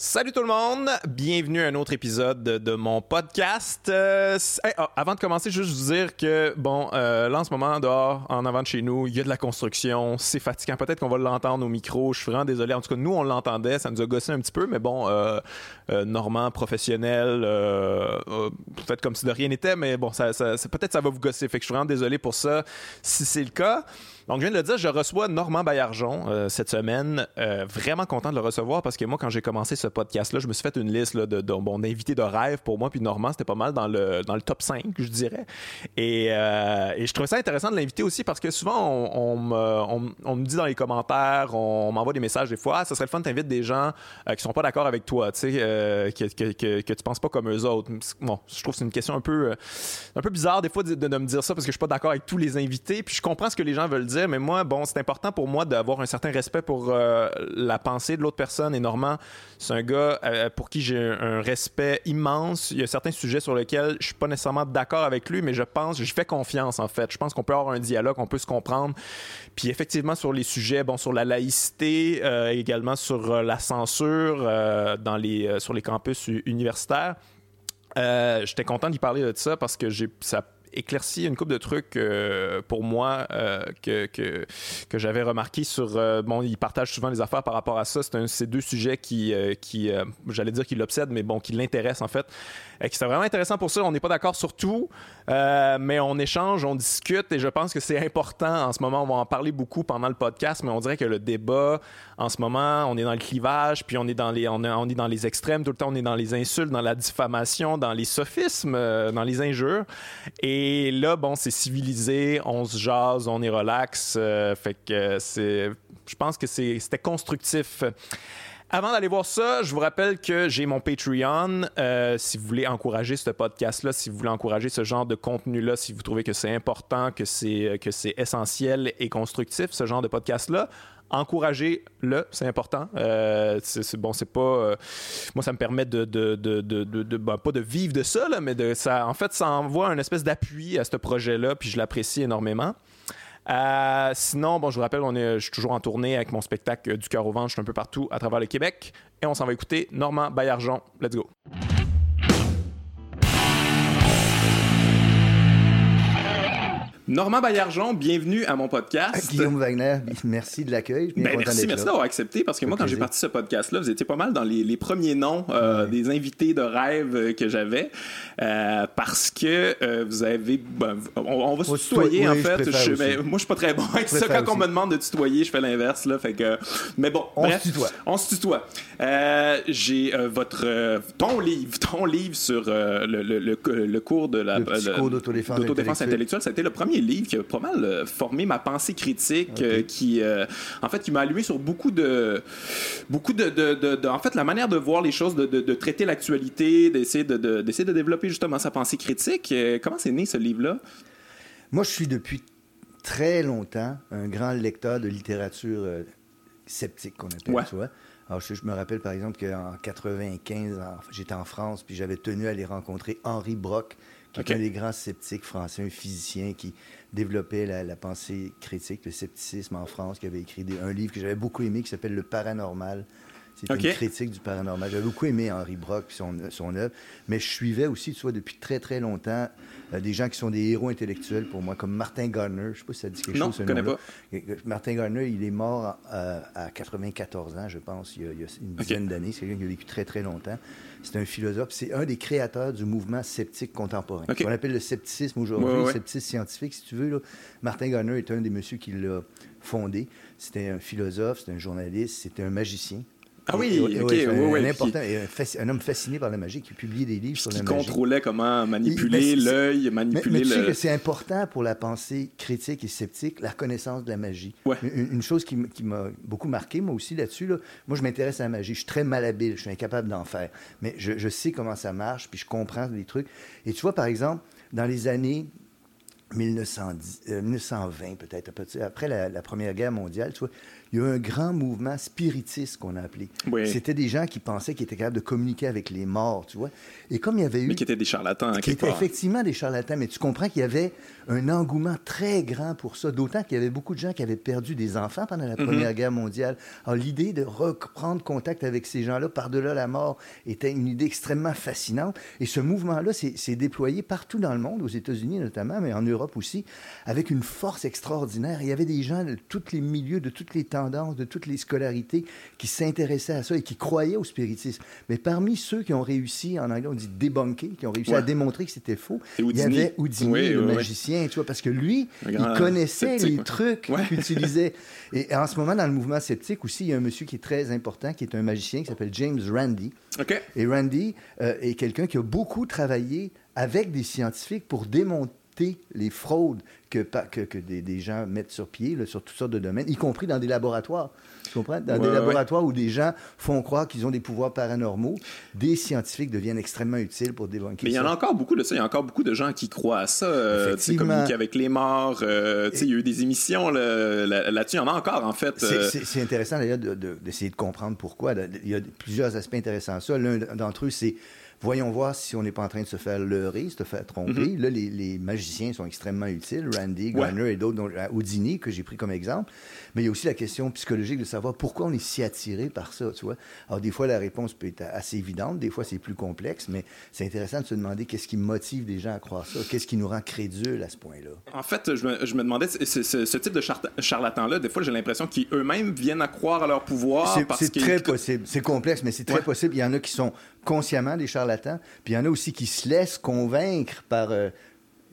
Salut tout le monde, bienvenue à un autre épisode de, mon podcast. Euh, ah, avant de commencer, juste vous dire que bon, euh, là en ce moment dehors, en avant de chez nous, il y a de la construction, c'est fatigant. Peut-être qu'on va l'entendre au micro. Je suis vraiment désolé. En tout cas, nous on l'entendait, ça nous a gossé un petit peu, mais bon, euh, Normand professionnel, faites comme si de rien n'était, mais bon, ça, ça peut-être ça va vous gosser. Fait que je suis vraiment désolé pour ça. Si c'est le cas. Donc, je viens de le dire, je reçois Normand Baillargeon euh, cette semaine. Euh, vraiment content de le recevoir parce que moi, quand j'ai commencé ce podcast-là, je me suis fait une liste de, de, de rêve pour moi. Puis Normand, c'était pas mal dans le, dans le top 5, je dirais. Et, euh, et je trouvais ça intéressant de l'inviter aussi parce que souvent, on, me dit dans les commentaires, on, m'envoie des messages des fois, ah, ça serait le fun, t'invites des gens qui sont pas d'accord avec toi, tu sais, que, que, que, tu penses pas comme eux autres. Bon, je trouve que c'est une question un peu, un peu bizarre des fois de, de, me dire ça parce que je suis pas d'accord avec tous les invités. Puis je comprends ce que les gens veulent dire mais moi, bon, c'est important pour moi d'avoir un certain respect pour euh, la pensée de l'autre personne. Et Normand, c'est un gars euh, pour qui j'ai un, respect immense. Il y a certains sujets sur lesquels je suis pas nécessairement d'accord avec lui, mais je pense, je fais confiance en fait. Je pense qu'on peut avoir un dialogue, on peut se comprendre. Puis effectivement, sur les sujets, bon, sur la laïcité, euh, également sur la censure dans les, sur les campus universitaires. J'étais content d'y parler de ça parce que ça éclairci une couple de trucs euh, pour moi euh, que, que, que j'avais remarqué sur. Euh, bon, il partage souvent les affaires par rapport à ça. C'est un ces deux sujets qui, qui j'allais dire qui l'obsèdent, mais bon, qui l'intéressent en fait. Et c'est vraiment intéressant pour ça. On n'est pas d'accord sur tout, mais on échange, on discute et je pense que c'est important en ce moment. On va en parler beaucoup pendant le podcast, mais on dirait que le débat en ce moment, on est dans le clivage, puis on est dans les, on est, dans les extrêmes tout le temps. On est dans les insultes, dans la diffamation, dans les sophismes, dans les injures. Et et là, bon, c'est civilisé, on se jase, on est relax. Euh, fait que c'est. Je pense que c'était constructif. Avant d'aller voir ça, je vous rappelle que j'ai mon Patreon. Euh, si vous voulez encourager ce podcast-là, si vous voulez encourager ce genre de contenu-là, si vous trouvez que c'est important, que c'est que c'est essentiel et constructif, ce genre de podcast-là, encouragez-le, c'est important. Euh, c'est bon, c'est pas. Euh, moi, ça me permet de, de, de, de ben, pas de vivre de ça, mais de ça. En fait, ça envoie un espèce d'appui à ce projet-là, puis je l'apprécie énormément. Euh, sinon, bon, je vous rappelle, on est, je suis toujours en tournée avec mon spectacle Du cœur au ventre. Je suis un peu partout à travers le Québec. Et on s'en va écouter Normand Baillargeon. Let's go. Normand Baillargeon, bienvenue à mon podcast. Guillaume Wagner, merci de l'accueil. Ben, merci, merci d'avoir accepté parce que moi, quand j'ai parti ce podcast-là, vous étiez pas mal dans les, premiers noms euh, des invités de rêve euh, que j'avais euh, parce que vous avez. Ben, on, va se tutoyer en fait. Je, mais, moi, je suis pas très bon avec ça. Quand on me demande de tutoyer, je fais l'inverse. Là, fait que, mais bon, on se tutoie. On se tutoie. j'ai votre ton livre, ton livre sur le, le, le, cours de la d'autodéfense intellectuelle. Ça a été le premier livre qui a pas mal euh, formé ma pensée critique, euh, qui, euh, en fait, qui m'a allumé sur beaucoup de, beaucoup de, de, en fait, la manière de voir les choses, de, traiter l'actualité, d'essayer de, d'essayer de développer justement sa pensée critique. comment c'est né ce livre-là? Moi, je suis depuis très longtemps un grand lecteur de littérature sceptique, qu'on appelle, tu vois. Alors, je, me rappelle, par exemple, qu'en 95, j'étais en France, puis j'avais tenu à aller rencontrer Henri Brock, qui est un des grands sceptiques français, un physicien qui développait la, pensée critique, le scepticisme en France, qui avait écrit un livre que j'avais beaucoup aimé qui s'appelle Le Paranormal. C'est une critique du paranormal. J'avais beaucoup aimé Henri Brock son, son œuvre, mais je suivais aussi, tu vois, depuis très très longtemps, euh, des gens qui sont des héros intellectuels pour moi, comme Martin Gardner. Je ne sais pas si ça dit quelque chose. Non, je connais pas. Martin Gardner, il est mort euh, à 94 ans, je pense, il y a, une dizaine d'années. C'est quelqu'un qui a vécu très très longtemps. C'est un philosophe. C'est un des créateurs du mouvement sceptique contemporain. Ce qu'on appelle le scepticisme aujourd'hui, le scepticisme scientifique, si tu veux. Martin Gardner est un des messieurs qui l'a fondé. C'était un philosophe, c'était un journaliste, c'était un magicien. Ah oui, ok, un, important, un, homme fasciné par la magie qui publie des livres sur la magie. Qui contrôlait comment manipuler l'œil, manipuler mais, mais le. Tu sais que c'est important pour la pensée critique et sceptique, la reconnaissance de la magie. Une, chose qui, m'a beaucoup marqué, moi aussi, là-dessus, là, moi, je m'intéresse à la magie. Je suis très malhabile, je suis incapable d'en faire. Mais je, sais comment ça marche, puis je comprends les trucs. Et tu vois, par exemple, dans les années 1910, 1920 euh, peut-être, après la, Première Guerre mondiale, tu vois, il y a eu un grand mouvement spiritiste qu'on a appelé. C'était des gens qui pensaient qu'ils étaient capables de communiquer avec les morts, tu vois. Et comme il y avait eu... Mais qui étaient des charlatans, Qui étaient effectivement des charlatans, mais tu comprends qu'il y avait un engouement très grand pour ça, d'autant qu'il y avait beaucoup de gens qui avaient perdu des enfants pendant la mhm. Première Guerre mondiale. Alors l'idée de reprendre contact avec ces gens-là par-delà la mort était une idée extrêmement fascinante. Et ce mouvement-là s'est déployé partout dans le monde, aux États-Unis notamment, mais en Europe aussi, avec une force extraordinaire. Il y avait des gens de tous les milieux, de toutes les de toutes les scolarités qui s'intéressaient à ça et qui croyaient au spiritisme. Mais parmi ceux qui ont réussi, en anglais on dit débunker, qui ont réussi à démontrer que c'était faux, il y avait Houdini, le magicien, tu vois, parce que lui, il connaissait les trucs qu'utilisait. Et en ce moment, dans le mouvement sceptique aussi, il y a un monsieur qui est très important, qui est un magicien, qui s'appelle James Randi. Et Randy euh, est quelqu'un qui a beaucoup travaillé avec des scientifiques pour les fraudes que, que, que des, des, gens mettent sur pied sur toutes sortes de domaines, y compris dans des laboratoires. Tu comprends? Dans des laboratoires où des gens font croire qu'ils ont des pouvoirs paranormaux, des scientifiques deviennent extrêmement utiles pour débunker Mais il y en a encore beaucoup de ça. Il y a encore beaucoup de gens qui croient à ça. Euh, communiquer avec les morts. Euh, il y a eu des émissions là-dessus. il y en a encore, en fait. Euh. C'est intéressant, d'ailleurs, d'essayer de, de, comprendre pourquoi. Il y a plusieurs aspects intéressants à ça. L'un d'entre eux, c'est Voyons voir si on n'est pas en train de se faire leurrer, se faire tromper. Mhm. Là, les, magiciens sont extrêmement utiles. Randy, Garner et d'autres, euh, Houdini, que j'ai pris comme exemple. Mais il y a aussi la question psychologique de savoir pourquoi on est si attiré par ça, tu vois. Alors, des fois, la réponse peut être assez évidente, des fois, c'est plus complexe, mais c'est intéressant de se demander qu'est-ce qui motive des gens à croire ça, qu'est-ce qui nous rend crédules à ce point-là. En fait, je me, je me demandais, ce, type de charlatan-là, des fois, j'ai l'impression qu'eux-mêmes viennent à croire à leur pouvoir. C'est très possible. C'est complexe, mais c'est très possible. Il y en a qui sont consciemment des charlatans, puis il y en a aussi qui se laissent convaincre par euh,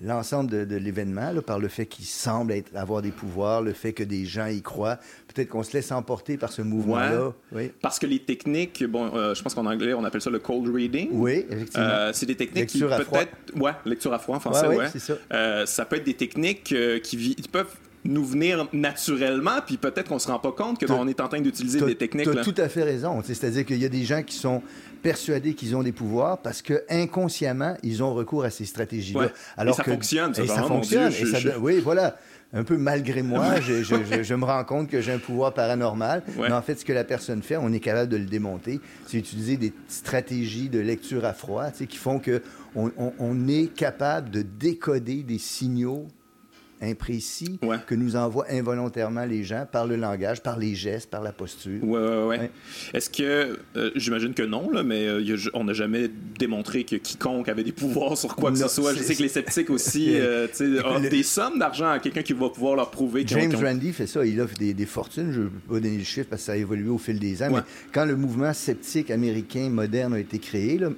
l'ensemble de, l'événement, par le fait qu'ils semblent être, avoir des pouvoirs, le fait que des gens y croient. Peut-être qu'on se laisse emporter par ce mouvement-là. Oui. Parce que les techniques, bon, euh, je pense qu'en anglais, on appelle ça le cold reading. Oui, effectivement. Euh, c'est des techniques lecture qui peut-être... Ouais, lecture à froid en français, ouais. c'est ça. ça peut être des techniques qui, qui peuvent nous venir naturellement, puis peut-être qu'on se rend pas compte que on est en train d'utiliser des techniques. Tu as tout à fait raison. C'est-à-dire qu'il y a des gens qui sont persuadés qu'ils ont des pouvoirs parce que inconsciemment ils ont recours à ces stratégies-là. Alors et ça fonctionne, ça, et ça fonctionne. Oui, voilà. Un peu malgré moi, je, je, me rends compte que j'ai un pouvoir paranormal. Mais en fait, ce que la personne fait, on est capable de le démonter. C'est utiliser des stratégies de lecture à froid, qui font que on, on est capable de décoder des signaux imprécis que nous envoient involontairement les gens par le langage, par les gestes, par la posture. Oui, oui, oui. Est-ce que, euh, j'imagine que non, là, mais euh, on n'a jamais démontré que quiconque avait des pouvoirs sur quoi que ce soit. Je sais que les sceptiques aussi euh, offrent des sommes d'argent à quelqu'un qui va pouvoir leur prouver. James Randi fait ça, il offre des, des fortunes. Je ne vais pas donner le chiffre parce que ça a évolué au fil des ans, mais quand le mouvement sceptique américain moderne a été créé, là,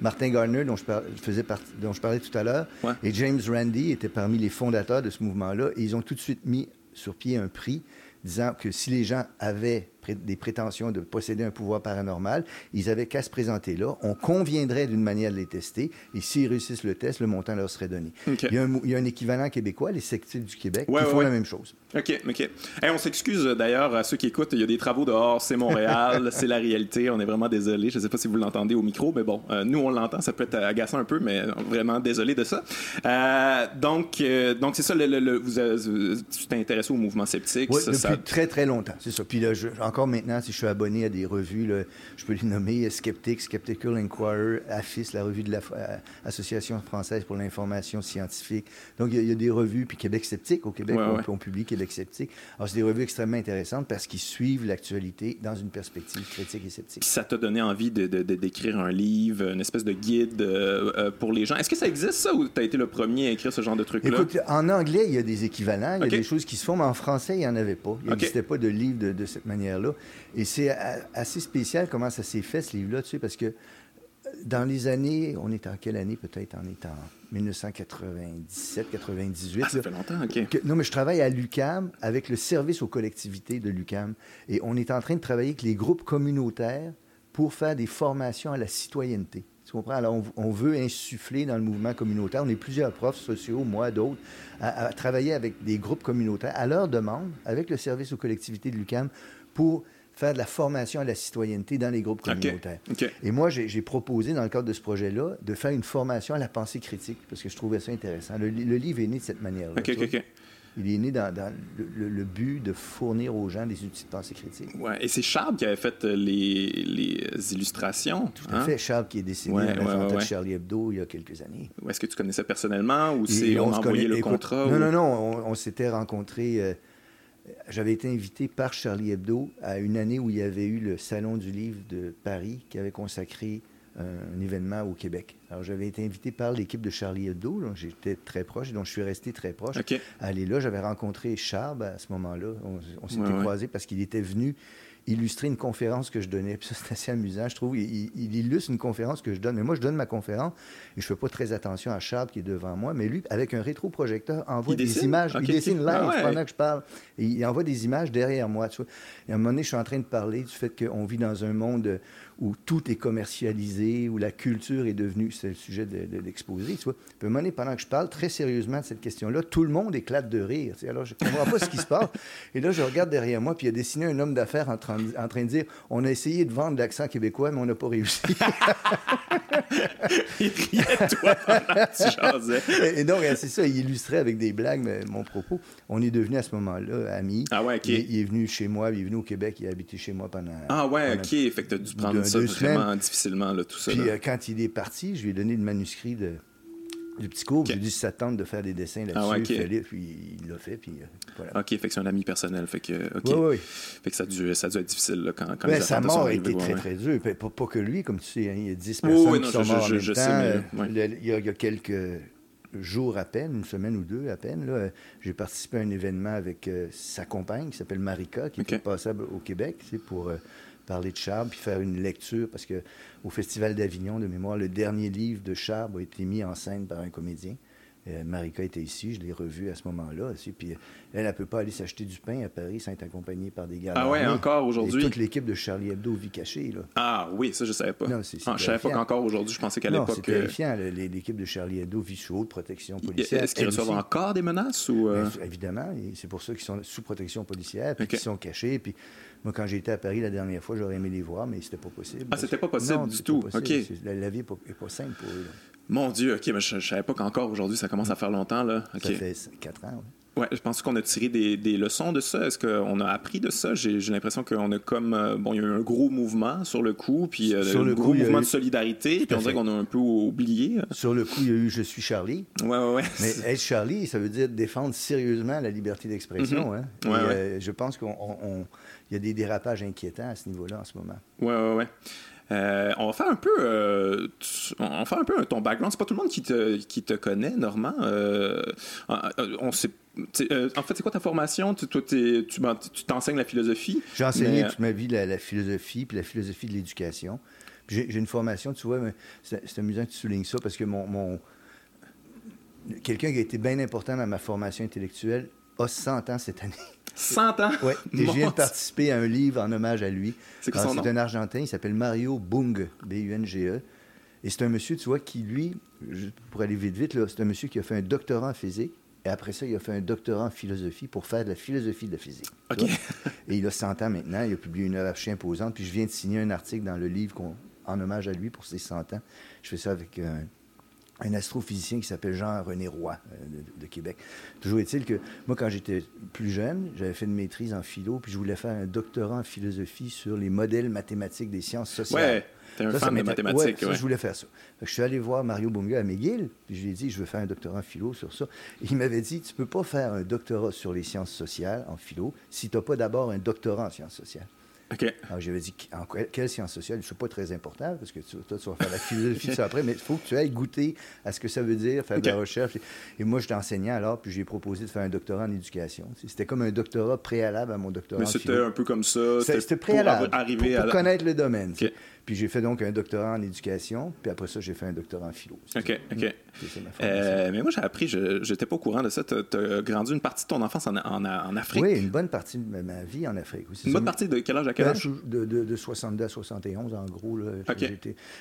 Martin Gardner, dont je, faisais dont je parlais tout à l'heure, et James Randi étaient parmi les fondateurs de mouvement-là. Et ils ont tout de suite mis sur pied un prix disant que si les gens avaient des prétentions de posséder un pouvoir paranormal, ils avaient qu'à se présenter là. On conviendrait d'une manière de les tester. Et s'ils réussissent le test, le montant leur serait donné. Il, y a un, il, y a un, équivalent québécois, les sectiles du Québec, qui font la même chose. OK, OK. on s'excuse euh, d'ailleurs à ceux qui écoutent. Il y a des travaux dehors, c'est Montréal, c'est la réalité. On est vraiment désolé. Je ne sais pas si vous l'entendez au micro, mais bon, euh, nous, on l'entend. Ça peut être agaçant un peu, mais vraiment désolé de ça. Euh, donc, donc c'est ça. Le, vous, tu t'es intéressé au mouvement sceptique. Oui, depuis très, très longtemps. C'est ça. Puis là, je, encore maintenant, si je suis abonné à des revues, je peux les nommer Skeptic, Skeptical Inquirer, AFIS, la revue de l'Association française pour l'information scientifique. Donc, il y, a des revues, puis Québec Sceptique, au Québec, on, publie Québec Sceptique. Alors, c'est des revues extrêmement intéressantes parce qu'ils suivent l'actualité dans une perspective critique et sceptique. ça t'a donné envie de, d'écrire un livre, une espèce de guide euh, euh, pour les gens. Est-ce que ça existe, ça, ou tu as été le premier à écrire ce genre de truc-là? Écoute, en anglais, il y a des équivalents, il y a des choses qui se font, mais en français, il n'y en avait pas. Il n'existait pas de livre de, de cette manière-là. Et c'est assez spécial comment ça s'est fait, ce livre-là, tu sais, parce que dans les années, on est en quelle année peut-être? On est en 1997, 98. Ah, ça fait longtemps, OK. non, mais je travaille à l'UCAM avec le service aux collectivités de l'UCAM. Et on est en train de travailler avec les groupes communautaires pour faire des formations à la citoyenneté. Tu comprends? Alors, on, veut insuffler dans le mouvement communautaire. On est plusieurs profs sociaux, moi, d'autres, à, à travailler avec des groupes communautaires à leur demande, avec le service aux collectivités de l'UCAM, pour faire de la formation à la citoyenneté dans les groupes communautaires. Et moi, j'ai proposé, dans le cadre de ce projet-là, de faire une formation à la pensée critique, parce que je trouvais ça intéressant. Le, livre est né de cette manière-là. OK, OK, Il est né dans, le, but de fournir aux gens des outils de pensée critique. Ouais, et c'est Charles qui avait fait euh, les, les illustrations. Tout à hein? fait. Charles qui est décédé à la de Charlie Hebdo il y a quelques années. Est-ce que tu connaissais personnellement ou c'est on, a envoyé le contrat? Non, non, non. On, s'était rencontrés. Euh, j'avais été invité par Charlie Hebdo à une année où il y avait eu le Salon du livre de Paris qui avait consacré un événement au Québec. Alors, j'avais été invité par l'équipe de Charlie Hebdo, donc j'étais très proche, donc je suis resté très proche. À aller là, j'avais rencontré Charles à ce moment-là. On, s'était croisés parce qu'il était venu illustrer une conférence que je donnais. Puis ça, c'est assez amusant, je trouve. Il, illustre une conférence que je donne. Mais moi, je donne ma conférence et je fais pas très attention à Charles qui est devant moi. Mais lui, avec un rétroprojecteur, envoie des images. Il dessine live ah pendant que je parle. Et il envoie des images derrière moi. Tu vois. Et à un moment donné, je suis en train de parler du fait qu'on vit dans un monde où tout est commercialisé, où la culture est devenue, c'est le sujet de, l'exposé, tu vois. Puis à pendant que je parle très sérieusement de cette question-là, tout le monde éclate de rire. Alors, je ne comprends pas ce qui se passe. Et là, je regarde derrière moi, puis il y a dessiné un homme d'affaires en, train de dire On a essayé de vendre l'accent québécois, mais on n'a pas réussi. il riait toi Et, donc, c'est ça, il illustrait avec des blagues mon propos. On est devenus à ce moment-là amis. Ah ouais, OK. Il, est venu chez moi, il est venu au Québec, il a habité chez moi pendant. Ah ouais, OK. Fait que tu as dû prendre ça vraiment difficilement, là, tout ça. Puis euh, quand il est parti, je lui ai donné le manuscrit de, du petit cours. Okay. J'ai dit si ça tente de faire des dessins ah là-dessus, ah, puis il l'a fait, puis euh, voilà. OK, fait que c'est un ami personnel, fait que, OK. Oui, oui. Fait que ça a dû, ça a dû être difficile, là, quand, quand ben, Sa mort a été très, très dure. Pas, pas, que lui, comme tu sais, hein, il y a 10 personnes oui, non, qui sont mortes en même je temps. Sais, il, y a, il y a quelques jours à peine, une semaine ou deux à peine, j'ai participé à un événement avec euh, sa compagne qui s'appelle Marika, qui était passable au Québec, c'est pour euh, parler de Charles, puis faire une lecture, parce que au Festival d'Avignon, de mémoire, le dernier livre de Charles a été mis en scène par un comédien. Euh, Marika était ici, je l'ai revue à ce moment-là. Aussi, puis elle, ne peut pas aller s'acheter du pain à Paris sans être accompagnée par des gars. Ah ouais, encore aujourd'hui? Toute l'équipe de Charlie Hebdo vit cachée. Là. Ah oui, ça, je savais pas. Non, c'est, ah, je savais pas qu'encore aujourd'hui, je pensais qu'à l'époque... c'est euh, terrifiant. L'équipe de Charlie Hebdo vit sous haute protection policière. Est-ce qu'ils reçoivent encore des menaces? ou euh? Évidemment, c'est pour ça qu'ils sont sous protection policière, puis qu'ils sont cachés, puis moi, quand j'étais à Paris la dernière fois, j'aurais aimé les voir, mais c'était pas possible. Ah, c'était pas possible du tout. OK. La, vie n'est pas, simple pour eux. Mon Dieu, OK, mais je, ne savais pas qu'encore aujourd'hui, ça commence à faire longtemps. Là. Ça fait quatre ans, oui. Ouais, je pense qu'on a tiré des, des, leçons de ça. Est-ce qu'on a appris de ça? J'ai l'impression qu'on a comme. Euh, bon, il y a eu un gros mouvement sur le coup, puis euh, sur un le gros mouvement de solidarité, puis on dirait qu'on a un peu oublié. Sur le coup, il y a eu Je suis Charlie. Ouais, ouais, ouais. Mais être Charlie, ça veut dire défendre sérieusement la liberté d'expression. Mm-hmm. hein? ouais, euh, je pense qu'il y a des dérapages inquiétants à ce niveau-là en ce moment. Ouais, ouais, ouais. Euh, on va faire un peu, euh, on faire un peu ton background. C'est pas tout le monde qui te, qui te connaît, Normand. Euh, on sait, en fait, c'est quoi ta formation? Tu, toi, tu t'enseignes la philosophie? J'ai enseigné toute ma vie la, philosophie, puis la philosophie de l'éducation. J'ai une formation, tu vois, c'est amusant que tu soulignes ça parce que mon, mon quelqu'un qui a été bien important dans ma formation intellectuelle a 100 ans cette année. 100 ans? Oui. Et je viens de participer à un livre en hommage à lui. C'est quoi C'est un Argentin, il s'appelle Mario Bung, B-U-N-G-E. Et c'est un monsieur, tu vois, qui, lui, pour aller vite, vite, c'est un monsieur qui a fait un doctorat en physique. Et après ça, il a fait un doctorat en philosophie pour faire de la philosophie de la physique. OK. Et il a 100 ans maintenant. Il a publié une œuvre imposante. Puis je viens de signer un article dans le livre en hommage à lui pour ses 100 ans. Je fais ça avec un un astrophysicien qui s'appelle Jean-René Roy euh, de, Québec. Toujours est-il que moi, quand j'étais plus jeune, j'avais fait une maîtrise en philo, puis je voulais faire un doctorat en philosophie sur les modèles mathématiques des sciences sociales. Ouais, t'es un fan de mathématiques. Ouais, je voulais faire ça. je suis allé voir Mario Bunga à McGill, puis je lui ai dit, je veux faire un doctorat en philo sur ça. Et il m'avait dit, tu peux pas faire un doctorat sur les sciences sociales en philo si tu n'as pas d'abord un doctorat en sciences sociales. Alors, j'avais dit, en quelle science sociale? Ce n'est pas très important, parce que toi, tu vas faire la philosophie ça après, mais il faut que tu ailles goûter à ce que ça veut dire, faire de la recherche. Et, moi, j'étais enseignant alors, puis j'ai proposé de faire un doctorat en éducation. C'était comme un doctorat préalable à mon doctorat Mais c'était un peu comme ça. C'était préalable. Pour, arriver pour, connaître le domaine. Puis j'ai fait donc un doctorat en éducation, puis après ça, j'ai fait un doctorat en philo. OK, OK. Euh, mais moi, j'ai appris, je n'étais pas au courant de ça. Tu as, grandi une partie de ton enfance en, en, en, Afrique? Oui, une bonne partie de ma vie en Afrique. une bonne partie de quel âge à quel âge? De, de, de 62 à 71, en gros. Là,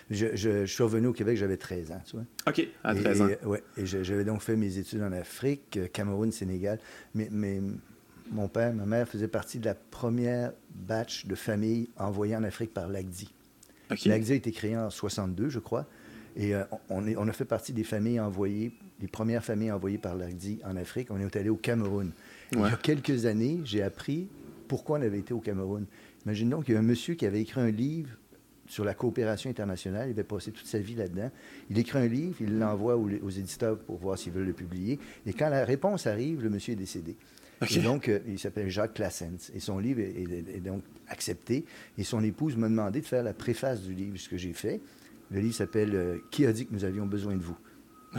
je, je, suis revenu au Québec, j'avais 13 ans, tu vois. OK, à 13 ans. Oui, et j'avais donc fait mes études en Afrique, Cameroun, Sénégal. Mais, mais mon père, ma mère faisaient partie de la première batch de familles envoyées en Afrique par l'ACDI. Okay. L'ACDI a été créé en 62, je crois. Et on, est, on a fait partie des familles envoyées, les premières familles envoyées par l'ARDI en Afrique. On est allé au Cameroun. Il y a quelques années, j'ai appris pourquoi on avait été au Cameroun. Imagine donc qu'il y a un monsieur qui avait écrit un livre sur la coopération internationale. Il avait passé toute sa vie là-dedans. Il écrit un livre, il l'envoie aux, éditeurs pour voir s'ils veulent le publier. Et quand la réponse arrive, le monsieur est décédé. Et donc, euh, il s'appelle Jacques Classens. Et son livre est, donc accepté. Et son épouse m'a demandé de faire la préface du livre, ce que j'ai fait. Le livre s'appelle euh, Qui a dit que nous avions besoin de vous?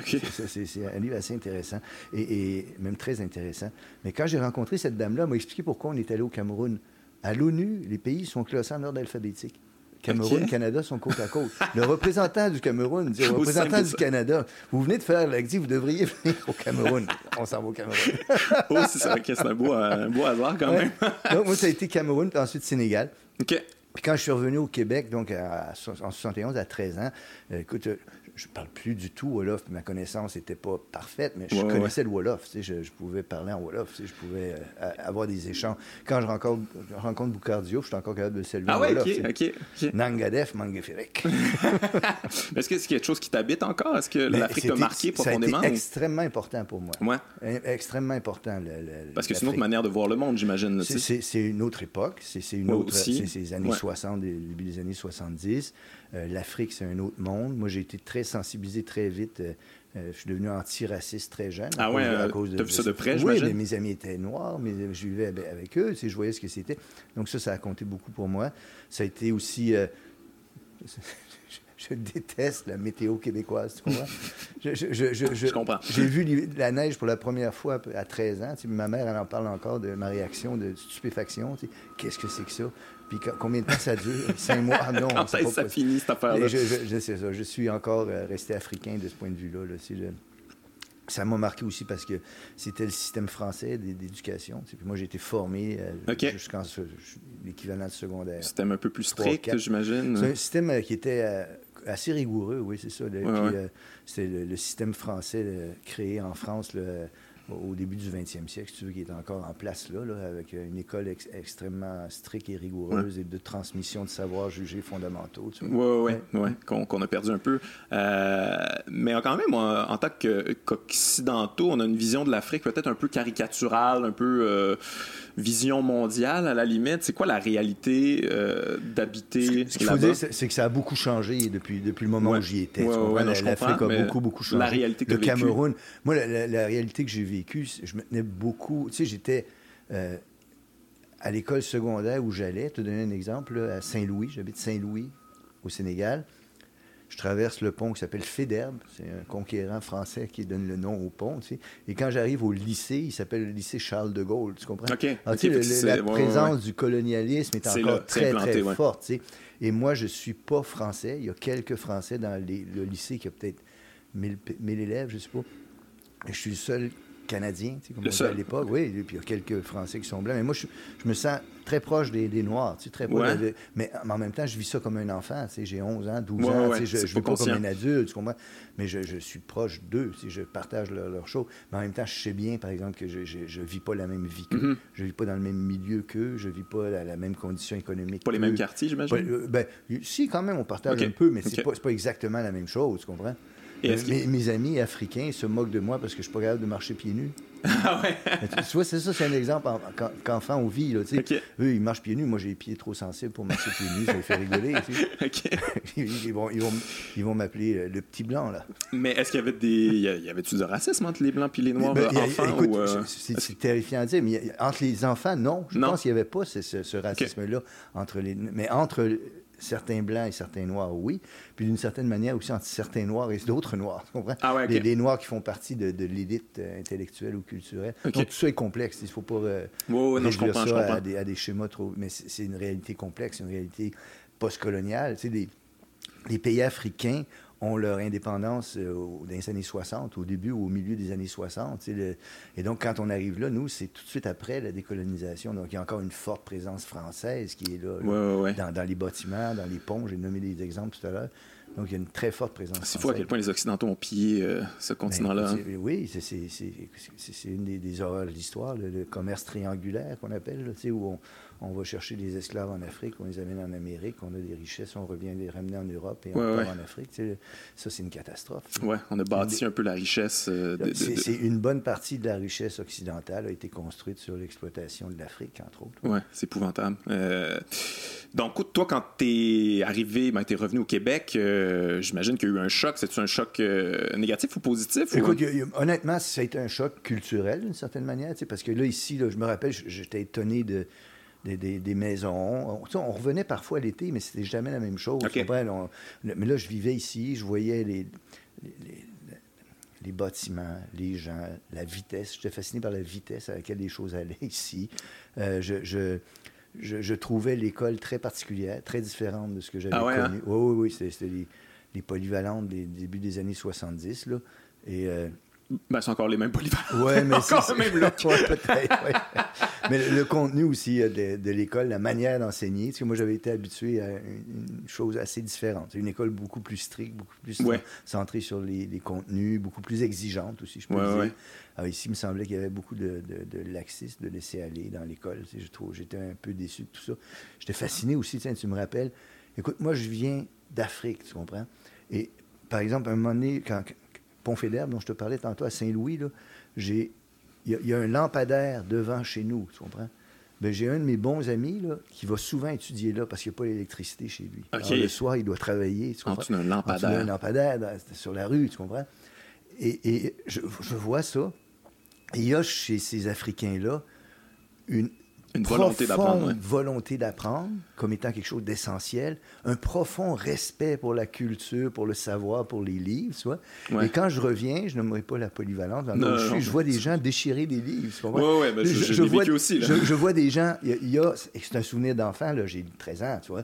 C'est un livre assez intéressant et, et, même très intéressant. Mais quand j'ai rencontré cette dame-là, elle m'a expliqué pourquoi on est allé au Cameroun. À l'ONU, les pays sont classés en ordre alphabétique. Cameroun, et Canada sont côte à côte. Le représentant du Cameroun dit au représentant du Canada, vous venez de faire l'actif, vous devriez venir au Cameroun. On s'en va au Cameroun. oh, c'est un beau, un beau hasard quand même. donc, moi, ça a été Cameroun, puis ensuite Sénégal. OK. Puis quand je suis revenu au Québec, donc en 71, à 13 ans, euh, écoute, je parle plus du tout Wolof. Ma connaissance n'était pas parfaite, mais je connaissais le Wolof. Tu sais, je, je, pouvais parler en Wolof. Tu sais, je pouvais euh, avoir des échanges. Quand je rencontre, je rencontre Boucardio, je suis encore capable de saluer ah, ouais, Wolof. OK, OK. Nangadef, Mangeferek. Est-ce que c'est quelque chose qui t'habite encore? Est-ce que l'Afrique t'a marqué profondément? C'est extrêmement important pour moi. Ouais. Extrêmement important. Parce que c'est une autre manière de voir le monde, j'imagine. C'est une autre époque. C'est une autre... C'est les années 60, début des années 70. Euh, L'Afrique, c'est un autre monde. Moi, j'ai été très sensibilisé très vite. Euh, euh, je suis devenu antiraciste très jeune. Ah ouais, à cause de, vu ça de près, Oui, mais mes amis étaient noirs, mais je vivais avec eux, je voyais ce que c'était. Donc ça, ça a compté beaucoup pour moi. Ça a été aussi... je déteste la météo québécoise, tu comprends? je, je, je, je, comprends. J'ai vu la neige pour la première fois à 13 ans. ma mère, elle en parle encore de ma réaction de stupéfaction. Qu'est-ce que c'est que ça? Puis combien de temps ça dure? Cinq mois? Non. Quand ça, finit, cette affaire-là? Je, je, sais ça. Je suis encore euh, resté africain de ce point de vue-là. Ça m'a marqué aussi parce que c'était le système français d'éducation. Puis moi, j'ai été formé euh, jusqu'en l'équivalent de secondaire. Système un peu plus strict, j'imagine. C'est un système euh, qui était assez rigoureux, oui, c'est ça. c'était le, système français créé en France au début du 20e siècle, si tu veux, qui est encore en place là, avec une école extrêmement stricte et rigoureuse et de transmission de savoirs jugés fondamentaux. Oui, oui, ouais, qu'on a perdu un peu. Euh, mais quand même, en tant qu'occidentaux, on a une vision de l'Afrique peut-être un peu caricaturale, un peu euh, vision mondiale à la limite. C'est quoi la réalité euh, d'habiter Ce qu'il faut dire, c'est que ça a beaucoup changé depuis, depuis le moment où j'y étais. L'Afrique a beaucoup, beaucoup changé. La réalité que Le Cameroun, moi, la, la réalité que j'ai vécue, je me tenais beaucoup. Tu sais, j'étais euh, à l'école secondaire où j'allais. Te donner un exemple, à Saint-Louis. J'habite Saint-Louis, au Sénégal. Je traverse le pont qui s'appelle Féderbe. C'est un conquérant français qui donne le nom au pont. Tu sais. Et quand j'arrive au lycée, il s'appelle le lycée Charles de Gaulle. Tu comprends? Tu sais, la présence du colonialisme est encore très, très forte. Tu sais. Et moi, je ne suis pas français. Il y a quelques Français dans le lycée qui a peut-être 1000, élèves, je ne sais pas. je suis le seul Canadien, tu sais, comme on disait à l'époque. Oui, et puis il y a quelques Français qui sont blancs. Mais moi, je, me sens très proche des, Noirs, tu sais, très proche. mais en même temps, je vis ça comme un enfant. Tu sais, j'ai 11 ans, 12 ans. Tu sais, je ne vis pas comme un adulte, tu comprends? Mais je, suis proche d'eux. Tu sais, je partage leurs leur choses. Mais en même temps, je sais bien, par exemple, que je ne vis pas la même vie qu'eux. Mm-hmm. Je ne vis pas dans le même milieu qu'eux. Je ne vis pas la, la même condition économique Pas les mêmes quartiers, j'imagine? Euh, ben, si, quand même, on partage un peu, mais ce n'est pas, pas exactement la même chose, tu comprends? Mes, amis africains se moquent de moi parce que je suis pas capable de marcher pieds nus. Ah ouais? tu vois, c'est ça, c'est un exemple qu'enfant on vit. Là, Eux, ils marchent pieds nus. Moi, j'ai les pieds trop sensibles pour marcher pieds nus. Ça les fait rigoler. ils, vont, ils, vont, ils vont m'appeler euh, le petit blanc. là. Mais est-ce qu'il y avait des. Y avait-tu du racisme entre les blancs et les noirs ben, enfants? Euh, c'est terrifiant à dire, mais entre les enfants, non. Je pense qu'il n'y avait pas ce, ce racisme-là. entre les Mais entre certains blancs et certains noirs, oui. Puis d'une certaine manière aussi entre certains noirs et d'autres noirs. Tu comprends? Ah les, noirs qui font partie de, l'élite euh, intellectuelle ou culturelle. Donc tout ça est complexe. Il ne faut pas euh, ça À, des, schémas trop. Mais c'est une réalité complexe, une réalité postcoloniale. Tu sais, les pays africains ont leur indépendance euh, dans les années 60, au début ou au milieu des années 60. et donc, quand on arrive là, nous, c'est tout de suite après la décolonisation. Donc, il y a encore une forte présence française qui est là, Dans, les bâtiments, dans les ponts. J'ai nommé des exemples tout à l'heure. Donc, il y a une très forte présence. C'est fou à quel point les Occidentaux ont pillé euh, ce ben, continent-là. Hein. Oui, c'est une des, horreurs de l'histoire, le, commerce triangulaire qu'on appelle, où on va chercher des esclaves en Afrique, on les amène en Amérique, on a des richesses, on revient les ramener en Europe et on encore en Afrique. ça, c'est une catastrophe. Oui, on a bâti un peu la richesse. Euh, c'est une bonne partie de la richesse occidentale a été construite sur l'exploitation de l'Afrique, entre autres. Oui, c'est épouvantable. Euh, donc, toi, quand tu es arrivé, ben, tu es revenu au Québec, euh, j'imagine qu'il y a eu un choc. C'est-tu un choc négatif ou positif? Écoute, honnêtement, ça a été un choc culturel, d'une certaine manière, parce que là, ici, je me rappelle, j'étais étonné de des, maisons. On, revenait parfois l'été, mais c'était jamais la même chose. mais là, je vivais ici, je voyais les, les, bâtiments, les gens, la vitesse. J'étais fasciné par la vitesse à laquelle les choses allaient ici. Euh, je, je, trouvais l'école très particulière, très différente de ce que j'avais ah connu. Hein? Oui, oui, oui. C'était les, les, polyvalentes des début des années 70. Là. Et euh, ben, c'est encore les mêmes polyvalents. Ouais, mais encore le même look. mais le, contenu aussi euh, de, l'école, la manière d'enseigner. Parce que moi, j'avais été habitué à une, chose assez différente. C'est une école beaucoup plus stricte, beaucoup plus centrée sur les, contenus, beaucoup plus exigeante aussi, je peux dire. Alors ici, il me semblait qu'il y avait beaucoup de, de, laxisme, de laisser aller dans l'école. Je trouve, j'étais un peu déçu de tout ça. J'étais fasciné aussi, tu me rappelles. Écoute, moi, je viens d'Afrique, tu comprends? Et par exemple, un moment donné, quand, Pont Fédère, dont je te parlais tantôt à Saint-Louis, il y, a un lampadaire devant chez nous, tu comprends? Ben, j'ai un de mes bons amis là, qui va souvent étudier là parce qu'il n'y a pas d'électricité chez lui. le soir, il doit travailler. Tu comprends? un lampadaire. un lampadaire sur la rue, tu comprends? Et, je, je, vois ça. Et il y a chez ces Africains-là une, une volonté d'apprendre. volonté d'apprendre comme étant quelque chose d'essentiel, un profond respect pour la culture, pour le savoir, pour les livres, tu vois. Et quand je reviens, je n'aimerais pas la polyvalence. je, vois des gens déchirer des livres. Oui, oui, mais je, je, vois, aussi. Je, vois des gens, il y a, c'est un souvenir d'enfant, j'ai 13 ans, tu vois.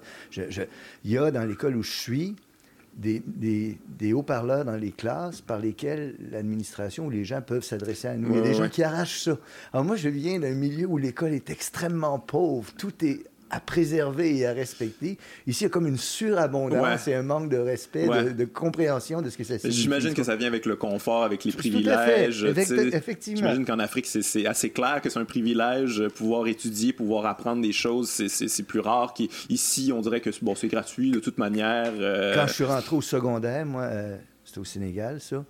Il y a dans l'école où je suis, des, des, haut-parleurs dans les classes par lesquels l'administration ou les gens peuvent s'adresser à nous. Il y a des gens qui arrachent ça. Alors moi, je viens d'un milieu où l'école est extrêmement pauvre. Tout est à préserver et à respecter. Ici, il y a comme une surabondance et un manque de respect, de, compréhension de ce que ça signifie. J'imagine que ça vient avec le confort, avec les privilèges. effectivement. J'imagine qu'en Afrique, c'est assez clair que c'est un privilège, euh, pouvoir étudier, pouvoir apprendre des choses, c'est plus rare. Ici, on dirait que bon, c'est gratuit de toute manière. Euh. Quand je suis rentré au secondaire, moi, euh, c'était au Sénégal, ça.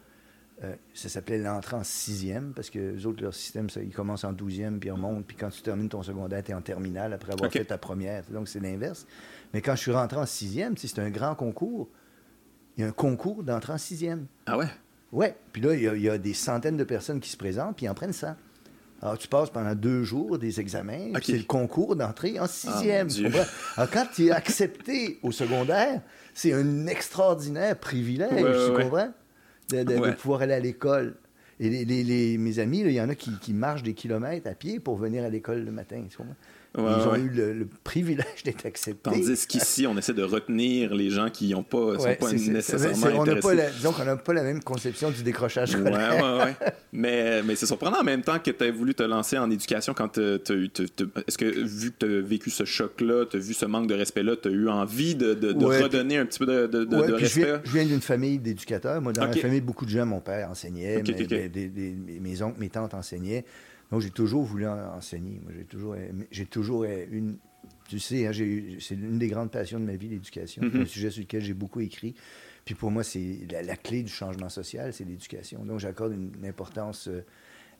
Euh, ça s'appelait l'entrée en sixième, parce que les autres, leur système, ça, ils commencent en douzième, puis ils remontent, puis quand tu termines ton secondaire, tu es en terminale après avoir fait ta première. Donc, c'est l'inverse. Mais quand je suis rentré en sixième, c'est un grand concours. Il y a un concours d'entrée en sixième. Ah ouais? Ouais. Puis là, il y, a, des centaines de personnes qui se présentent, puis ils en prennent ça. Alors, tu passes pendant deux jours des examens, c'est le concours d'entrée en sixième. Alors, quand tu es accepté au secondaire, c'est un extraordinaire privilège, tu comprends? De, pouvoir aller à l'école. Et les, mes amis, il y en a qui, qui, marchent des kilomètres à pied pour venir à l'école le matin. Ils ont eu le, privilège d'être acceptés. Tandis qu'ici, on essaie de retenir les gens qui n'ont pas, sont pas nécessairement on intéressés. Pas disons qu'on n'a pas la même conception du décrochage scolaire. Ouais, ouais, mais, mais c'est surprenant en même temps que tu as voulu te lancer en éducation quand tu as eu... Est-ce que, vu que tu as vécu ce choc-là, tu as vu ce manque de respect-là, tu as eu envie de, de, redonner un petit peu de, respect? Je viens, d'une famille d'éducateurs. Moi, dans ma famille, beaucoup de gens, mon père enseignait, mes oncles, mes tantes enseignaient. Donc, j'ai toujours voulu enseigner. Moi, j'ai toujours, j'ai toujours une. Tu sais, hein, c'est une des grandes passions de ma vie, l'éducation. C'est mm-hmm. un sujet sur lequel j'ai beaucoup écrit. Puis pour moi, c'est la, clé du changement social, c'est l'éducation. Donc, j'accorde une, importance euh,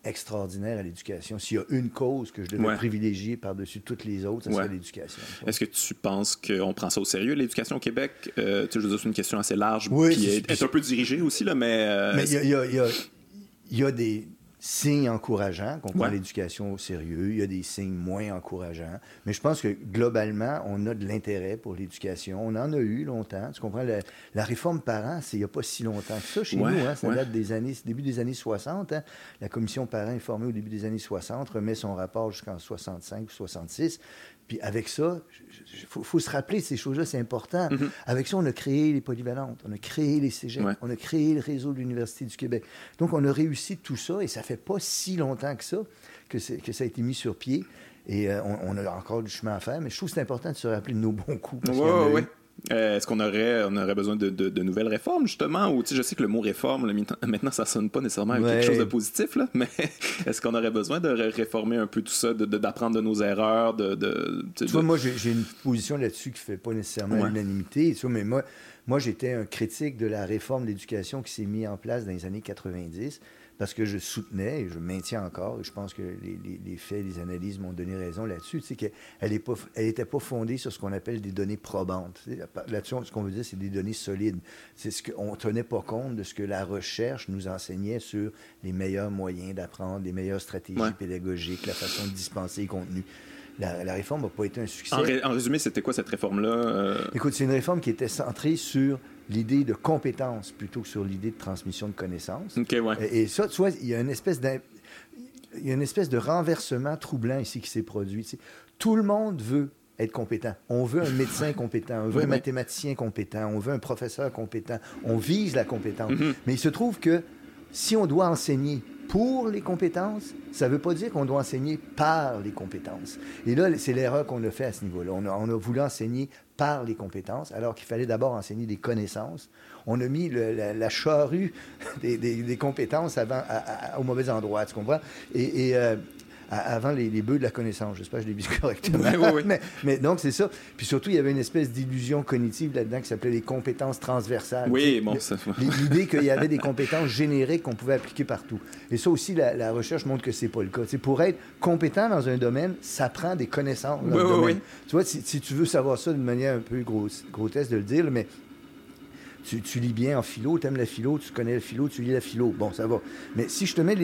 extraordinaire à l'éducation. S'il y a une cause que je devais privilégier par-dessus toutes les autres, c'est l'éducation. Est-ce que tu penses qu'on prend ça au sérieux, l'éducation au Québec? Euh, tu sais, je veux dire, c'est une question assez large, oui, puis est, un peu dirigée aussi, là, mais... Euh, mais il y, y a des signes encourageants qu'on prend l'éducation au sérieux, il y a des signes moins encourageants. Mais je pense que globalement, on a de l'intérêt pour l'éducation. On en a eu longtemps. Tu comprends? La, réforme parents, c'est il n'y a pas si longtemps que ça chez nous. Hein? Ça date des années, début des années 60. Hein. La commission parents est formée au début des années 60, remet son rapport jusqu'en 65 ou 66. Puis avec ça, il faut, se rappeler ces choses-là, c'est important. Mm-hmm. Avec ça, on a créé les polyvalentes, on a créé les cégeps, on a créé le réseau de l'Université du Québec. Donc, on a réussi tout ça et ça fait pas si longtemps que ça que, que ça a été mis sur pied. Et euh, on, a encore du chemin à faire, mais je trouve que c'est important de se rappeler de nos bons coups. Euh, est-ce qu'on aurait, on aurait besoin de, de, nouvelles réformes, justement? Ou je sais que le mot réforme, maintenant, ça sonne pas nécessairement avec quelque chose de positif, là, mais est-ce qu'on aurait besoin de réformer un peu tout ça, d'apprendre de, nos erreurs? De, tu vois, moi, j'ai une position là-dessus qui fait pas nécessairement l'unanimité, mais moi, moi j'étais un critique de la réforme de l'éducation qui s'est mise en place dans les années 90 parce que je soutenais, et je maintiens encore, et je pense que les, faits, les analyses m'ont donné raison là-dessus, c'est qu'elle n'était pas, fondée sur ce qu'on appelle des données probantes. Là-dessus, ce qu'on veut dire, c'est des données solides. C'est ce qu'on ne tenait pas compte de ce que la recherche nous enseignait sur les meilleurs moyens d'apprendre, les meilleures stratégies pédagogiques, la façon de dispenser les contenus. La, réforme n'a pas été un succès. En, résumé, c'était quoi cette réforme-là? Euh? Écoute, c'est une réforme qui était centrée sur l'idée de compétence plutôt que sur l'idée de transmission de connaissances. et, ça, tu vois, il y a une espèce il y a une espèce de renversement troublant ici qui s'est produit. Tout le monde veut être compétent. On veut un médecin compétent, on veut un mathématicien compétent, on veut un professeur compétent, on vise la compétence. Mm-hmm. Mais il se trouve que si on doit enseigner pour les compétences, ça ne veut pas dire qu'on doit enseigner par les compétences. Et là, c'est l'erreur qu'on a fait à ce niveau-là. On a, voulu enseigner par les compétences, alors qu'il fallait d'abord enseigner des connaissances. On a mis la, charrue des, compétences au mauvais endroit, tu comprends? Et, euh, avant les, les, bœufs de la connaissance. J'espère que je l'ai dit correctement. mais, donc, c'est ça. Puis surtout, il y avait une espèce d'illusion cognitive là-dedans qui s'appelait les compétences transversales. Oui, bon, ça. L'idée qu'il y avait des compétences génériques qu'on pouvait appliquer partout. Et ça aussi, la, recherche montre que c'est pas le cas. C'est pour être compétent dans un domaine, ça prend des connaissances dans le domaine. Tu vois, si, tu veux savoir ça d'une manière un peu grotesque de le dire, mais tu, lis bien en philo, tu aimes la philo, tu connais la philo, tu lis la philo. Bon, ça va. Mais si je te mets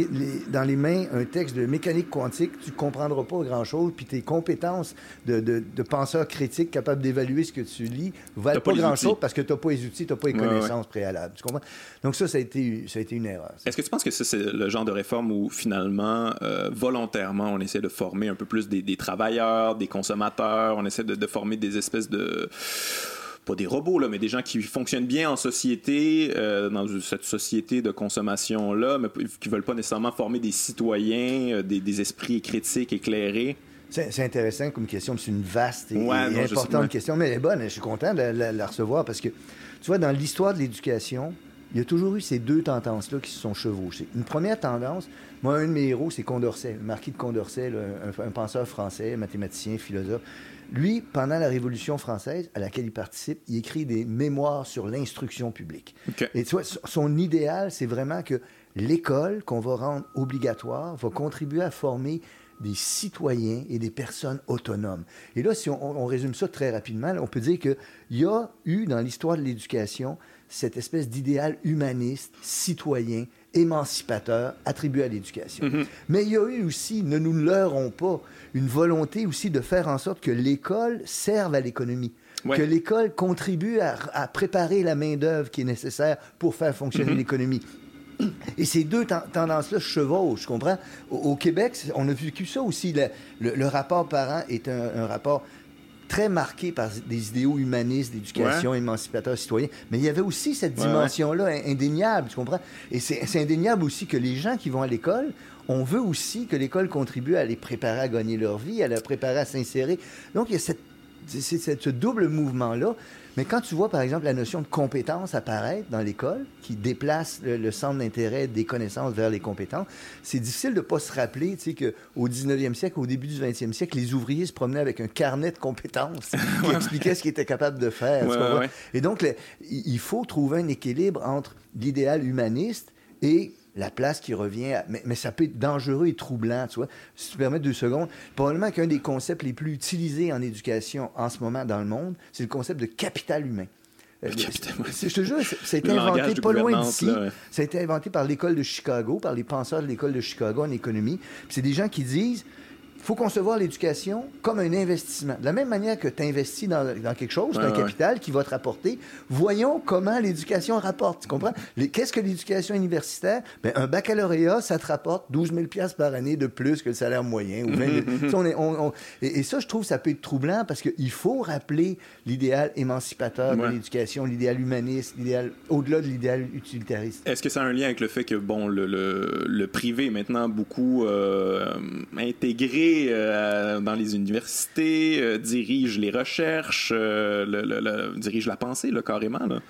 dans les mains un texte de mécanique quantique, tu ne comprendras pas grand-chose, puis tes compétences de, de, penseur critique capable d'évaluer ce que tu lis valent pas, grand-chose parce que tu n'as pas les outils, tu n'as pas les connaissances préalables. Tu comprends? Donc ça, ça a été, ça a été une erreur. Est-ce que tu penses que c'est le genre de réforme où finalement, euh, volontairement, on essaie de former un peu plus des, travailleurs, des consommateurs, on essaie de, de former des espèces de pas des robots, là, mais des gens qui fonctionnent bien en société, euh, dans cette société de consommation-là, mais qui veulent pas nécessairement former des citoyens, euh, des, esprits critiques, éclairés. C'est intéressant comme question, c'est une vaste et, importante question, mais elle est bonne. Je suis content de la, recevoir parce que, tu vois, dans l'histoire de l'éducation, il y a toujours eu ces deux tendances-là qui se sont chevauchées. Une première tendance, moi, un de mes héros, c'est Condorcet, le marquis de Condorcet, un, penseur français, mathématicien, philosophe. Lui, pendant la Révolution française, à laquelle il participe, il écrit des mémoires sur l'instruction publique. Et tu vois, son idéal, c'est vraiment que l'école, qu'on va rendre obligatoire, va contribuer à former des citoyens et des personnes autonomes. Et là, si on, résume ça très rapidement, on peut dire qu'il y a eu dans l'histoire de l'éducation cette espèce d'idéal humaniste, citoyen, émancipateur attribué à l'éducation. Mm-hmm. Mais il y a eu aussi, ne nous leurrons pas, une volonté aussi de faire en sorte que l'école serve à l'économie. Que l'école contribue à, préparer la main-d'œuvre qui est nécessaire pour faire fonctionner mm-hmm. l'économie. Et ces deux tendances-là chevauchent, je comprends? Au, Québec, on a vécu ça aussi. Le, rapport parent est un, rapport très marqué par des idéaux humanistes, d'éducation, émancipateur, citoyen. Mais il y avait aussi cette dimension-là indéniable, tu comprends? Et c'est indéniable aussi que les gens qui vont à l'école on veut aussi que l'école contribue à les préparer à gagner leur vie, à les préparer à s'insérer. Donc, il y a cette, ce double mouvement-là. Mais quand tu vois, par exemple, la notion de compétence apparaître dans l'école, qui déplace le, centre d'intérêt des connaissances vers les compétences, c'est difficile de ne pas se rappeler tu sais, qu'au 19e siècle, au début du 20e siècle, les ouvriers se promenaient avec un carnet de compétences qui expliquait ce qu'ils étaient capables de faire. Et donc, il faut trouver un équilibre entre l'idéal humaniste et la place qui revient. Mais, ça peut être dangereux et troublant, tu vois. Si tu permets deux secondes, probablement qu'un des concepts les plus utilisés en éducation en ce moment dans le monde, c'est le concept de capital humain. Euh, je te jure, ça a été inventé pas loin d'ici. Ça a été inventé par l'école de Chicago, par les penseurs de l'école de Chicago en économie. C'est des gens qui disent faut concevoir l'éducation comme un investissement. De la même manière que tu investis dans, quelque chose, un capital qui va te rapporter, voyons comment l'éducation rapporte. Tu comprends? Qu'est-ce que l'éducation universitaire? Ben, un baccalauréat, ça te rapporte 12 000 par année de plus que le salaire moyen. Ou et, ça, je trouve, ça peut être troublant parce qu'il faut rappeler l'idéal émancipateur de l'éducation, l'idéal humaniste, l'idéal au-delà de l'idéal utilitariste. Est-ce que ça a un lien avec le fait que, bon, le, le, privé est maintenant beaucoup euh, intégré intégré dans les universités, dirige les recherches, dirige la pensée, là, carrément. Là.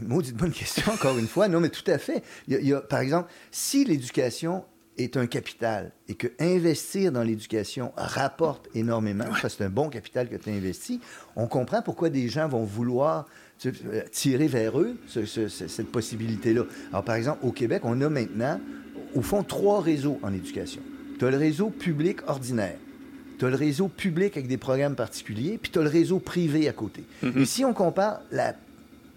Maudite bonne question, encore une fois. Non, mais tout à fait. Il y a, par exemple, si l'éducation est un capital et que investir dans l'éducation rapporte énormément, c'est un bon capital que tu as investi, on comprend pourquoi des gens vont vouloir tirer vers eux cette possibilité-là. Alors, par exemple, au Québec, on a maintenant, au fond, trois réseaux en éducation. Tu as le réseau public ordinaire. Tu as le réseau public avec des programmes particuliers, puis tu as le réseau privé à côté. Mm-hmm. Et si on compare la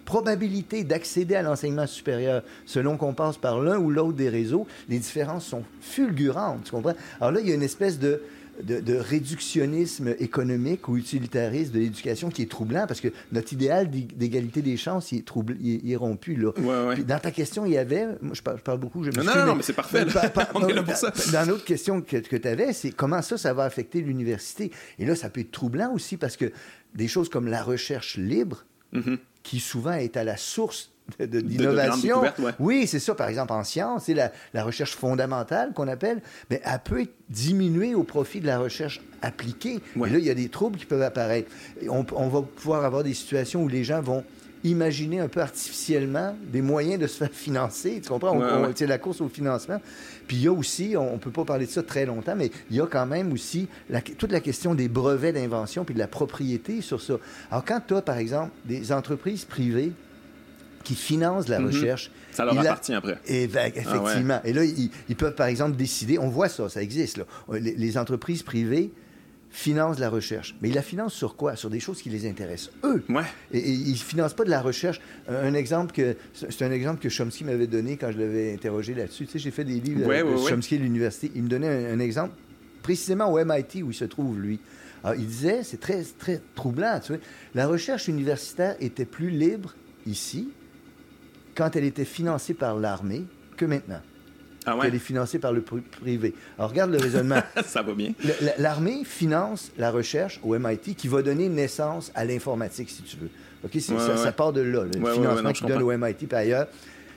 probabilité d'accéder à l'enseignement supérieur selon qu'on passe par l'un ou l'autre des réseaux, les différences sont fulgurantes, tu comprends? Alors là, il y a une espèce de, de, réductionnisme économique ou utilitariste de l'éducation qui est troublant parce que notre idéal d'égalité des chances, il est, trouble, il, est rompu. Là. dans ta question, il y avait, moi je parle, beaucoup, je me Non, non, non, mais c'est parfait. On est là pour ça. Dans l'autre question que, que tu avais, c'est comment ça, ça va affecter l'université? Et là, ça peut être troublant aussi parce que des choses comme la recherche libre, mm-hmm qui souvent est à la source d'innovation. Oui, c'est ça. Par exemple, en sciences, c'est la, la, recherche fondamentale qu'on appelle, mais elle peut être diminuée au profit de la recherche appliquée. Et là, il y a des troubles qui peuvent apparaître. On, on, va pouvoir avoir des situations où les gens vont imaginer un peu artificiellement des moyens de se faire financer. Tu comprends? on, c'est la course au financement. Puis il y a aussi, on ne peut pas parler de ça très longtemps, mais il y a quand même aussi toute la question des brevets d'invention puis de la propriété sur ça. Alors quand tu as, par exemple, des entreprises privées qui financent la mhm. recherche. Ça leur appartient après. Et, ben, ah effectivement. Et là, ils, peuvent, par exemple, décider, on voit ça, ça existe, là. les entreprises privées financent la recherche. Mais ils la financent sur quoi? Sur des choses qui les intéressent, eux. Ouais. Et, ils ne financent pas de la recherche. Un, exemple que... C'est un exemple que Chomsky m'avait donné quand je l'avais interrogé là-dessus. Tu sais, j'ai fait des livres de Chomsky à l'université. Il me donnait un, exemple précisément au MIT où il se trouve, lui. Alors, il disait, c'est très, très troublant, tu sais, la recherche universitaire était plus libre ici quand elle était financée par l'armée que maintenant ah qu'elle est financée par le privé. Alors, regarde le raisonnement. ça va bien. L'armée finance la recherche au MIT qui va donner naissance à l'informatique, si tu veux. OK? ça, part de là, le financement qu'il donne au MIT par ailleurs.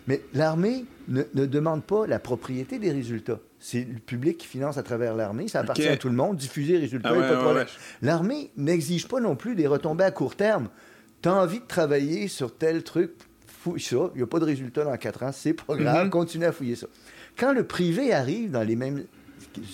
Mais l'armée ne, demande pas la propriété des résultats. C'est le public qui finance à travers l'armée. Ça appartient à tout le monde. Diffuser les résultats, ah L'armée n'exige pas non plus des retombées à court terme. Tu as envie de travailler sur tel truc, fouille ça. Il n'y a pas de résultat dans quatre ans. C'est pas grave. Mm-hmm. Continue à fouiller ça. Quand le privé arrive dans les mêmes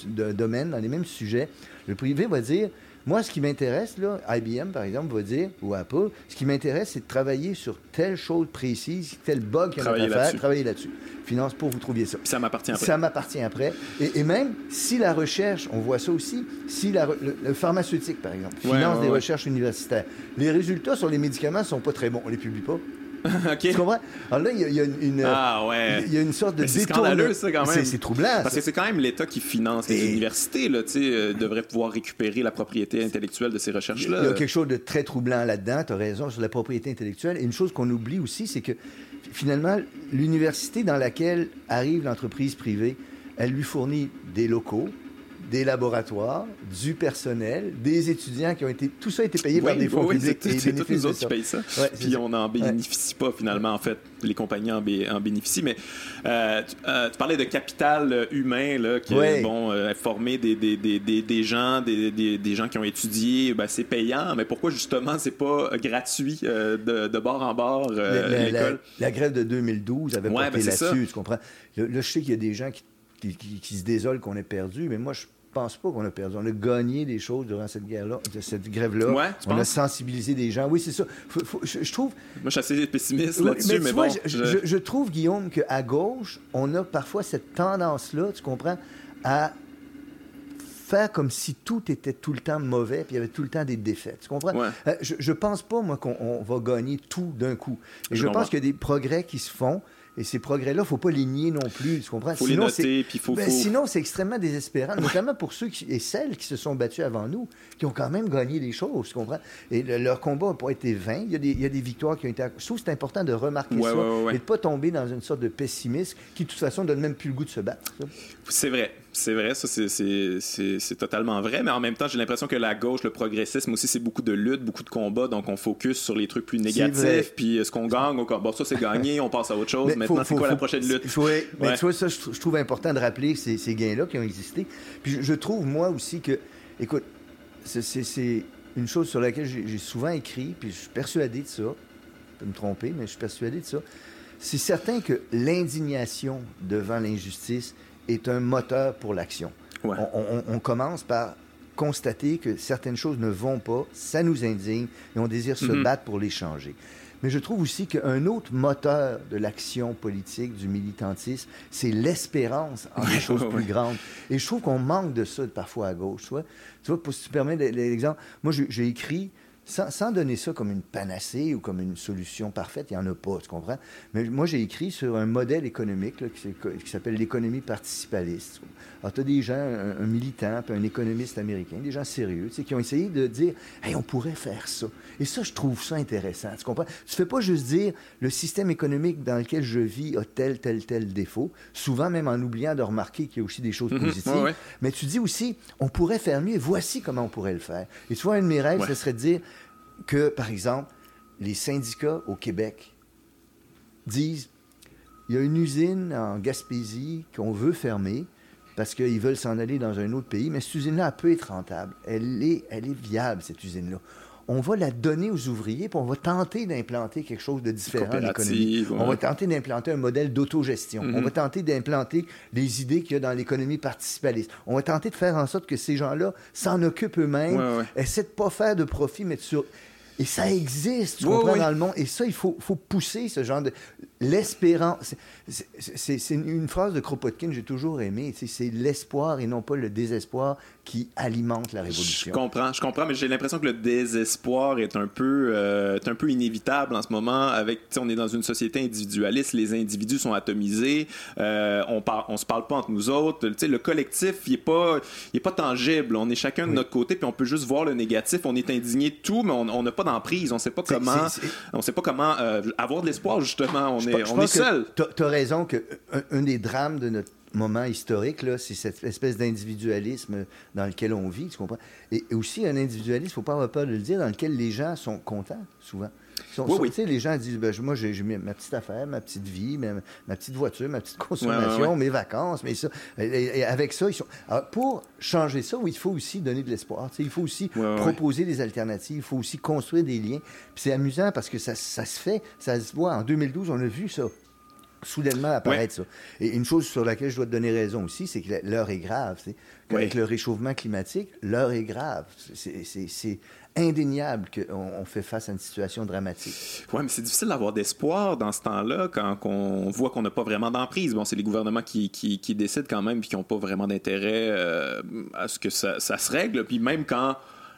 domaines, dans les mêmes sujets, le privé va dire moi, ce qui m'intéresse, là, IBM, par exemple, va dire, ou Apple, ce qui m'intéresse, c'est de travailler sur telle chose précise, tel bug qu'il y a à faire, travailler là-dessus. Finance pour vous trouviez ça. ça m'appartient après. Ça m'appartient après. Et, même si la recherche, on voit ça aussi, si la, le, pharmaceutique, par exemple, finance des recherches universitaires, les résultats sur les médicaments ne sont pas très bons. On ne les publie pas. Tu comprends? Alors là, il y, a une, ah, ouais. il y a une sorte de C'est scandaleux, ça, quand même. C'est troublant. Parce que c'est quand même l'État qui finance les universités, là, tu sais, euh, devrait pouvoir récupérer la propriété intellectuelle de ces recherches-là. Il y a quelque chose de très troublant là-dedans, tu as raison, sur la propriété intellectuelle. Et une chose qu'on oublie aussi, c'est que finalement, l'université dans laquelle arrive l'entreprise privée, elle lui fournit des locaux, des laboratoires, du personnel, des étudiants qui ont été. Tout ça a été payé par des fonds publics. C'est tous nous autres qui payent ça. Puis on n'en bénéficie pas finalement, en fait. Les compagnies en, bénéficient. Mais euh, euh, tu, parlais de capital humain, là, qui est bon, euh, formé des, des, des, des, gens, des, gens qui ont étudié. Ben, c'est payant, mais pourquoi justement c'est pas gratuit de, de, bord en bord l'école? La, grève de 2012 avait porté ben, là-dessus, tu comprends? Là, je sais qu'il y a des gens qui qui, qui, se désolent qu'on ait perdu, mais moi, je pense pas qu'on a perdu. On a gagné des choses durant cette guerre-là, cette grève-là. on a sensibilisé des gens. Oui, c'est ça. je, trouve. Moi, je suis assez pessimiste là-dessus, mais, bon. Je, trouve, Guillaume, qu'à gauche, on a parfois cette tendance-là, tu comprends, à faire comme si tout était tout le temps mauvais, puis il y avait tout le temps des défaites. Tu comprends? Euh, je, je pense pas, moi, qu'on va gagner tout d'un coup. Et je pense qu'il y a des progrès qui se font. Et ces progrès-là, il ne faut pas les nier non plus, tu comprends? Faut sinon, les noter, puis faut, ben, Sinon, c'est extrêmement désespérant, notamment pour ceux qui, et celles qui se sont battus avant nous, qui ont quand même gagné des choses, tu comprends? Et leur combat n'a pas été vain. Il y, a des, il y, a des, victoires qui ont été... Je trouve que c'est important de remarquer ça et de ne pas tomber dans une sorte de pessimisme qui, de toute façon, donne même plus le goût de se battre. C'est vrai. C'est vrai, ça, c'est totalement vrai, mais en même temps, j'ai l'impression que la gauche, le progressisme aussi, c'est beaucoup de lutte, beaucoup de combats, donc on focus sur les trucs plus négatifs, puis ce qu'on gagne, on... bon, ça c'est gagné, on passe à autre chose, maintenant, c'est quoi la prochaine lutte? mais tu vois, ça, je, trouve important de rappeler ces, ces gains-là qui ont existé. Puis je, trouve, moi aussi, que, écoute, c'est une chose sur laquelle j'ai souvent écrit, puis je suis persuadé de ça. Je peux me tromper, mais je suis persuadé de ça. C'est certain que l'indignation devant l'injustice est un moteur pour l'action. On, commence par constater que certaines choses ne vont pas, ça nous indigne et on désire se mhm. battre pour les changer. Mais je trouve aussi qu'un autre moteur de l'action politique, du militantisme, c'est l'espérance en des choses plus grandes. Et je trouve qu'on manque de ça parfois à gauche. Tu vois, tu vois pour, si tu permets l'exemple, moi j'ai écrit sans, donner ça comme une panacée ou comme une solution parfaite, il n'y en a pas, tu comprends? Mais moi, j'ai écrit sur un modèle économique qui, s'appelle l'économie participative. Alors, tu as des gens, un, militant, puis un économiste américain, des gens sérieux, tu sais, qui ont essayé de dire, hey, on pourrait faire ça. Et ça, je trouve ça intéressant, tu comprends? Tu fais pas juste dire, le système économique dans lequel je vis a tel, tel, tel défaut, souvent même en oubliant de remarquer qu'il y a aussi des choses mhm. positives. Mais tu dis aussi, on pourrait faire mieux, voici comment on pourrait le faire. Et tu vois, un de mes rêves, ce serait de dire, que, par exemple, les syndicats au Québec disent il y a une usine en Gaspésie qu'on veut fermer parce qu'ils veulent s'en aller dans un autre pays, mais cette usine-là, peut être rentable. Elle est, elle est viable, cette usine-là. On va la donner aux ouvriers, puis on va tenter d'implanter quelque chose de différent en économie. On va tenter d'implanter un modèle d'autogestion. On va mhm. tenter d'implanter les idées qu'il y a dans l'économie participative. On va tenter de faire en sorte que ces gens-là s'en occupent eux-mêmes, essaient de pas faire de profit, mais de sur et ça existe, tu comprends, dans le monde. Et ça, il faut, faut pousser ce genre de l'espérance. C'est une phrase de Kropotkin que j'ai toujours aimée. C'est l'espoir et non pas le désespoir qui alimente la révolution. Je comprends, je comprends, mais j'ai l'impression que le désespoir est un peu, euh, un peu inévitable en ce moment. Avec, on est dans une société individualiste, les individus sont atomisés, euh, on par, on se parle pas entre nous autres. le collectif, il est pas, il est pas tangible. On est chacun de notre côté, puis on peut juste voir le négatif. On est indigné de tout, mais on n'a pas d'emprise. On sait pas comment, on sait pas comment euh, avoir de l'espoir justement. On est on est seul. Tu as raison que un, des drames de notre moment historique, c'est cette espèce d'individualisme dans lequel on vit, tu comprends? Et, aussi un individualisme, il ne faut pas avoir peur de le dire, dans lequel les gens sont contents, souvent. Oui, Les gens disent, ben, moi, j'ai ma petite affaire, ma petite vie, ma, petite voiture, ma petite consommation, mes vacances, mais ça. Et, avec ça, ils sont... pour changer ça, il faut aussi donner de l'espoir. Il faut aussi proposer des alternatives, il faut aussi construire des liens. c'est amusant parce que ça, ça se fait, ça se voit. En 2012, on a vu ça soudainement apparaître ça. Et une chose sur laquelle je dois te donner raison aussi, c'est que l'heure est grave. Avec le réchauffement climatique, l'heure est grave. C'est indéniable qu'on fait face à une situation dramatique. Oui, mais c'est difficile d'avoir d'espoir dans ce temps-là quand on voit qu'on n'a pas vraiment d'emprise. Bon, c'est les gouvernements qui, qui, décident quand même et qui n'ont pas vraiment d'intérêt euh, à ce que ça, ça se règle. Puis même quand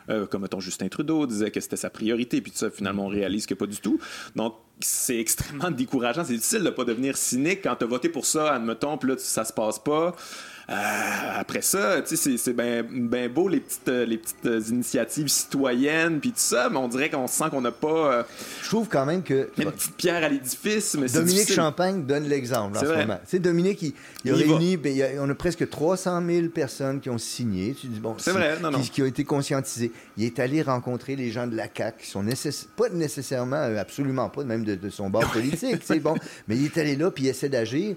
euh, comme mettons Justin Trudeau disait que c'était sa priorité, puis tout ça, finalement, on réalise que pas du tout. Donc, c'est extrêmement décourageant. C'est difficile de ne pas devenir cynique quand tu as voté pour ça, admettons, puis là, ça se passe pas. Euh, après ça, c'est bien ben beau les petites, euh, les petites euh, initiatives citoyennes, puis tout ça, mais on dirait qu'on sent qu'on n'a pas. Je trouve quand même que. Une petite pierre à l'édifice, mais Dominique Champagne donne l'exemple en ce moment. Sais, Dominique, il, il a réuni, ben, on a presque 300 000 personnes qui ont signé. Tu dis, bon, c'est vrai, non, non. Qui, ont été conscientisées. Il est allé rencontrer les gens de la CAQ, qui sont pas nécessairement, absolument pas, même de, de son bord politique, c'est bon, mais il est allé là, puis il essaie d'agir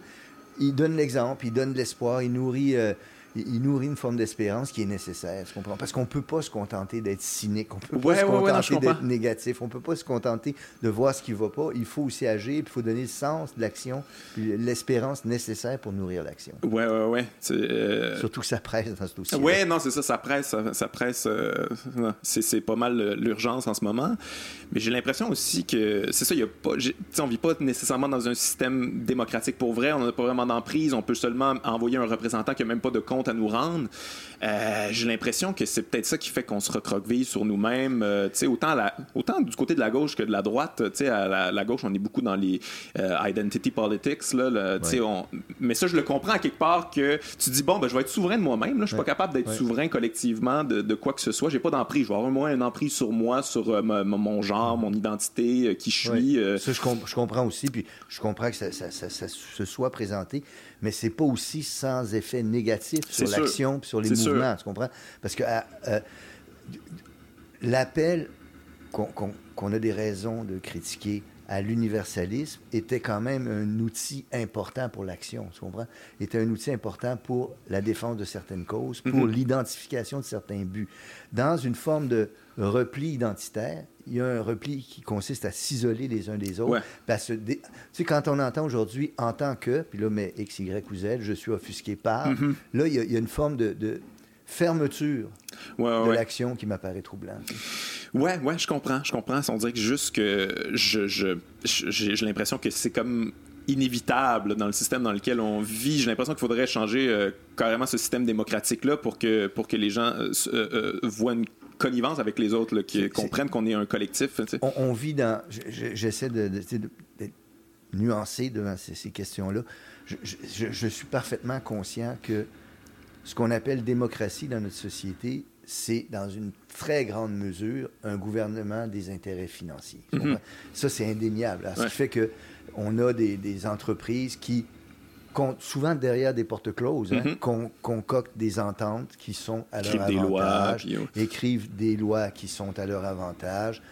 il donne l'exemple, il donne de l'espoir, il nourrit euh, il nourrit une forme d'espérance qui est nécessaire. Parce qu'on ne peut pas se contenter d'être cynique, on ne peut pas se contenter d'être négatif, on ne peut pas se contenter de voir ce qui ne va pas. Il faut aussi agir, il faut donner le sens de l'action, l'espérance nécessaire pour nourrir l'action. Oui, oui, oui. Euh, Surtout que ça presse dans ce dossier. Oui, non, c'est ça, ça presse. Ça, presse euh, c'est pas mal l'urgence en ce moment. Mais j'ai l'impression aussi que c'est ça, y a pas, on vit pas nécessairement dans un système démocratique pour vrai, on n'a pas vraiment d'emprise, on peut seulement envoyer un représentant qui n'a même pas de compte à nous rendre. Euh, j'ai l'impression que c'est peut-être ça qui fait qu'on se recroqueville sur nous-mêmes. Euh, autant, la, autant du côté de la gauche que de la droite. À la, gauche, on est beaucoup dans les euh, identity politics. Là, on... Mais ça, je le comprends à quelque part que tu dis, bon, ben, je vais être souverain de moi-même. Je ne suis pas capable d'être souverain collectivement de, quoi que ce soit. J'ai pas d'emprise. Je vais avoir au moins un emprise sur moi, sur mon genre, mon identité, qui je suis. Ça, je, comprends aussi. Puis je comprends que ça, ça, se soit présenté mais c'est pas aussi sans effet négatif sur l'action et sur les mouvements, tu comprends? Parce que euh, euh, l'appel qu'on a des raisons de critiquer à l'universalisme était quand même un outil important pour l'action, tu comprends? Était un outil important pour la défense de certaines causes, pour Mhm. l'identification de certains buts. Dans une forme de repli identitaire, il y a un repli qui consiste à s'isoler les uns des autres. Ouais. Parce que, des- tu sais, quand on entend aujourd'hui en tant que, puis là, mais X, Y ou Z, je suis offusqué par, Mhm. là, il y, a, il y a une forme de, de fermeture Ouais, ouais, de l'action qui m'apparaît troublante. Ouais, ouais, je comprends, je comprends. On dirait que juste que je, je, je- j'ai, l'impression que c'est comme inévitable dans le système dans lequel on vit. J'ai l'impression qu'il faudrait changer euh, carrément ce système démocratique-là pour que, pour que les gens euh, euh, voient une connivence avec les autres, là, qui comprennent qu'on est un collectif. On, on vit dans. je- je- J'essaie de, de- nuancé devant ces, ces questions-là. Je, je- je- je suis parfaitement conscient que ce qu'on appelle démocratie dans notre société, c'est dans une très grande mesure un gouvernement des intérêts financiers. Mhm. Ça, c'est indéniable. Alors, Ce qui fait que on a des, des entreprises qui comptent souvent derrière des portes closes, hein, Mhm. con- concoctent des ententes qui sont à leur Écrivent des lois, avantage, écrivent des lois qui sont à leur avantage,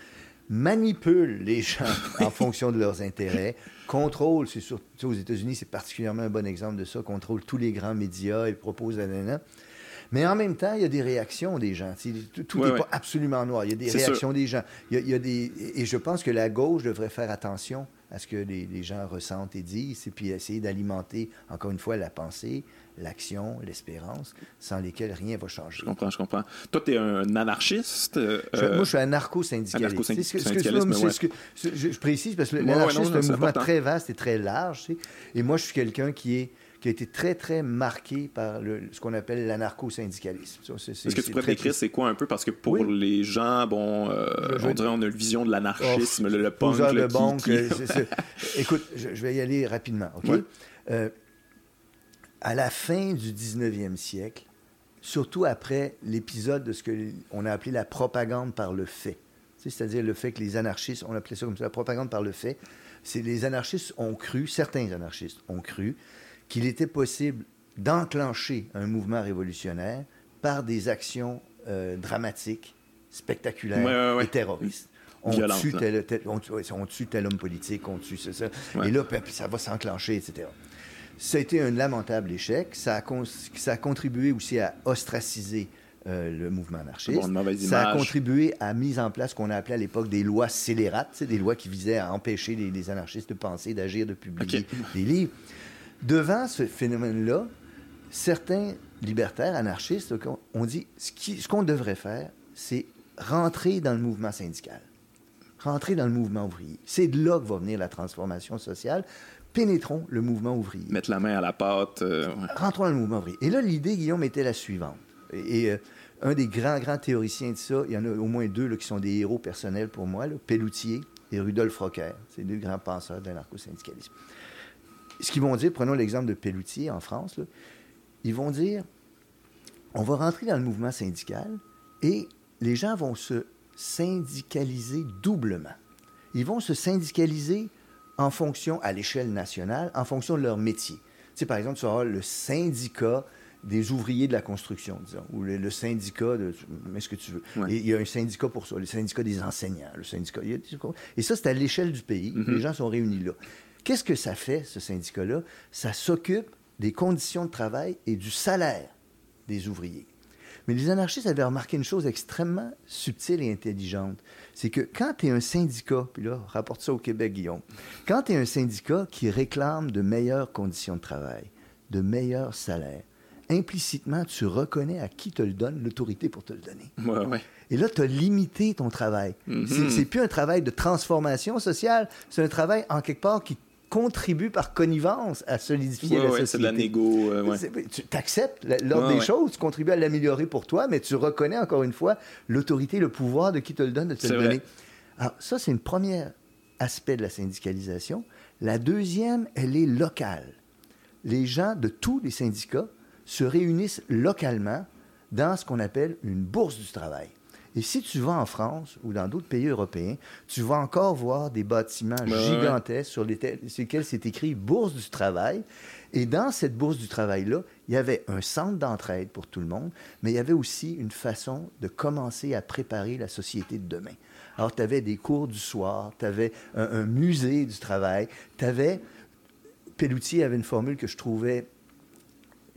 manipulent les gens en fonction de leurs intérêts, contrôlent, c'est sais, aux États-Unis, c'est particulièrement un bon exemple de ça, contrôlent tous les grands médias, ils proposent nanana. Mais en même temps, il y a des réactions des gens. Tout n'est Ouais, ouais. pas absolument noir. Il y a des réactions des gens. Il y a, il y a des, et je pense que la gauche devrait faire attention à ce que les, les gens ressentent et disent, et puis essayer d'alimenter, encore une fois, la pensée, l'action, l'espérance, sans lesquelles rien va changer. Je comprends, je comprends. Toi, tu es un anarchiste. euh, Je- moi, je suis anarcho-syndicaliste. anarcho-syndi- C'est ce ouais. que- je, je précise parce que Ouais, l'anarchisme, ouais, c'est un mouvement important. très vaste et très large. tu sais. Et moi, je suis quelqu'un qui, est, qui a été très, très marqué par le- ce qu'on appelle l'anarcho-syndicalisme. Est-ce que tu pourrais décrire c'est quoi un peu? Parce que pour Oui. les gens, bon, euh, Je- on dirait on a une vision de l'anarchisme, Oh, le, le punk, là, de qui- banque. qui- euh, Écoute, je, vais y aller rapidement. OK? Euh, à la fin du 19e siècle, surtout après l'épisode de ce qu'on a appelé la propagande par le fait, c'est-à-dire le fait que les anarchistes, on appelait ça comme ça, la propagande par le fait, c'est les anarchistes ont cru, certains anarchistes ont cru, qu'il était possible d'enclencher un mouvement révolutionnaire par des actions euh, dramatiques, spectaculaires Ouais, ouais, ouais. et terroristes. On Violentes, tue, là. tel, tel- on, tue- ouais, on tue tel homme politique, on tue ça, ça. Et là, puis ça va s'enclencher, etc. Ça a été un lamentable échec. Ça a, con- ça a contribué aussi à ostraciser euh, le mouvement anarchiste. Bon, ça a contribué à la mise en place ce qu'on a appelé à l'époque des lois scélérates, des lois qui visaient à empêcher les, les anarchistes de penser, d'agir, de publier des livres. Devant ce phénomène-là, certains libertaires anarchistes ont- dit ce qu'on devrait faire, c'est rentrer dans le mouvement syndical, rentrer dans le mouvement ouvrier. C'est de là que va venir la transformation sociale. Pénétrons le mouvement ouvrier. Mettre la main à la pâte. euh, ouais. Rentrons dans le mouvement ouvrier. Et là, l'idée, Guillaume, était la suivante. Et, et, euh, un des grands, grands théoriciens de ça, il y en a au moins deux là, qui sont des héros personnels pour moi, là, Pelloutier et Rudolf Rocker. C'est deux grands penseurs de l'anarcho-syndicalisme. Ce qu'ils vont dire, prenons l'exemple de Pelloutier en France, là, ils vont dire, on va rentrer dans le mouvement syndical et les gens vont se syndicaliser doublement. Ils vont se syndicaliser en fonction, à l'échelle nationale, en fonction de leur métier. Tu sais, par exemple, tu vas avoir le syndicat des ouvriers de la construction, disons, ou le, le syndicat de... Mais ce que tu veux. Ouais. Et il y a un syndicat pour ça, le syndicat des enseignants, le syndicat... Et ça, c'est à l'échelle du pays. Mhm. Les gens sont réunis là. Qu'est-ce que ça fait, ce syndicat-là? Ça s'occupe des conditions de travail et du salaire des ouvriers. Mais les anarchistes avaient remarqué une chose extrêmement subtile et intelligente. C'est que quand tu es un syndicat, puis là, rapporte ça au Québec, Guillaume, quand tu es un syndicat qui réclame de meilleures conditions de travail, de meilleurs salaires, implicitement, tu reconnais à qui te le donne l'autorité pour te le donner. Ouais, ouais. Et là, tu as limité ton travail. Mhm. C'est- C'est plus un travail de transformation sociale, c'est un travail, en quelque part, qui contribue par connivence à solidifier Ouais, la ouais, société. c'est de la négo. euh, ouais. Tu acceptes l'ordre des choses, tu contribues à l'améliorer pour toi, mais tu reconnais encore une fois l'autorité, le pouvoir de qui te le donne de te le vrai. donner. Alors, ça, c'est une première aspect de la syndicalisation. La deuxième, elle est locale. Les gens de tous les syndicats se réunissent localement dans ce qu'on appelle une bourse du travail. Et si tu vas en France ou dans d'autres pays européens, tu vas encore voir des bâtiments gigantesques sur, lesquels, c'est écrit Bourse du travail. Et dans cette bourse du travail-là, il y avait un centre d'entraide pour tout le monde, mais il y avait aussi une façon de commencer à préparer la société de demain. Alors, tu avais des cours du soir, tu avais un, musée du travail, tu avais... Pelloutier avait une formule que je trouvais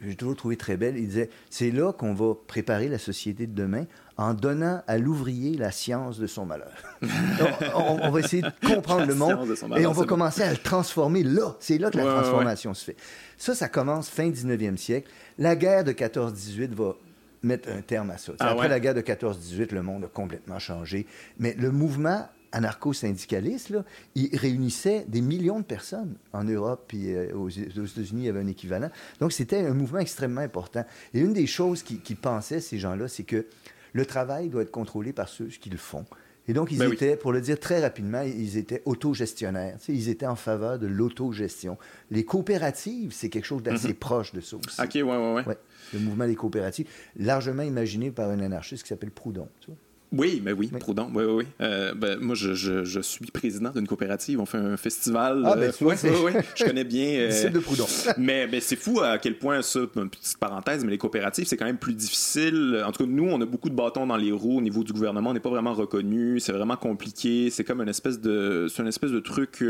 j'ai toujours trouvé très belle. Il disait c'est là qu'on va préparer la société de demain en donnant à l'ouvrier la science de son malheur. on, va essayer de comprendre le monde et on va commencer à le transformer là. C'est là que la transformation se fait. Ça, ça commence fin 19e siècle. La guerre de 14-18 va mettre un terme à ça. Ah après la guerre de 14-18, le monde a complètement changé. Mais le mouvement anarcho-syndicaliste, il réunissait des millions de personnes en Europe, puis euh, aux, États-Unis, il y avait un équivalent. Donc, c'était un mouvement extrêmement important. Et une des choses qui, pensaient, ces gens-là, c'est que le travail doit être contrôlé par ceux qui le font. Et donc, ils ben étaient, pour le dire très rapidement, ils étaient autogestionnaires. ils étaient en faveur de l'autogestion. Les coopératives, c'est quelque chose d'assez mhm. proche de ça aussi. OK, ouais, ouais, ouais, Le mouvement des coopératives, largement imaginé par un anarchiste qui s'appelle Proudhon. Tu vois? Oui, mais oui, Proudhon, oui, oui, oui. Euh, ben, moi, je, je, suis président d'une coopérative. On fait un festival. Ah, ben, euh, tu vois, oui, je connais bien. Euh, de Proudhon. mais ben, c'est fou à quel point ça, une petite parenthèse, mais les coopératives, c'est quand même plus difficile. En tout cas, nous, on a beaucoup de bâtons dans les roues au niveau du gouvernement. On n'est pas vraiment reconnu. C'est vraiment compliqué. C'est comme une espèce de, c'est une espèce de truc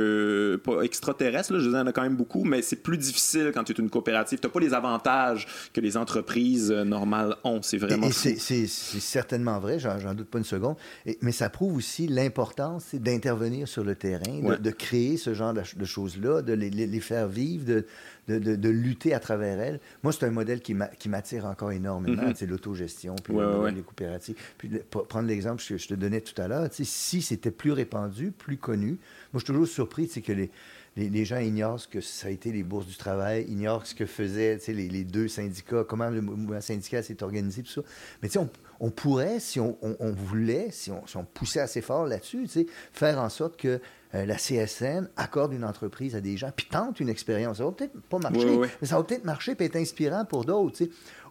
pas extraterrestre. Là. Je veux dire, en a quand même beaucoup, mais c'est plus difficile quand tu es une coopérative. Tu n'as pas les avantages que les entreprises normales ont. C'est vraiment. Et, c'est certainement vrai. J'en doute pas une seconde. mais ça prouve aussi l'importance d'intervenir sur le terrain, de, créer ce genre de, choses-là, de les, faire vivre, de, de, lutter à travers elles. Moi, c'est un modèle qui m'attire encore énormément, c'est l'autogestion, puis les coopératives. Puis prendre l'exemple que je te donnais tout à l'heure, si c'était plus répandu, plus connu, moi, je suis toujours surpris, que les les, gens ignorent ce que ça a été les bourses du travail, ignorent ce que faisaient les, les, deux syndicats, comment le mouvement syndical s'est organisé, tout ça. Mais tu sais, on, pourrait, si on, voulait, si on, poussait assez fort là-dessus, faire en sorte que euh, la CSN accorde une entreprise à des gens, puis tente une expérience. Ça va peut-être pas marcher, mais ça va peut-être marcher, puis être inspirant pour d'autres.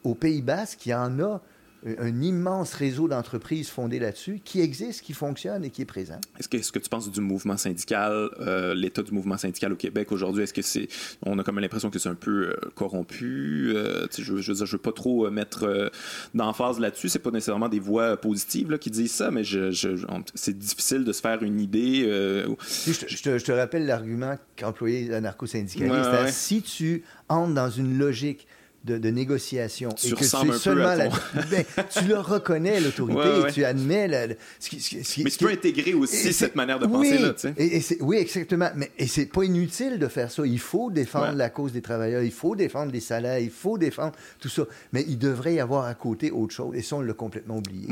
Au Pays Basque, il y en a un immense réseau d'entreprises fondées là-dessus qui existe, qui fonctionne et qui est présent. Est-ce que, est -ce que tu penses du mouvement syndical, euh, l'état du mouvement syndical au Québec aujourd'hui, est-ce que c'est, on a comme l'impression que c'est un peu euh, corrompu? Euh, je, je, je, veux pas trop mettre d'emphase là-dessus. C'est pas nécessairement des voix positives là, qui disent ça, mais je, c'est difficile de se faire une idée. Je, te, je, te, rappelle l'argument qu'employait l'anarcho-syndicaliste. Si tu entres dans une logique de, de négociation. Et que c'est seulement la... ben, tu le reconnais l'autorité tu admets la... ce qui, ce qui, mais tu peux intégrer aussi cette manière de penser là tu sais. et, oui exactement. Mais et c'est pas inutile de faire ça. Il faut défendre la cause des travailleurs. Il faut défendre les salaires. Il faut défendre tout ça. Mais il devrait y avoir à côté autre chose. Et ça on l'a complètement oublié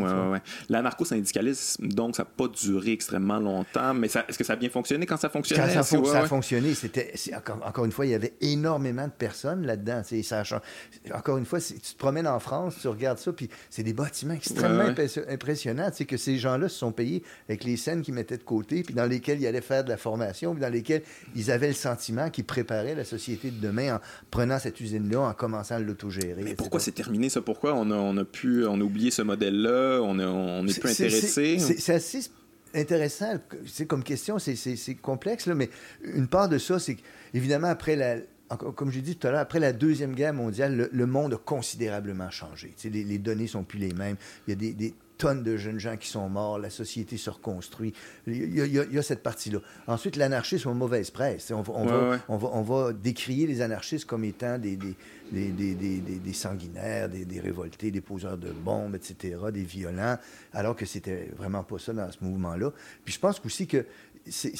l'anarcho-syndicalisme donc ça n'a pas duré extrêmement longtemps. Mais est-ce que ça a bien fonctionné quand ça fonctionnait? Quand ça, ça a fonctionné c'était encore, encore, une fois il y avait énormément de personnes là-dedans ça a encore une fois, tu te promènes en France, tu regardes ça, puis c'est des bâtiments extrêmement impressionnants. Tu sais, que ces gens-là se sont payés avec les scènes qu'ils mettaient de côté, puis dans lesquelles ils allaient faire de la formation, puis dans lesquelles ils avaient le sentiment qu'ils préparaient la société de demain en prenant cette usine-là, en commençant à l'autogérer. Mais pourquoi c'est terminé ça? Pourquoi on a, on a, pu, on a oublié ce modèle-là? On, on est, plus intéressé? C'est assez intéressant c'est comme question, c'est complexe, là, mais une part de ça, c'est évidemment après la comme j'ai dit tout à l'heure, après la Deuxième Guerre mondiale, le, monde a considérablement changé. Les, les, données sont plus les mêmes. Il y a des, tonnes de jeunes gens qui sont morts, la société se reconstruit. Il y a, cette partie-là. Ensuite, l'anarchisme a mauvaise presse. On, va, on, va, décrier les anarchistes comme étant des, des, des sanguinaires, des, révoltés, des poseurs de bombes, etc., des violents, alors que c'était vraiment pas ça dans ce mouvement-là. Puis je pense aussi que c'est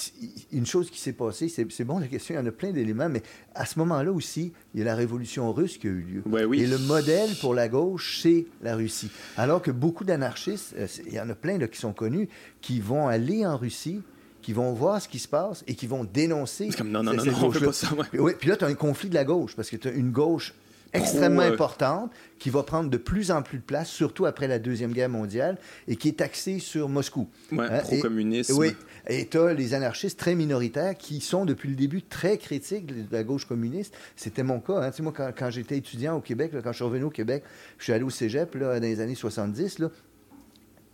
une chose qui s'est passée, c'est bon la question, il y en a plein d'éléments, mais à ce moment-là aussi, il y a la révolution russe qui a eu lieu. oui. Et le modèle pour la gauche, c'est la Russie. Alors que beaucoup d'anarchistes, euh, il y en a plein qui sont connus, qui vont aller en Russie, qui vont voir ce qui se passe et qui vont dénoncer. Comme non, non, non, non, on pas ça. Oui, puis là, tu as un conflit de la gauche, parce que tu as une gauche extrêmement importante qui va prendre de plus en plus de place, surtout après la Deuxième Guerre mondiale, et qui est axée sur Moscou. Oui, hein, pro-communiste. Oui, et tu as les anarchistes très minoritaires qui sont depuis le début très critiques de la gauche communiste. C'était mon cas. Hein. Tu sais, moi, quand, j'étais étudiant au Québec, quand je suis revenu au Québec, je suis allé au cégep là, dans les années 70. Là,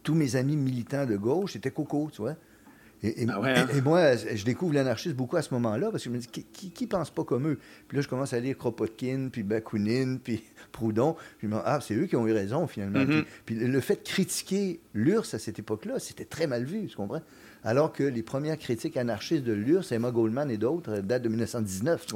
tous mes amis militants de gauche étaient coco, tu vois. Et, ah hein? et, moi, je découvre l'anarchisme beaucoup à ce moment-là parce que je me dis, qui, qui, pense pas comme eux? Puis là, je commence à lire Kropotkin, puis Bakounine, puis Proudhon. Puis je me dis, ah, c'est eux qui ont eu raison, finalement. Mm-hmm. puis, le fait de critiquer l'URSS à cette époque-là, c'était très mal vu, tu comprends? alors que les premières critiques anarchistes de l'URSS, Emma Goldman et d'autres, datent de 1919.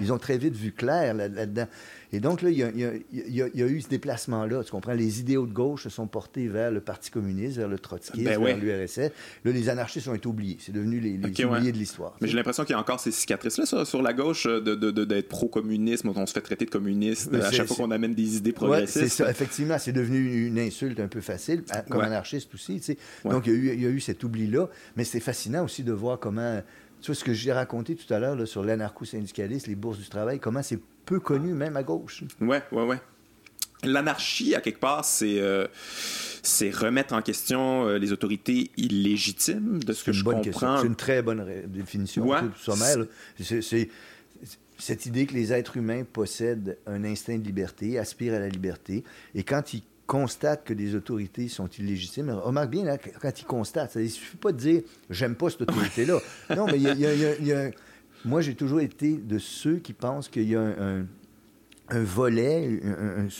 Ils ont très vite vu clair là-dedans. Et donc, là, il y a, eu ce déplacement-là. Tu comprends? Les idéaux de gauche se sont portés vers le Parti communiste, vers le trotskisme, ben vers l'URSS. Là, les anarchistes ont été oubliés. C'est devenu les, oubliés de l'histoire. Mais j'ai l'impression qu'il y a encore ces cicatrices-là sur, la gauche d'être de, pro-communisme. On se fait traiter de communiste à chaque fois qu'on amène des idées progressistes. c'est ça. Effectivement, c'est devenu une insulte un peu facile, comme anarchiste aussi. Tu sais. Donc, il y, il y, a eu, cet oubli-là. Mais c'est fascinant aussi de voir comment tu vois, ce que j'ai raconté tout à l'heure sur l'anarcho-syndicalisme, les bourses du travail, comment c'est peu connu même à gauche. Ouais, ouais, ouais. L'anarchie, à quelque part, c'est euh, remettre en question euh, les autorités illégitimes, de ce que je comprends. C'est une très bonne définition, ouais. sommaire. C'est cette idée que les êtres humains possèdent un instinct de liberté, aspirent à la liberté, et quand ils constate que des autorités sont illégitimes, remarque bien, là, quand ils constatent, ça, il ne suffit pas de dire « j'aime pas cette autorité-là ». Non, mais il y a, moi, j'ai toujours été de ceux qui pensent qu'il y a un, volet,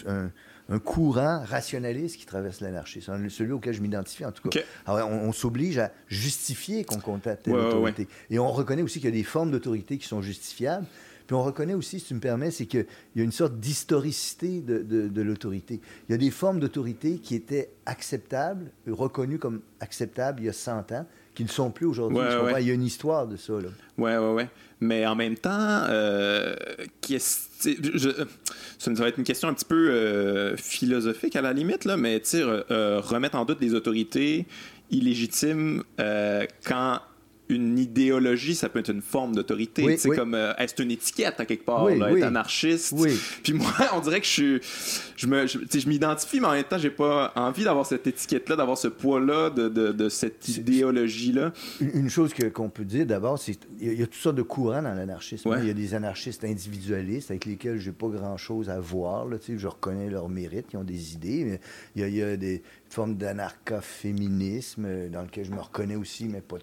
un, courant rationaliste qui traverse l'anarchie. C'est celui auquel je m'identifie, en tout cas. Alors, on, s'oblige à justifier qu'on contacte telle autorité. Et on reconnaît aussi qu'il y a des formes d'autorité qui sont justifiables, puis on reconnaît aussi, si tu me permets, c'est qu'il y a une sorte d'historicité de, l'autorité. Il y a des formes d'autorité qui étaient acceptables, reconnues comme acceptables il y a 100 ans, qui ne sont plus aujourd'hui. Il y a une histoire de ça. Là. Ouais, ouais, ouais. Mais en même temps, euh, je, ça va être une question un petit peu euh, philosophique à la limite, là, mais euh, remettre en doute les autorités illégitimes quand une idéologie, ça peut être une forme d'autorité. c'est comme euh, est-ce une étiquette à quelque part, être anarchiste. Puis moi, on dirait que je suis, je me, je, m'identifie, mais en même temps, j'ai pas envie d'avoir cette étiquette-là, d'avoir ce poids-là de, de, cette idéologie-là. Une chose que, qu'on peut dire d'abord, c'est qu'il y, a toutes sortes de courants dans l'anarchisme. Il y a des anarchistes individualistes avec lesquels j'ai pas grand-chose à voir. Là, je reconnais leurs mérites, ils ont des idées. Mais il y a, il y a des formes d'anarcho-féminisme euh, dans lesquelles je me reconnais aussi, mais pas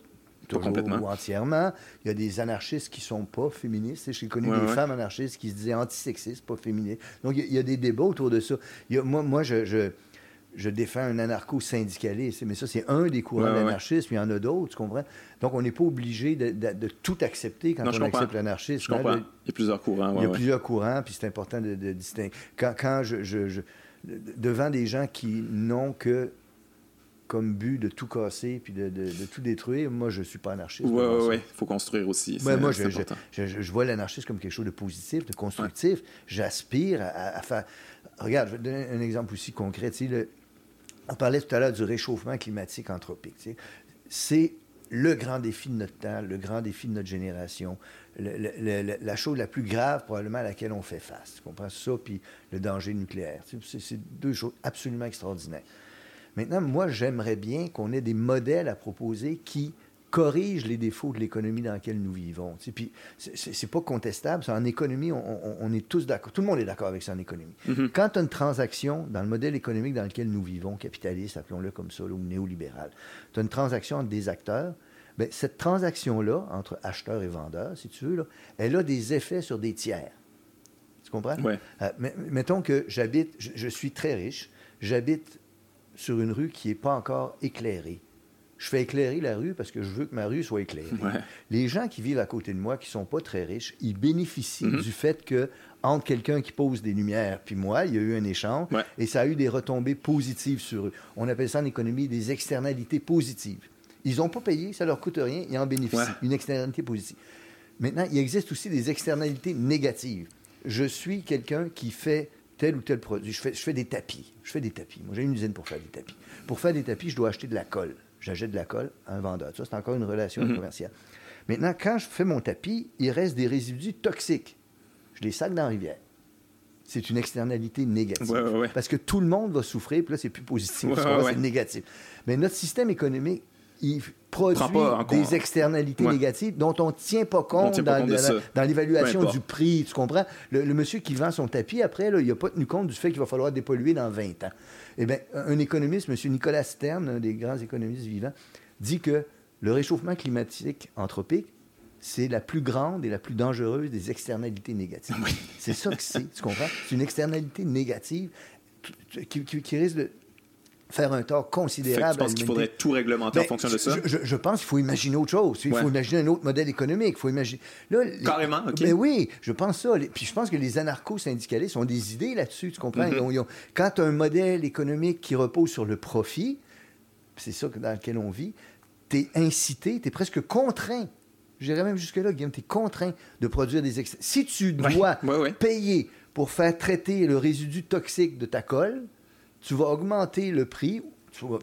complètement. ou entièrement. Il y a des anarchistes qui sont pas féministes. J'ai connu des femmes anarchistes qui se disaient antisexistes, pas féministes. Donc, il y, a, des débats autour de ça. moi, moi, je, je, défends un anarcho-syndicaliste, mais ça, c'est un des courants d'anarchisme. Il y en a d'autres, tu comprends? Donc, on n'est pas obligé de, tout accepter quand on accepte l'anarchisme. Je comprends. il y a plusieurs courants. il y a plusieurs courants, puis c'est important de, distinguer. Quand, quand je, je, devant des gens qui n'ont que comme but de tout casser puis de, tout détruire, moi, je ne suis pas anarchiste. Oui, oui, oui. Il faut construire aussi. moi, je, je, vois l'anarchisme comme quelque chose de positif, de constructif. J'aspire à, faire. Regarde, je vais te donner un exemple aussi concret. On parlait tout à l'heure du réchauffement climatique anthropique. C'est le grand défi de notre temps, le grand défi de notre génération, la chose la plus grave probablement à laquelle on fait face. Tu comprends? Ça, puis le danger nucléaire. C'est deux choses absolument extraordinaires. Maintenant, moi, j'aimerais bien qu'on ait des modèles à proposer qui corrigent les défauts de l'économie dans laquelle nous vivons. Puis, c'est pas contestable. En économie, on, est tous d'accord. Tout le monde est d'accord avec ça en économie. Mm-hmm. Quand tu as une transaction dans le modèle économique dans lequel nous vivons, capitaliste, appelons-le comme ça, ou néolibéral, tu as une transaction entre des acteurs, bien, cette transaction-là, entre acheteur et vendeur, si tu veux, là, elle a des effets sur des tiers. Tu comprends? Ouais. Euh, mettons que j'habite, je suis très riche, j'habite sur une rue qui n'est pas encore éclairée. Je fais éclairer la rue parce que je veux que ma rue soit éclairée. Les gens qui vivent à côté de moi, qui sont pas très riches, ils bénéficient mm-hmm. du fait que entre quelqu'un qui pose des lumières puis moi, il y a eu un échange et ça a eu des retombées positives sur eux. On appelle ça en économie des externalités positives. Ils n'ont pas payé, ça leur coûte rien, ils en bénéficient. Une externalité positive. Maintenant, il existe aussi des externalités négatives. Je suis quelqu'un qui fait tel ou tel produit. Je fais, je fais des tapis. Je fais des tapis. Moi, j'ai une usine pour faire des tapis. Pour faire des tapis, je dois acheter de la colle. J'achète de la colle à un vendeur. Ça, c'est encore une relation mhm. commerciale. Maintenant, quand je fais mon tapis, il reste des résidus toxiques. Je les sac dans la rivière. C'est une externalité négative. Parce que tout le monde va souffrir, puis là, c'est plus positif, c'est négatif. Mais notre système économique il produit des externalités négatives dont on ne tient pas compte dans, l'évaluation du prix. Tu comprends? Le, monsieur qui vend son tapis, après, il n'a pas tenu compte du fait qu'il va falloir dépolluer dans 20 ans. Eh bien, un économiste, M. Nicolas Stern, un des grands économistes vivants, dit que le réchauffement climatique anthropique, c'est la plus grande et la plus dangereuse des externalités négatives. C'est ça que c'est, tu comprends? C'est une externalité négative qui risque de faire un tort considérable. tu penses qu'il faudrait tout réglementer en fonction de ça? Je, pense qu'il faut imaginer autre chose. Il faut imaginer un autre modèle économique. faut imaginer... Carrément, OK. Mais oui, je pense ça. Puis je pense que les anarcho-syndicalistes ont des idées là-dessus, tu comprends? Mm-hmm. Quand tu as un modèle économique qui repose sur le profit, c'est ça dans lequel on vit, tu es incité, tu es presque contraint J'irais même jusque-là, Guillaume, tu es contraint de produire des excès. Si tu dois payer pour faire traiter le résidu toxique de ta colle, tu vas augmenter le prix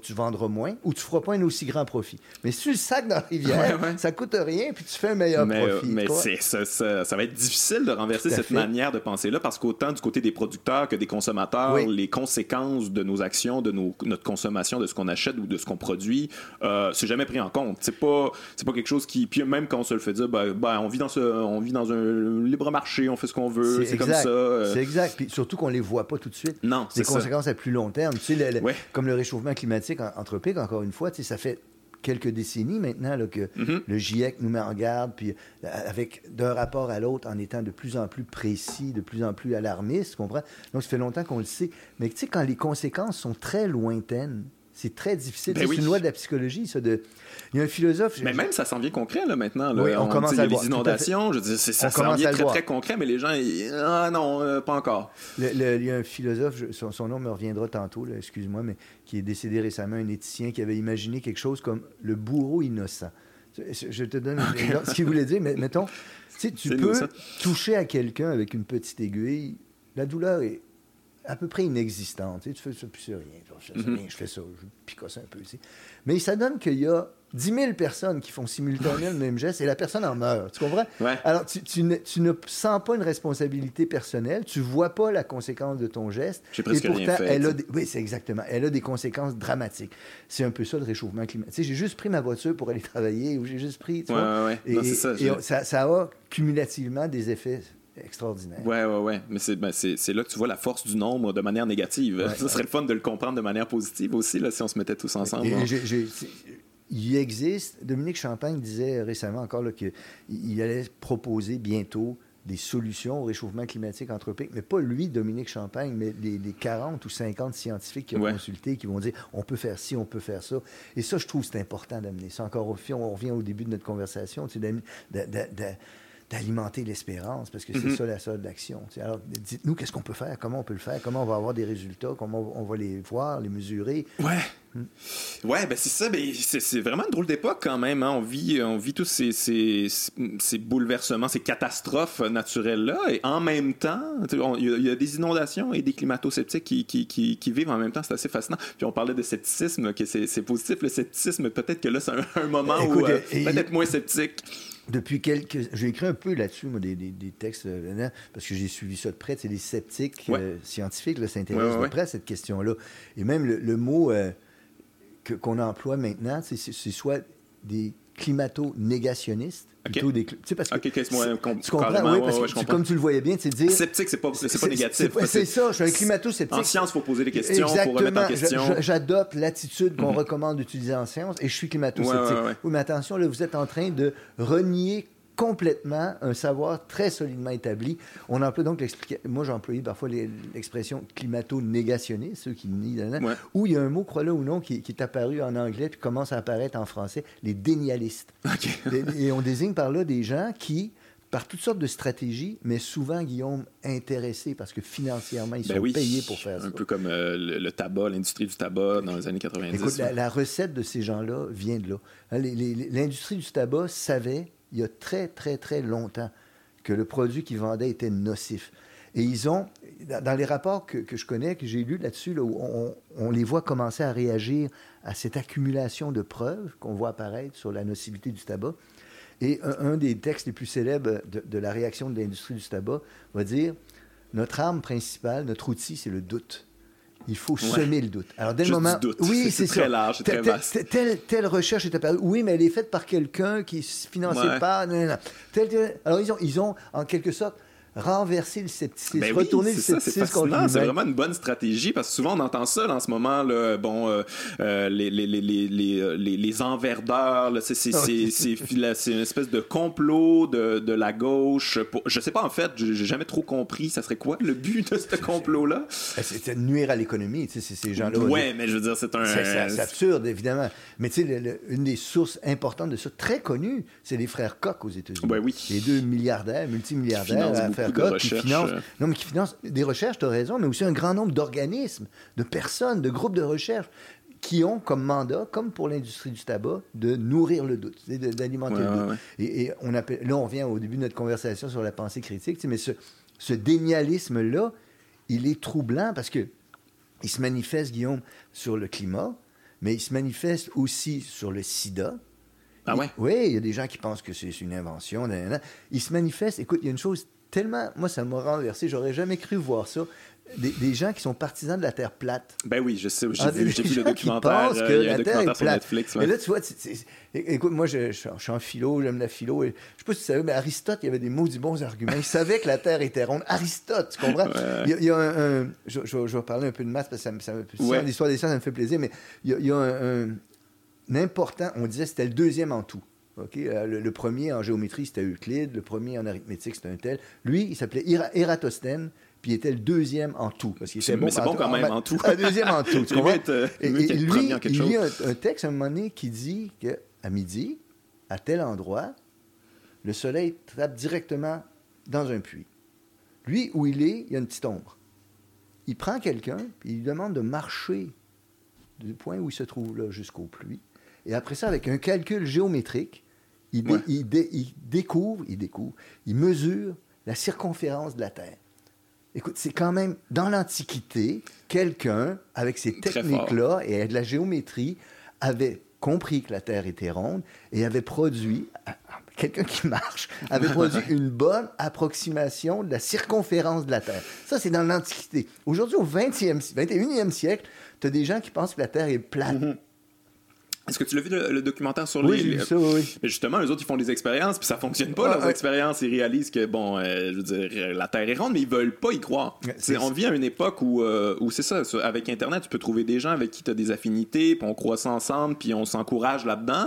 tu, vendras moins ou tu feras pas un aussi grand profit. Mais si tu le sac dans la rivière, ça coûte rien puis tu fais un meilleur profit. Mais ça, ça, va être difficile de renverser cette manière de penser-là parce qu'autant du côté des producteurs que des consommateurs, les conséquences de nos actions, de nos, notre consommation, de ce qu'on achète ou de ce qu'on produit, euh, c'est jamais pris en compte. C'est pas, c'est pas quelque chose qui. Puis même quand on se le fait dire, ben, ben, on, vit dans ce, on vit dans un libre marché, on fait ce qu'on veut, c'est comme ça. Euh. C'est exact. Puis surtout qu'on les voit pas tout de suite. Non, c'est conséquences à plus long terme. Tu sais, comme le réchauffement climatique anthropique, encore une fois, ça fait quelques décennies maintenant là, que mm-hmm. le GIEC nous met en garde, puis euh, avec d'un rapport à l'autre en étant de plus en plus précis, de plus en plus alarmiste, tu comprends? Donc, ça fait longtemps qu'on le sait. Mais tu sais, quand les conséquences sont très lointaines, c'est très difficile. Ben c'est une loi de la psychologie, ça. De... Il y a un philosophe. Mais même ça s'en vient concret, là, maintenant. Là. Oui, on, commence à les inondations, je dis, ça s'en vient très, très concret, mais les gens, ah non, euh, pas encore. il y a un philosophe, son, nom me reviendra tantôt, excuse-moi, mais qui est décédé récemment, un éthicien qui avait imaginé quelque chose comme le bourreau innocent. Je te donne ce qu'il voulait dire, mais mettons, tu peux toucher à quelqu'un avec une petite aiguille, la douleur est à peu près inexistante. Tu, sais, tu fais ça, puis c'est rien. Je fais, rien, je fais ça, je picosse un peu. ici. Mais ça donne qu'il y a 10 000 personnes qui font simultanément le même geste et la personne en meurt. Tu comprends? Alors, tu, tu, ne, tu, ne, sens pas une responsabilité personnelle, tu vois pas la conséquence de ton geste. J'ai presque et pourtant, rien fait, elle a oui, c'est exactement. Elle a des conséquences dramatiques. C'est un peu ça le réchauffement climatique. Tu sais, j'ai juste pris ma voiture pour aller travailler ou j'ai juste pris. Tu vois, et, ça, et ça, ça a cumulativement des effets extraordinaire. Ouais, ouais, ouais. Mais ben, c'est là que tu vois la force du nombre de manière négative. Ce serait le fun de le comprendre de manière positive aussi, là, si on se mettait tous ensemble. il existe, Dominique Champagne disait récemment encore qu'il allait proposer bientôt des solutions au réchauffement climatique anthropique, mais pas lui, Dominique Champagne, mais les, 40 ou 50 scientifiques qui ont consulté, qui vont dire on peut faire ci, on peut faire ça. Et ça, je trouve c'est important d'amener ça. Encore, on revient au début de notre conversation, de, d'alimenter l'espérance, parce que c'est mhm. ça la seule d'action. Alors, dites-nous qu'est-ce qu'on peut faire, comment on peut le faire, comment on va avoir des résultats, comment on va les voir, les mesurer. Ouais. Hmm. Ouais, ben c'est ça. Ben c'est vraiment une drôle d'époque quand même. Hein. On vit, on vit tous ces, ces, ces bouleversements, ces catastrophes naturelles-là, et en même temps, il y, a des inondations et des climato-sceptiques qui, qui, qui, vivent en même temps. C'est assez fascinant. Puis on parlait de scepticisme, que c'est positif. Le scepticisme, peut-être que là, c'est un, moment où euh, peut-être moins sceptique depuis quelques... J'ai écrit un peu là-dessus, moi, des, des, textes, euh, parce que j'ai suivi ça de près. C'est les sceptiques euh, scientifiques s'intéressent de près à cette question-là. Et même le, mot euh, qu'on emploie maintenant, c'est soit des climato-négationnistes. Plutôt des, tu sais, parce que tu comprends, oui, parce que comme tu le voyais bien, c'est dire... Sceptique, c'est pas, pas négatif. C'est ça, je suis un climato-sceptique. En science, il faut poser des questions, il faut remettre en question. J'adopte l'attitude qu'on mhm. recommande d'utiliser en science et je suis climato-sceptique. oui, mais attention, là, vous êtes en train de renier complètement un savoir très solidement établi. On emploie donc moi j'ai employé parfois l'expression climato-négationniste, ceux qui nient, où il y a un mot, crois-le ou non, qui, est apparu en anglais puis commence à apparaître en français, les dénialistes. Et, on désigne par là des gens qui, par toutes sortes de stratégies, mais souvent, Guillaume, intéressés parce que financièrement, ils ben sont payés pour faire ça. Un peu comme euh, le, tabac, l'industrie du tabac dans les années 90. Écoute, la, recette de ces gens-là vient de là. Hein, l'industrie du tabac savait il y a très, très, très longtemps que le produit qu'ils vendaient était nocif. Et ils ont, dans les rapports que, je connais, que j'ai lus là-dessus, où on, les voit commencer à réagir à cette accumulation de preuves qu'on voit apparaître sur la nocivité du tabac. Et un, des textes les plus célèbres de la réaction de l'industrie du tabac va dire Notre arme principale, notre outil, c'est le doute. Il faut semer le doute. Alors, dès le moment. Oui, c'est très large, très vaste. Telle, recherche est apparue. Oui, mais elle est faite par quelqu'un qui ne se finançait pas. Alors, ils ont, ils ont, en quelque sorte, renverser le scepticisme, ben retourner le scepticisme contre C'est vraiment une bonne stratégie parce que souvent on entend ça en ce moment, là, bon, euh, euh, les, les, les, les, euh, les, les enverdeurs, ah c'est une espèce de complot de, de la gauche. Pour, je sais pas en fait, j'ai jamais trop compris, ça serait quoi le but de ce complot-là? Ben, c'est de nuire à l'économie, tu sais, ces gens-là. Ouais, mais je veux dire, c'est un... C'est absurde, évidemment. Mais tu sais, une des sources importantes de ça, très connues, c'est les frères Koch aux États-Unis. Ben oui. Les deux milliardaires, multimilliardaires à faire qui financent, euh. non, mais qui financent des recherches, tu as raison, mais aussi un grand nombre d'organismes, de personnes, de groupes de recherche qui ont comme mandat, comme pour l'industrie du tabac, de nourrir le doute, d'alimenter le doute. Et, on appelle, là, on vient au début de notre conversation sur la pensée critique, mais ce, ce dénialisme-là, il est troublant parce que il se manifeste, Guillaume, sur le climat, mais il se manifeste aussi sur le sida. Ah ouais? oui, il y a des gens qui pensent que c'est une invention. Il se manifeste, écoute, il y a une chose tellement, moi, ça m'a renversé. J'aurais jamais cru voir ça. Des, gens qui sont partisans de la Terre plate. Ben oui, je sais, j'ai ah, vu, le documentaire. Qui euh, que la Terre est plate. Netflix, Et là, tu vois, écoute, moi, je, suis en philo, j'aime la philo. Et, je sais pas si tu savais, mais Aristote, il y avait des maudits bons arguments. Il savait que la Terre était ronde. Aristote, tu comprends? Il, y a, un, je, vais parler un peu de maths parce que ça, me, ça l'histoire des sciences, ça me fait plaisir, mais il y a, un, important, on disait c'était le deuxième en tout. Euh, le, premier en géométrie, c'était Euclide. Le premier en arithmétique, c'était un tel. Lui, il s'appelait Eratosthène, puis il était le deuxième en tout. Parce qu'il c'est bon quand même en, tout. Le deuxième en tout, tu comprends? Euh, et, lui, il lit un, texte à un moment donné qui dit qu'à midi, à tel endroit, le soleil tape directement dans un puits. Lui, où il est, il y a une petite ombre. Il prend quelqu'un, puis il lui demande de marcher du point où il se trouve là jusqu'au puits. Et après ça, avec un calcul géométrique, il, découvre, il découvre, il mesure la circonférence de la Terre. Écoute, c'est quand même dans l'Antiquité, quelqu'un, avec ces techniques-là et de la géométrie, avait compris que la Terre était ronde et avait produit, quelqu'un qui marche, avait produit une bonne approximation de la circonférence de la Terre. Ça, c'est dans l'Antiquité. Aujourd'hui, au 20e, 21e siècle, tu as des gens qui pensent que la Terre est plate. Mm-hmm. Est-ce que tu l'as vu le, documentaire sur oui, les. Oui, ça, oui. Mais justement, les autres, ils font des expériences, puis ça fonctionne pas, leurs expériences. Ils réalisent que, bon, euh, je veux dire, la Terre est ronde, mais ils veulent pas y croire. on vit à une époque où, euh, où c'est ça, avec Internet, tu peux trouver des gens avec qui tu as des affinités, puis on croit ça ensemble, puis on s'encourage là-dedans.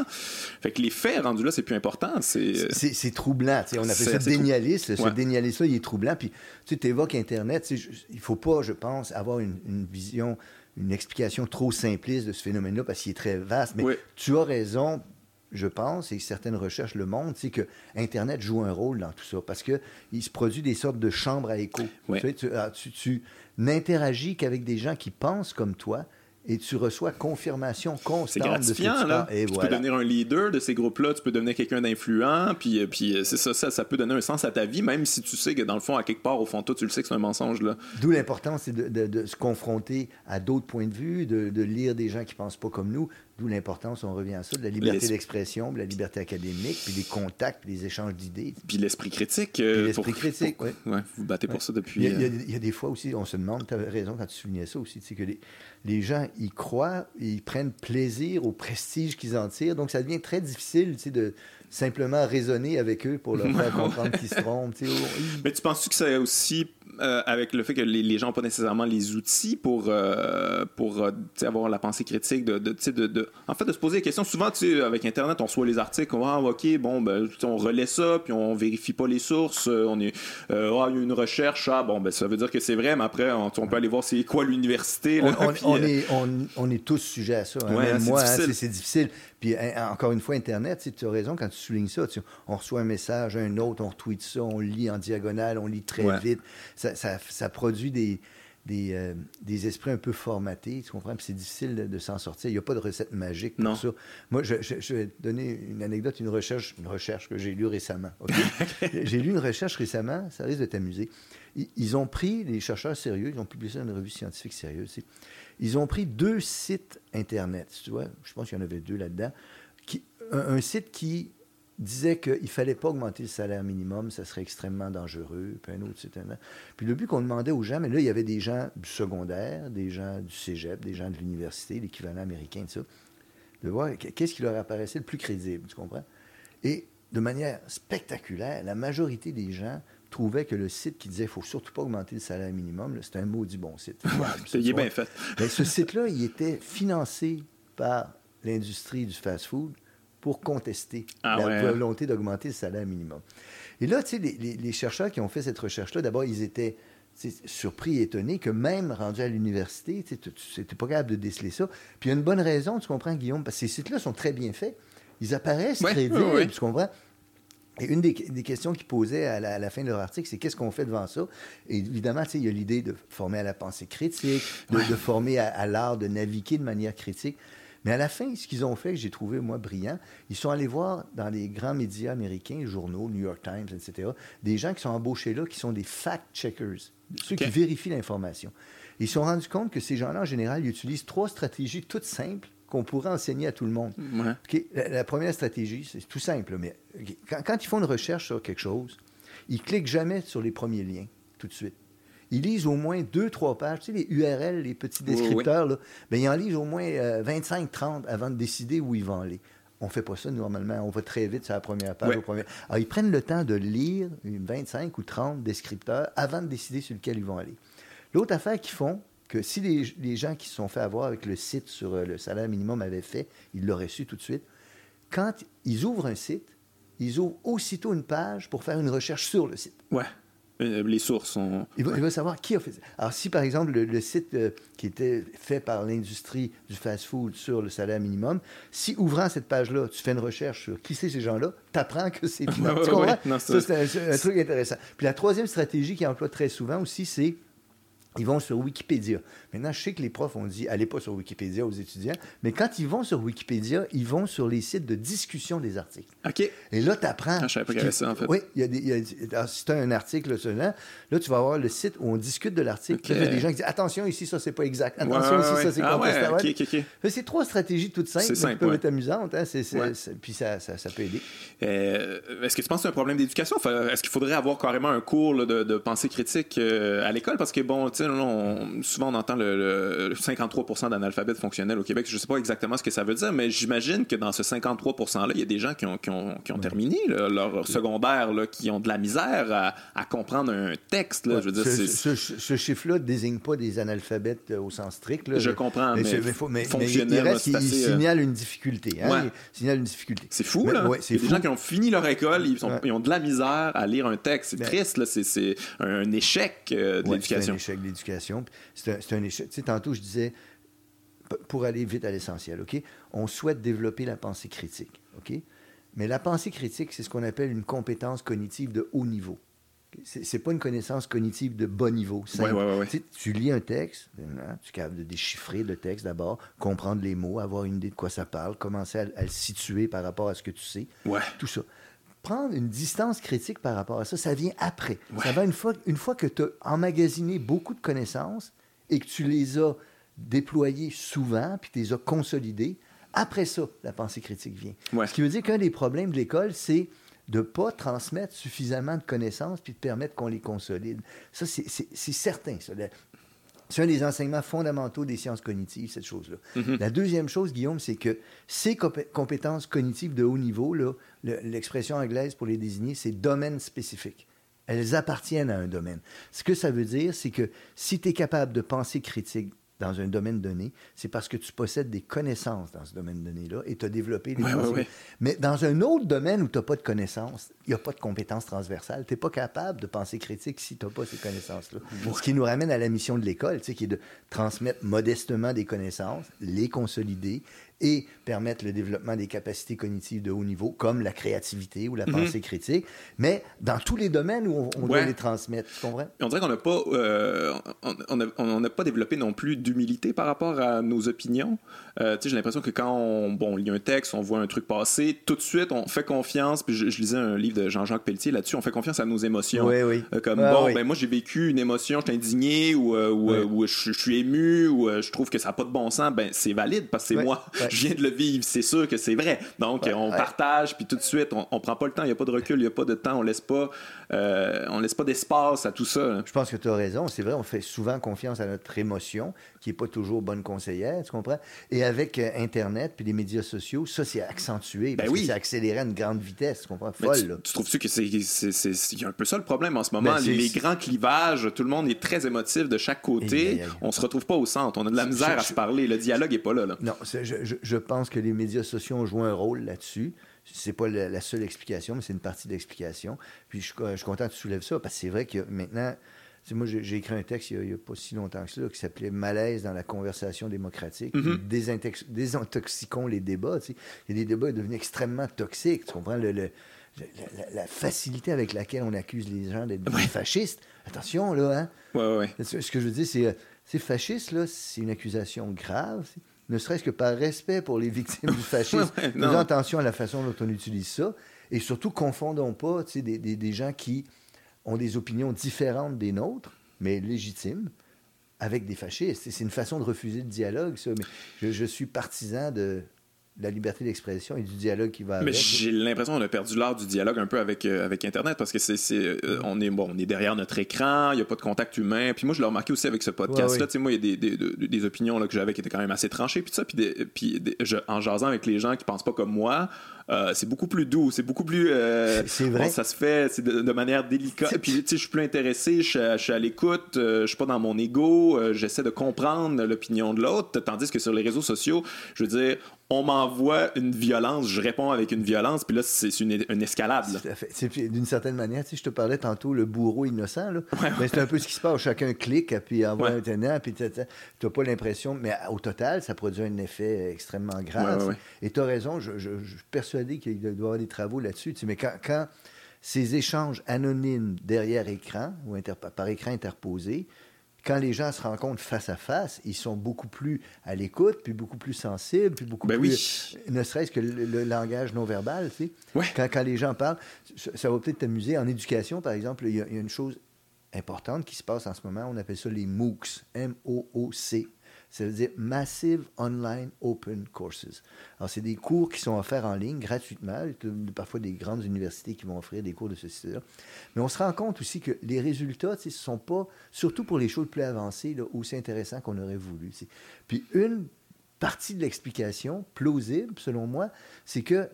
Fait que les faits rendus là, c'est plus important. C'est C'est troublant. On appelle ça dénialiste. Ce dénialiste-là, il est troublant. Puis tu évoques Internet. Il faut pas, je pense, avoir une, une vision une explication trop simpliste de ce phénomène-là parce qu'il est très vaste. Mais tu as raison, je pense, et certaines recherches le montrent, c'est que Internet joue un rôle dans tout ça parce qu'il se produit des sortes de chambres à écho. Ah, tu, tu n'interagis qu'avec des gens qui pensent comme toi, et tu reçois confirmation constante gratifiant, là. Et tu peux devenir un leader de ces groupes-là, tu peux devenir quelqu'un d'influent, puis, euh, puis euh, c'est ça, ça, ça peut donner un sens à ta vie, même si tu sais que dans le fond, à quelque part, au fond, toi, tu le sais que c'est un mensonge. là. D'où l'importance, de, de, se confronter à d'autres points de vue, de, de, lire des gens qui pensent pas comme nous, D'où l'importance, on revient à ça, de la liberté d'expression, de la liberté académique, puis des contacts, puis des échanges d'idées. Puis l'esprit critique. Euh, l'esprit critique, oui. Ouais, vous battez pour ça depuis. Il y, a, il, y a, des fois aussi, on se demande, tu avais raison quand tu soulignais ça aussi, c'est que les, les gens y croient, ils prennent plaisir au prestige qu'ils en tirent. Donc, ça devient très difficile de simplement raisonner avec eux pour leur faire comprendre qu'ils se trompent. Mais tu penses-tu que c'est aussi euh, avec le fait que les, gens n'ont pas nécessairement les outils pour, euh, pour euh, avoir la pensée critique, de, de, de, en fait, de se poser des questions? Souvent, avec Internet, on reçoit les articles, on va, ah, OK, bon, ben, on relaie ça, puis on vérifie pas les sources, on est, ah, il y a une recherche, ah, bon, ben, ça veut dire que c'est vrai, mais après, on, peut aller voir c'est quoi l'université. On, est, on, est tous sujets à ça. Hein. moi, hein, c'est difficile. Puis encore une fois, Internet, tu as raison quand tu soulignes ça. on reçoit un message, un autre, on retweet ça, on lit en diagonale, on lit très vite. Ça, ça, produit des, des, euh, des, esprits un peu formatés, tu comprends? Puis c'est difficile de, s'en sortir. Il n'y a pas de recette magique pour ça. Moi, je, je, vais te donner une anecdote, une recherche, une recherche que j'ai lue récemment. j'ai lu une recherche récemment, ça risque de t'amuser. Ils, ont pris, les chercheurs sérieux, ils ont publié ça dans une revue scientifique sérieuse, ils ont pris deux sites Internet, tu vois, je pense qu'il y en avait deux là-dedans, un, site qui disait qu'il ne fallait pas augmenter le salaire minimum, ça serait extrêmement dangereux. Puis un autre, c'était... Puis le but qu'on demandait aux gens, mais là, il y avait des gens du secondaire, des gens du cégep, des gens de l'université, l'équivalent américain de ça, de voir qu'est-ce qui leur apparaissait le plus crédible, tu comprends? Et de manière spectaculaire, la majorité des gens trouvaient que le site qui disait qu'il ne faut surtout pas augmenter le salaire minimum, c'était un maudit bon site. il est bien fait. Mais ce site-là, il était financé par l'industrie du fast-food pour contester ah la volonté d'augmenter le salaire minimum. Et là, tu sais, les, chercheurs qui ont fait cette recherche-là, d'abord, ils étaient surpris et étonnés que même rendu à l'université, tu n'étais pas capable de déceler ça. Puis il y a une bonne raison, tu comprends, Guillaume, parce que ces sites-là sont très bien faits. Ils apparaissent très crédibles, tu comprends? Et une des, questions qu'ils posaient à la, fin de leur article, c'est qu'est-ce qu'on fait devant ça? Et évidemment, il y a l'idée de former à la pensée critique, de, former à l'art de naviguer de manière critique. Mais à la fin, ce qu'ils ont fait, que j'ai trouvé, moi, brillant, ils sont allés voir dans les grands médias américains, journaux, New York Times, etc., des gens qui sont embauchés là, qui sont des fact-checkers, ceux qui vérifient l'information. Ils se sont rendus compte que ces gens-là, en général, ils utilisent trois stratégies toutes simples qu'on pourrait enseigner à tout le monde. La, première stratégie, c'est tout simple, mais quand, quand, ils font une recherche sur quelque chose, ils cliquent jamais sur les premiers liens tout de suite ils lisent au moins deux, trois pages. Tu sais, les URL, les petits descripteurs, là, ben, ils en lisent au moins 25, euh, 30 avant de décider où ils vont aller. On ne fait pas ça normalement. On va très vite sur la première page. Alors, ils prennent le temps de lire 25 ou 30 descripteurs avant de décider sur lequel ils vont aller. L'autre affaire qu'ils font, que si les, gens qui se sont fait avoir avec le site sur euh, le salaire minimum avaient fait, ils l'auraient su tout de suite. Quand ils ouvrent un site, ils ouvrent aussitôt une page pour faire une recherche sur le site. Ouais. Euh, les sources sont. Il va, savoir qui a fait ça. Alors, si par exemple le, site euh, qui était fait par l'industrie du fast-food sur le salaire minimum, si ouvrant cette page-là, tu fais une recherche sur qui c'est ces gens-là, tu apprends que c'est. tu comprends? ça, c'est un, truc intéressant. Puis la troisième stratégie qui emploie très souvent aussi, c'est ils vont sur Wikipédia. Maintenant, je sais que les profs ont dit allez pas sur Wikipédia aux étudiants, mais quand ils vont sur Wikipédia, ils vont sur les sites de discussion des articles. OK. Et là, tu apprends. Ah, je savais pas qu'il y avait ça, en fait. Oui, il y a des, si tu as un article là, là, tu vas avoir le site où on discute de l'article. Il y a des gens qui disent attention, ici, ça, c'est pas exact. Attention, ici, ça, c'est ah, contestable. Ouais, OK, C'est trois stratégies toutes simples, simple, qui peuvent être amusantes. Hein, puis ça, ça, ça, peut aider. Euh, est-ce que tu penses que c'est un problème d'éducation? Est-ce qu'il faudrait avoir carrément un cours de, de, pensée critique euh, à l'école? Parce que, bon, tu souvent on entend le, 53% d'analphabètes fonctionnels au Québec. Je ne sais pas exactement ce que ça veut dire, mais j'imagine que dans ce 53 %-là, il y a des gens qui ont, qui ont, qui ont terminé leur secondaire, là, qui ont de la misère à, à comprendre un texte. Là. Je veux dire, ce, ce, chiffre-là ne désigne pas des analphabètes euh, au sens strict. Là. Je comprends, mais, mais, fonctionnel, il, reste, il, signale une difficulté. Hein? Il signale une difficulté. C'est fou, là. il y a des gens qui ont fini leur école, ils, ils, ont de la misère à lire un texte. C'est triste, là. C'est un échec euh, de l'éducation. C'est un échec de l'éducation. C'est un, échec. Tu sais, tantôt, je disais, pour aller vite à l'essentiel, OK? On souhaite développer la pensée critique, OK? Mais la pensée critique, c'est ce qu'on appelle une compétence cognitive de haut niveau. C'est, n'est pas une connaissance cognitive de bas niveau. tu, lis un texte, hein, tu es capable de déchiffrer le texte d'abord, comprendre les mots, avoir une idée de quoi ça parle, commencer à, le situer par rapport à ce que tu sais. Tout ça. Prendre une distance critique par rapport à ça, ça vient après. Ça va une fois, une fois que tu as emmagasiné beaucoup de connaissances et que tu les as déployées souvent, puis tu les as consolidées, après ça, la pensée critique vient. Ce qui veut dire qu'un des problèmes de l'école, c'est de ne pas transmettre suffisamment de connaissances puis de permettre qu'on les consolide. Ça, c'est certain. C'est un des enseignements fondamentaux des sciences cognitives, cette chose-là. Mm-hmm. La deuxième chose, Guillaume, c'est que ces compétences cognitives de haut niveau, l'expression anglaise pour les désigner, c'est domaine spécifique. Elles appartiennent à un domaine. Ce que ça veut dire, c'est que si tu es capable de penser critique, dans un domaine donné, c'est parce que tu possèdes des connaissances dans ce domaine donné-là et tu as développé des ouais, Mais dans un autre domaine où tu n'as pas de connaissances, il n'y a pas de compétences transversales. Tu n'es pas capable de penser critique si tu n'as pas ces connaissances-là. Ce qui nous ramène à la mission de l'école, qui est de transmettre modestement des connaissances, les consolider et permettre le développement des capacités cognitives de haut niveau, comme la créativité ou la mhm. pensée critique, mais dans tous les domaines où on, doit les transmettre. Tu comprends? On dirait qu'on n'a pas, euh, on, n'a pas développé non plus d'humilité par rapport à nos opinions. Euh, j'ai l'impression que quand on bon, lit un texte, on voit un truc passer, tout de suite, on fait confiance. Puis je, lisais un livre de Jean-Jacques Pelletier là-dessus, on fait confiance à nos émotions. Oui, oui. Euh, comme, bon, ben moi, j'ai vécu une émotion, je suis indigné ou, ou, je, suis ému ou je trouve que ça n'a pas de bon sens. Ben, c'est valide parce que c'est moi. Je viens de le vivre, c'est sûr que c'est vrai. Donc, on partage, puis tout de suite, on, on prend pas le temps, il n'y a pas de recul, il n'y a pas de temps, on laisse pas, euh, on laisse pas d'espace à tout ça. Je pense que tu as raison, c'est vrai, on fait souvent confiance à notre émotion, qui n'est pas toujours bonne conseillère, tu comprends? Et avec euh, Internet puis les médias sociaux, ça, c'est accentué, ben parce oui. que c'est accéléré à une grande vitesse, tu comprends? Folle, tu, trouves-tu que c'est, y a un peu ça le problème en ce moment? Ben, les, grands clivages, tout le monde est très émotif de chaque côté, on se retrouve pas au centre, on a de la misère à se parler, le dialogue est pas là. là. Non, je, je pense que les médias sociaux ont joué un rôle là-dessus c'est pas la, seule explication, mais c'est une partie de l'explication. Puis je, suis content que tu soulèves ça, parce que c'est vrai que maintenant, moi, j'ai écrit un texte il n'y a, pas si longtemps que ça, qui s'appelait Malaise dans la conversation démocratique. Mm-hmm. Désintoxiquons les débats. Tu sais. Il y a des débats devenus extrêmement toxiques. Tu comprends? Le, la, facilité avec laquelle on accuse les gens d'être fascistes. Attention, là. Hein? Ouais, ouais. Ce que je veux dire, c'est. Euh, c'est fasciste, là, c'est une accusation grave ne serait-ce que par respect pour les victimes du fascisme, faisons attention à la façon dont on utilise ça. Et surtout, confondons pas des, des, des gens qui ont des opinions différentes des nôtres, mais légitimes, avec des fascistes. C'est une façon de refuser le dialogue, ça. Mais je suis partisan de, la liberté d'expression et du dialogue qui va avec. Mais j'ai l'impression qu'on a perdu l'art du dialogue un peu avec, euh, avec Internet parce que c'est, euh, mm. on, est, bon, on est derrière notre écran, il n'y a pas de contact humain. Puis moi, je l'ai remarqué aussi avec ce podcast-là. Tu sais, moi, il y a des, des, des, opinions là, que j'avais qui étaient quand même assez tranchées. Puis ça, puis, puis en jasant avec les gens qui pensent pas comme moi, euh, c'est beaucoup plus doux, c'est beaucoup plus. c'est vrai. ça se fait de, manière délicate. Puis, tu sais, je suis plus intéressé, je, suis à l'écoute, je suis pas dans mon ego, j'essaie de comprendre l'opinion de l'autre. Tandis que sur les réseaux sociaux, je veux dire, on m'envoie une violence, je réponds avec une violence, puis là, c'est une, une, escalade. D'une certaine manière, tu sais, je te parlais tantôt, le bourreau innocent, là. C'est un peu ce qui se passe. Chacun clique, puis envoie un tenant, puis tu n'as pas l'impression. Mais au total, ça produit un effet extrêmement grave. Et tu as raison, je, suis persuadé qu'il doit y avoir des travaux là-dessus. Mais quand, quand ces échanges anonymes derrière écran, ou par écran interposé, quand les gens se rencontrent face à face, ils sont beaucoup plus à l'écoute, puis beaucoup plus sensibles, puis beaucoup ben plus. Ne serait-ce que le, langage non verbal, tu sais. Quand, quand, les gens parlent, ça, va peut-être t'amuser. En éducation, par exemple, il y, a une chose importante qui se passe en ce moment. On appelle ça les MOOCs. M-O-O-C. Ça veut dire Massive Online Open Courses. Alors, c'est des cours qui sont offerts en ligne gratuitement. Parfois des grandes universités qui vont offrir des cours de ce style-là. Mais on se rend compte aussi que les résultats, ce ne sont pas, surtout pour les choses plus avancées, là, aussi intéressants qu'on aurait voulu. Puis une partie de l'explication, plausible selon moi, c'est que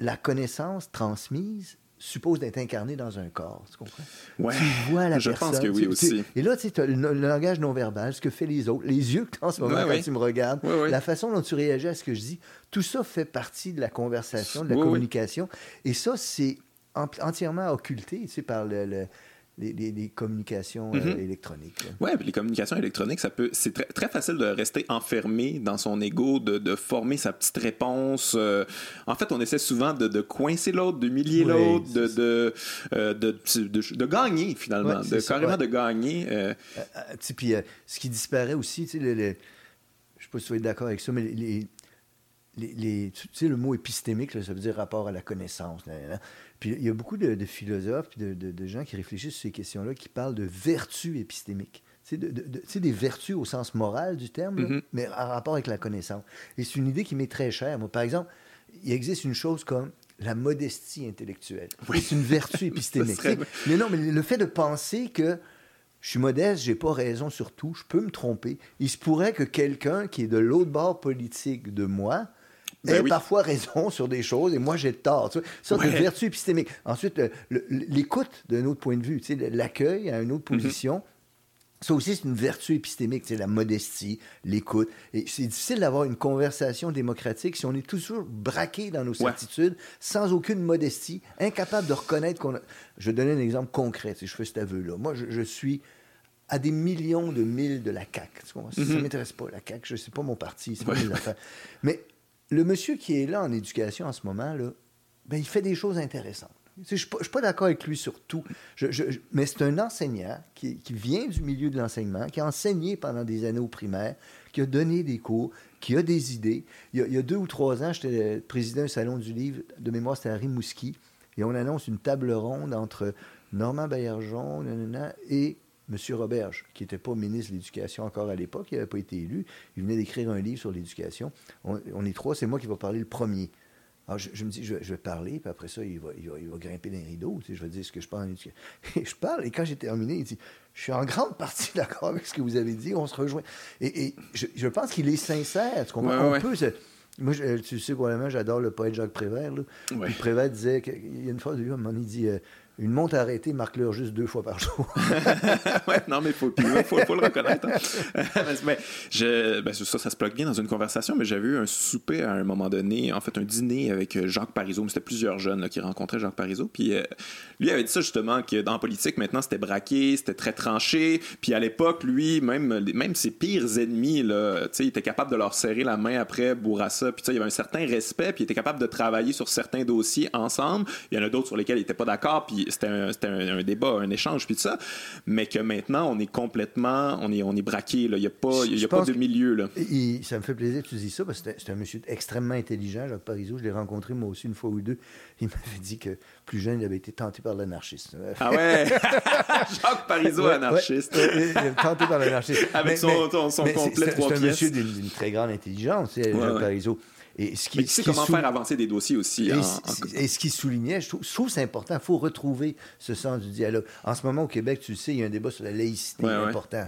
la connaissance transmise suppose d'être incarné dans un corps, tu comprends? Ouais, tu vois la je personne. pense que oui aussi. Et là, tu sais, as le, langage non-verbal, ce que fait les autres, les yeux que tu as en ce moment quand tu me regardes, la façon dont tu réagis à ce que je dis, tout ça fait partie de la conversation, de la communication. Et ça, c'est entièrement occulté, tu sais, par le les, communications euh, mm-hmm. électroniques. Oui, les communications électroniques, ça peut, c'est très, très, facile de rester enfermé dans son ego, de, de former sa petite réponse. Euh. en fait, on essaie souvent de, de coincer l'autre, d'humilier l'autre, de, de, euh, de, de, gagner finalement, de carrément de gagner. puis ce qui disparaît aussi, tu sais, le, le, je sais pas si vas être d'accord avec ça, mais les, les, tu sais, le mot épistémique, ça veut dire rapport à la connaissance. Puis il y a beaucoup de, philosophes et de, gens qui réfléchissent sur ces questions-là, qui parlent de vertus épistémiques. C'est de, des vertus au sens moral du terme, mm-hmm. mais en rapport avec la connaissance. Et c'est une idée qui m'est très chère. Moi, par exemple, il existe une chose comme la modestie intellectuelle. C'est une vertu épistémique. Mais non, mais le fait de penser que je suis modeste, j'ai pas raison sur tout, je peux me tromper. Il se pourrait que quelqu'un qui est de l'autre bord politique de moi ben parfois raison sur des choses et moi j'ai tort. Ça, c'est une vertu épistémique. Ensuite, l'écoute d'un autre point de vue, l'accueil à une autre mhm. position. Ça aussi, c'est une vertu épistémique, c'est la modestie, l'écoute. Et c'est difficile d'avoir une conversation démocratique si on est toujours braqué dans nos certitudes, sans aucune modestie, incapable de reconnaître qu'on a... Je vais donner un exemple concret, si je fais cet aveu-là. Moi, je, suis à des millions de milles de la CAQ. Ça ne mhm. m'intéresse pas, la CAQ. Je sais pas mon parti, c'est pas mes affaires. Mais le monsieur qui est là en éducation en ce moment, là, ben, il fait des choses intéressantes. Je ne suis pas, d'accord avec lui sur tout, mais c'est un enseignant qui, vient du milieu de l'enseignement, qui a enseigné pendant des années au primaire, qui a donné des cours, qui a des idées. Il y a, deux ou trois ans, j'étais président du Salon du livre, de mémoire, c'était à Rimouski, et on annonce une table ronde entre Normand Baillargeon et M. Roberge, qui n'était pas ministre de l'Éducation encore à l'époque, il n'avait pas été élu, il venait d'écrire un livre sur l'éducation. On, est trois, c'est moi qui vais parler le premier. Alors, je, me dis, je, vais parler, puis après ça, il va, il va, grimper dans les rideaux. Tu sais, je vais dire ce que je pense en éducation. Et je parle, et quand j'ai terminé, il dit Je suis en grande partie d'accord avec ce que vous avez dit, on se rejoint. Et, je, pense qu'il est sincère. Tu comprends? on peut moi, tu sais, probablement, j'adore le poète Jacques Prévert. Là. Prévert disait qu'il y a une fois, lui, il dit euh, une montre arrêtée marque l'heure juste deux fois par jour. ouais, non, mais il faut, faut, faut, le reconnaître. Hein. mais je, ben, ça, ça se bloque bien dans une conversation, mais j'avais eu un souper à un moment donné, en fait, un dîner avec euh, Jacques Parizeau. C'était plusieurs jeunes qui rencontraient Jacques Parizeau. Puis euh, lui avait dit ça justement, que dans la politique, maintenant, c'était braqué, c'était très tranché. Puis à l'époque, lui, même, même ses pires ennemis, là, il était capable de leur serrer la main après Bourassa. Puis il y avait un certain respect, puis il était capable de travailler sur certains dossiers ensemble. Il y en a d'autres sur lesquels il n'était pas d'accord. Puis c'était un, débat, un échange, puis tout ça, mais que maintenant, on est complètement, on est, on est braqué, il n'y a pas, y a pas de milieu. Là. ça me fait plaisir que tu dis ça, parce que c'est un monsieur extrêmement intelligent, Jacques Parizeau, je l'ai rencontré moi aussi une fois ou deux, il m'avait dit que plus jeune, il avait été tenté par l'anarchisme. Ah ouais? Jacques Parizeau, anarchiste. tenté par l'anarchisme. Avec son, son, complet C'est un monsieur d'une très grande intelligence, Jacques Parizeau. Et ce qui, Mais tu comment faire avancer des dossiers aussi. Et, ce qui soulignait, je trouve, que c'est important, il faut retrouver ce sens du dialogue. En ce moment, au Québec, tu le sais, il y a un débat sur la laïcité important.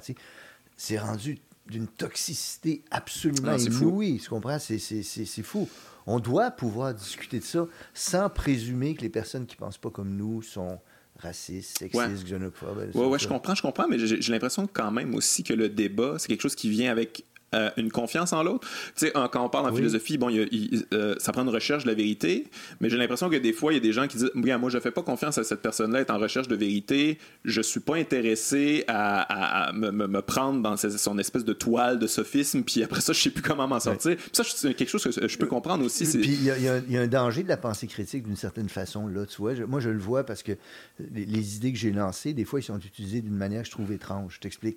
C'est rendu d'une toxicité absolument ah, inouïe. Tu comprends? C'est fou. On doit pouvoir discuter de ça sans présumer que les personnes qui ne pensent pas comme nous sont racistes, sexistes, xénophobes. Oui, ouais, je comprends, je comprends, mais j'ai l'impression quand même aussi que le débat, c'est quelque chose qui vient avec euh, une confiance en l'autre. Tu sais, quand on parle en philosophie, bon, euh, ça prend une recherche de la vérité, mais j'ai l'impression que des fois, il y a des gens qui disent moi, je fais pas confiance à cette personne-là, est en recherche de vérité, je suis pas intéressé à, me, prendre dans son espèce de toile de sophisme, puis après ça, je sais plus comment m'en sortir. Ça, c'est quelque chose que je peux comprendre aussi. Puis il y, a un danger de la pensée critique d'une certaine façon, là, tu vois. moi, je le vois parce que les, les idées que j'ai lancées, des fois, ils sont utilisées d'une manière que je trouve étrange. Je t'explique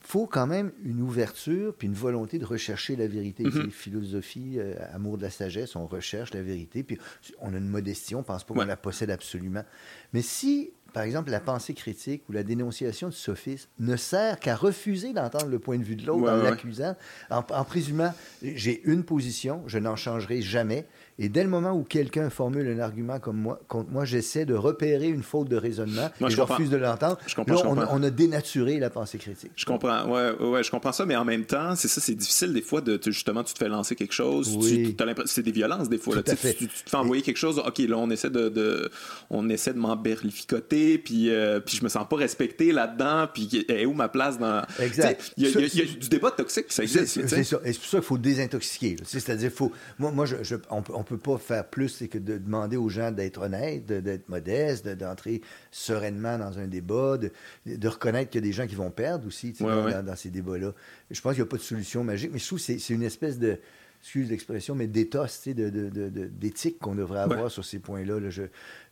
faut quand même une ouverture puis une volonté de rechercher la vérité. Mm Philosophie, euh, amour de la sagesse, on recherche la vérité, puis on a une modestie, on pense pas qu'on la possède absolument. Mais si, par exemple, la pensée critique ou la dénonciation du sophisme ne sert qu'à refuser d'entendre le point de vue de l'autre en l'accusant, en, en, présumant j'ai une position, je n'en changerai jamais, et dès le moment où quelqu'un formule un argument comme moi, contre moi, j'essaie de repérer une faute de raisonnement et je, refuse de l'entendre. Là, on, a dénaturé la pensée critique. Je comprends, ouais, ouais, je comprends ça, mais en même temps, c'est ça, c'est difficile des fois de justement, tu te fais lancer quelque chose, oui. c'est des violences des fois. Là, tu, tu, te fais envoyer quelque chose, ok, là, on essaie de, de on essaie de m'emberlificoter, puis, euh, puis je me sens pas respecté là-dedans, puis est où ma place dans. Exact. Il y, a du débat toxique, ça existe. C'est ça, et c'est pour ça qu'il faut désintoxiquer. C'est-à-dire, faut, moi, moi je, on, on peut pas faire plus que de demander aux gens d'être honnêtes, d'être modestes, d'entrer sereinement dans un débat, de, reconnaître qu'il y a des gens qui vont perdre aussi dans, ces débats-là. Je pense qu'il n'y a pas de solution magique, mais je trouve que c'est une espèce de excuse l'expression, mais d'éthos, d'éthique qu'on devrait avoir sur ces points-là.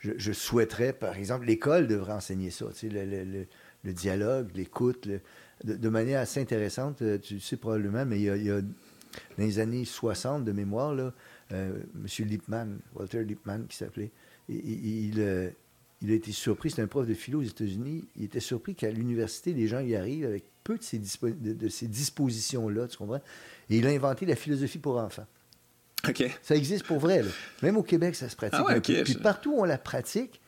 Je, souhaiterais, par exemple, l'école devrait enseigner ça, le, dialogue, l'écoute, de, manière assez intéressante. Euh, tu sais probablement, mais il y a, il y a dans les années 60 de mémoire, là, euh, M. Lippmann, Walter Lippmann qui s'appelait, il, euh, il, a été surpris, c'est un prof de philo aux États-Unis, il était surpris qu'à l'université, les gens y arrivent avec peu de ces, de, ces dispositions-là, tu comprends? Et il a inventé la philosophie pour enfants. OK. Ça existe pour vrai. Là. Même au Québec, ça se pratique. Ah Puis partout où on la pratique,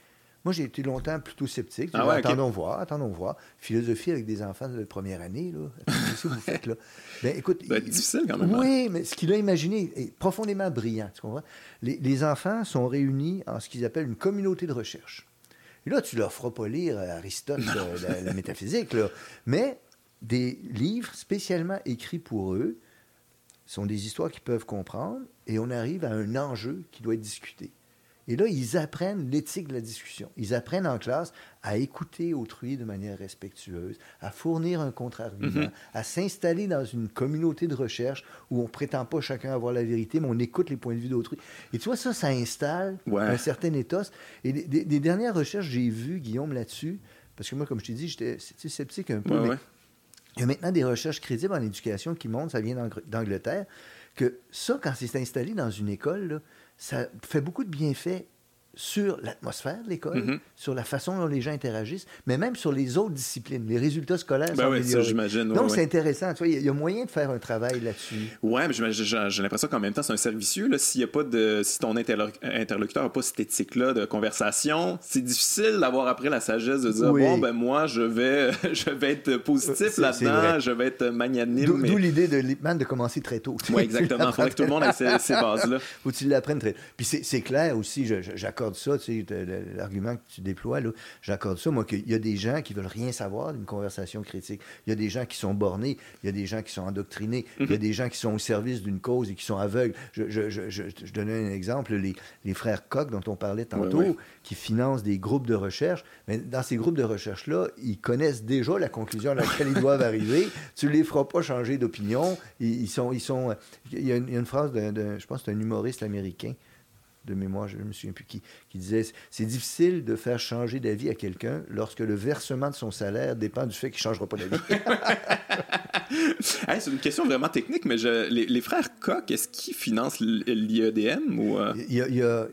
moi, j'ai été longtemps plutôt sceptique. Ah attendons voir, attendons voir. Philosophie avec des enfants de première année, là. Qu'est-ce que vous faites, là? Ben, écoute. Ben, difficile quand même. Hein. Oui, mais ce qu'il a imaginé est profondément brillant, tu comprends? Les, enfants sont réunis en ce qu'ils appellent une communauté de recherche. Et là, tu leur feras pas lire Aristote, la, la, métaphysique, là. Mais des livres spécialement écrits pour eux sont des histoires qu'ils peuvent comprendre et on arrive à un enjeu qui doit être discuté. Et là, ils apprennent l'éthique de la discussion. Ils apprennent en classe à écouter autrui de manière respectueuse, à fournir un contre-argument, mhm. à s'installer dans une communauté de recherche où on prétend pas chacun avoir la vérité, mais on écoute les points de vue d'autrui. Et tu vois, ça, ça installe un certain ethos. Et des, dernières recherches, j'ai vu, Guillaume, là-dessus, parce que moi, comme je t'ai dit, j'étais sceptique un peu, mais il y a maintenant des recherches crédibles en éducation qui montrent, ça vient d'Angleterre, que ça, quand c'est installé dans une école, là, ça fait beaucoup de bienfaits sur l'atmosphère de l'école, Mhm. sur la façon dont les gens interagissent, mais même sur les autres disciplines. Les résultats scolaires Ben sont oui, ça, j'imagine, Donc, c'est intéressant. Tu il y, y a moyen de faire un travail là-dessus. Ouais, mais j'ai- l'impression qu'en même temps, c'est un servicieux. S'il y a pas de, si ton interlo- interlocuteur n'a pas cette éthique-là de conversation, c'est difficile d'avoir après la sagesse de dire Oui. bon, ben moi, je vais, je vais être positif c'est là-dedans, je vais être magnanime. D'où mais... l'idée de Lippmann de commencer très tôt. Ouais, exactement. Il faudrait que tout le monde ait ces, ces bases-là. faut que tu l'apprennes très Puis c'est clair aussi, je- j'accorde ça, tu sais, l'argument que tu déploies, là, j'accorde ça, moi, qu'il y a des gens qui veulent rien savoir d'une conversation critique. Il y a des gens qui sont bornés, il y a des gens qui sont endoctrinés, il y a des gens qui sont au service d'une cause et qui sont aveugles. Je, je, je, je, donnais un exemple, les, les frères Koch, dont on parlait tantôt, qui financent des groupes de recherche. Mais dans ces groupes de recherche-là, ils connaissent déjà la conclusion à laquelle ils doivent arriver. Tu ne les feras pas changer d'opinion. Ils, ils sont, ils sont... Il y a une, il y a une phrase d'un, d'un- je pense que c'est un humoriste américain, de mémoire, je ne me souviens plus qui, qui disait C'est difficile de faire changer d'avis à quelqu'un lorsque le versement de son salaire dépend du fait qu'il ne changera pas d'avis. Hey, c'est une question vraiment technique, mais je- les, les frères Koch, est-ce qu'ils financent l'IEDM ou. euh, Il y a, il y a-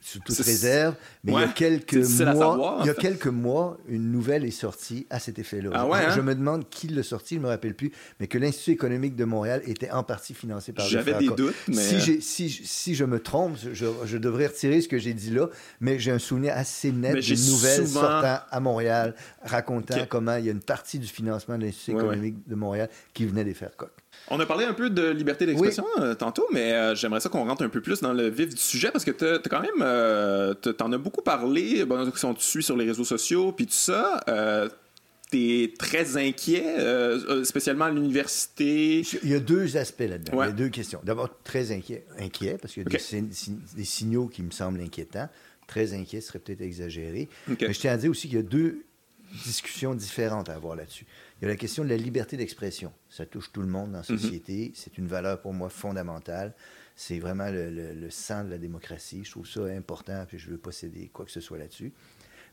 sous toute réserve, mais il y a quelques mois, savoir, il y a quelques mois, une nouvelle est sortie à cet effet-là. Ah ouais, hein? je me demande qui l'a sorti, je ne me rappelle plus, mais que l'Institut économique de Montréal était en partie financé par J'avais des doutes, mais- Si, j'ai- si, si je me trompe, je, je devrais retirer ce que j'ai dit là, mais j'ai un souvenir assez net d'une nouvelle souvent- sortant à Montréal, racontant comment il y a une partie du financement de l'Institut Ouais, économique de Montréal qui venait des Koch. On a parlé un peu de liberté d'expression euh, tantôt, mais euh, j'aimerais ça qu'on rentre un peu plus dans le vif du sujet parce que as quand même, euh, t'en as beaucoup parlé, bon, si on te suit sur les réseaux sociaux, puis tout ça. Euh, T'es très inquiet, euh, spécialement à l'université. Il y a deux aspects là-dedans. Ouais. Il y a deux questions. D'abord, très inquiet, inquiet parce qu'il y a des, sign- sign- des signaux qui me semblent inquiétants. Très inquiet ce serait peut-être exagéré. Mais je tiens à dire aussi qu'il y a deux discussions différentes à avoir là-dessus. Il y a la question de la liberté d'expression. Ça touche tout le monde dans la Mhm. société. C'est une valeur pour moi fondamentale. C'est vraiment le, le- le sang de la démocratie. Je trouve ça important, puis je ne veux pas céder quoi que ce soit là-dessus.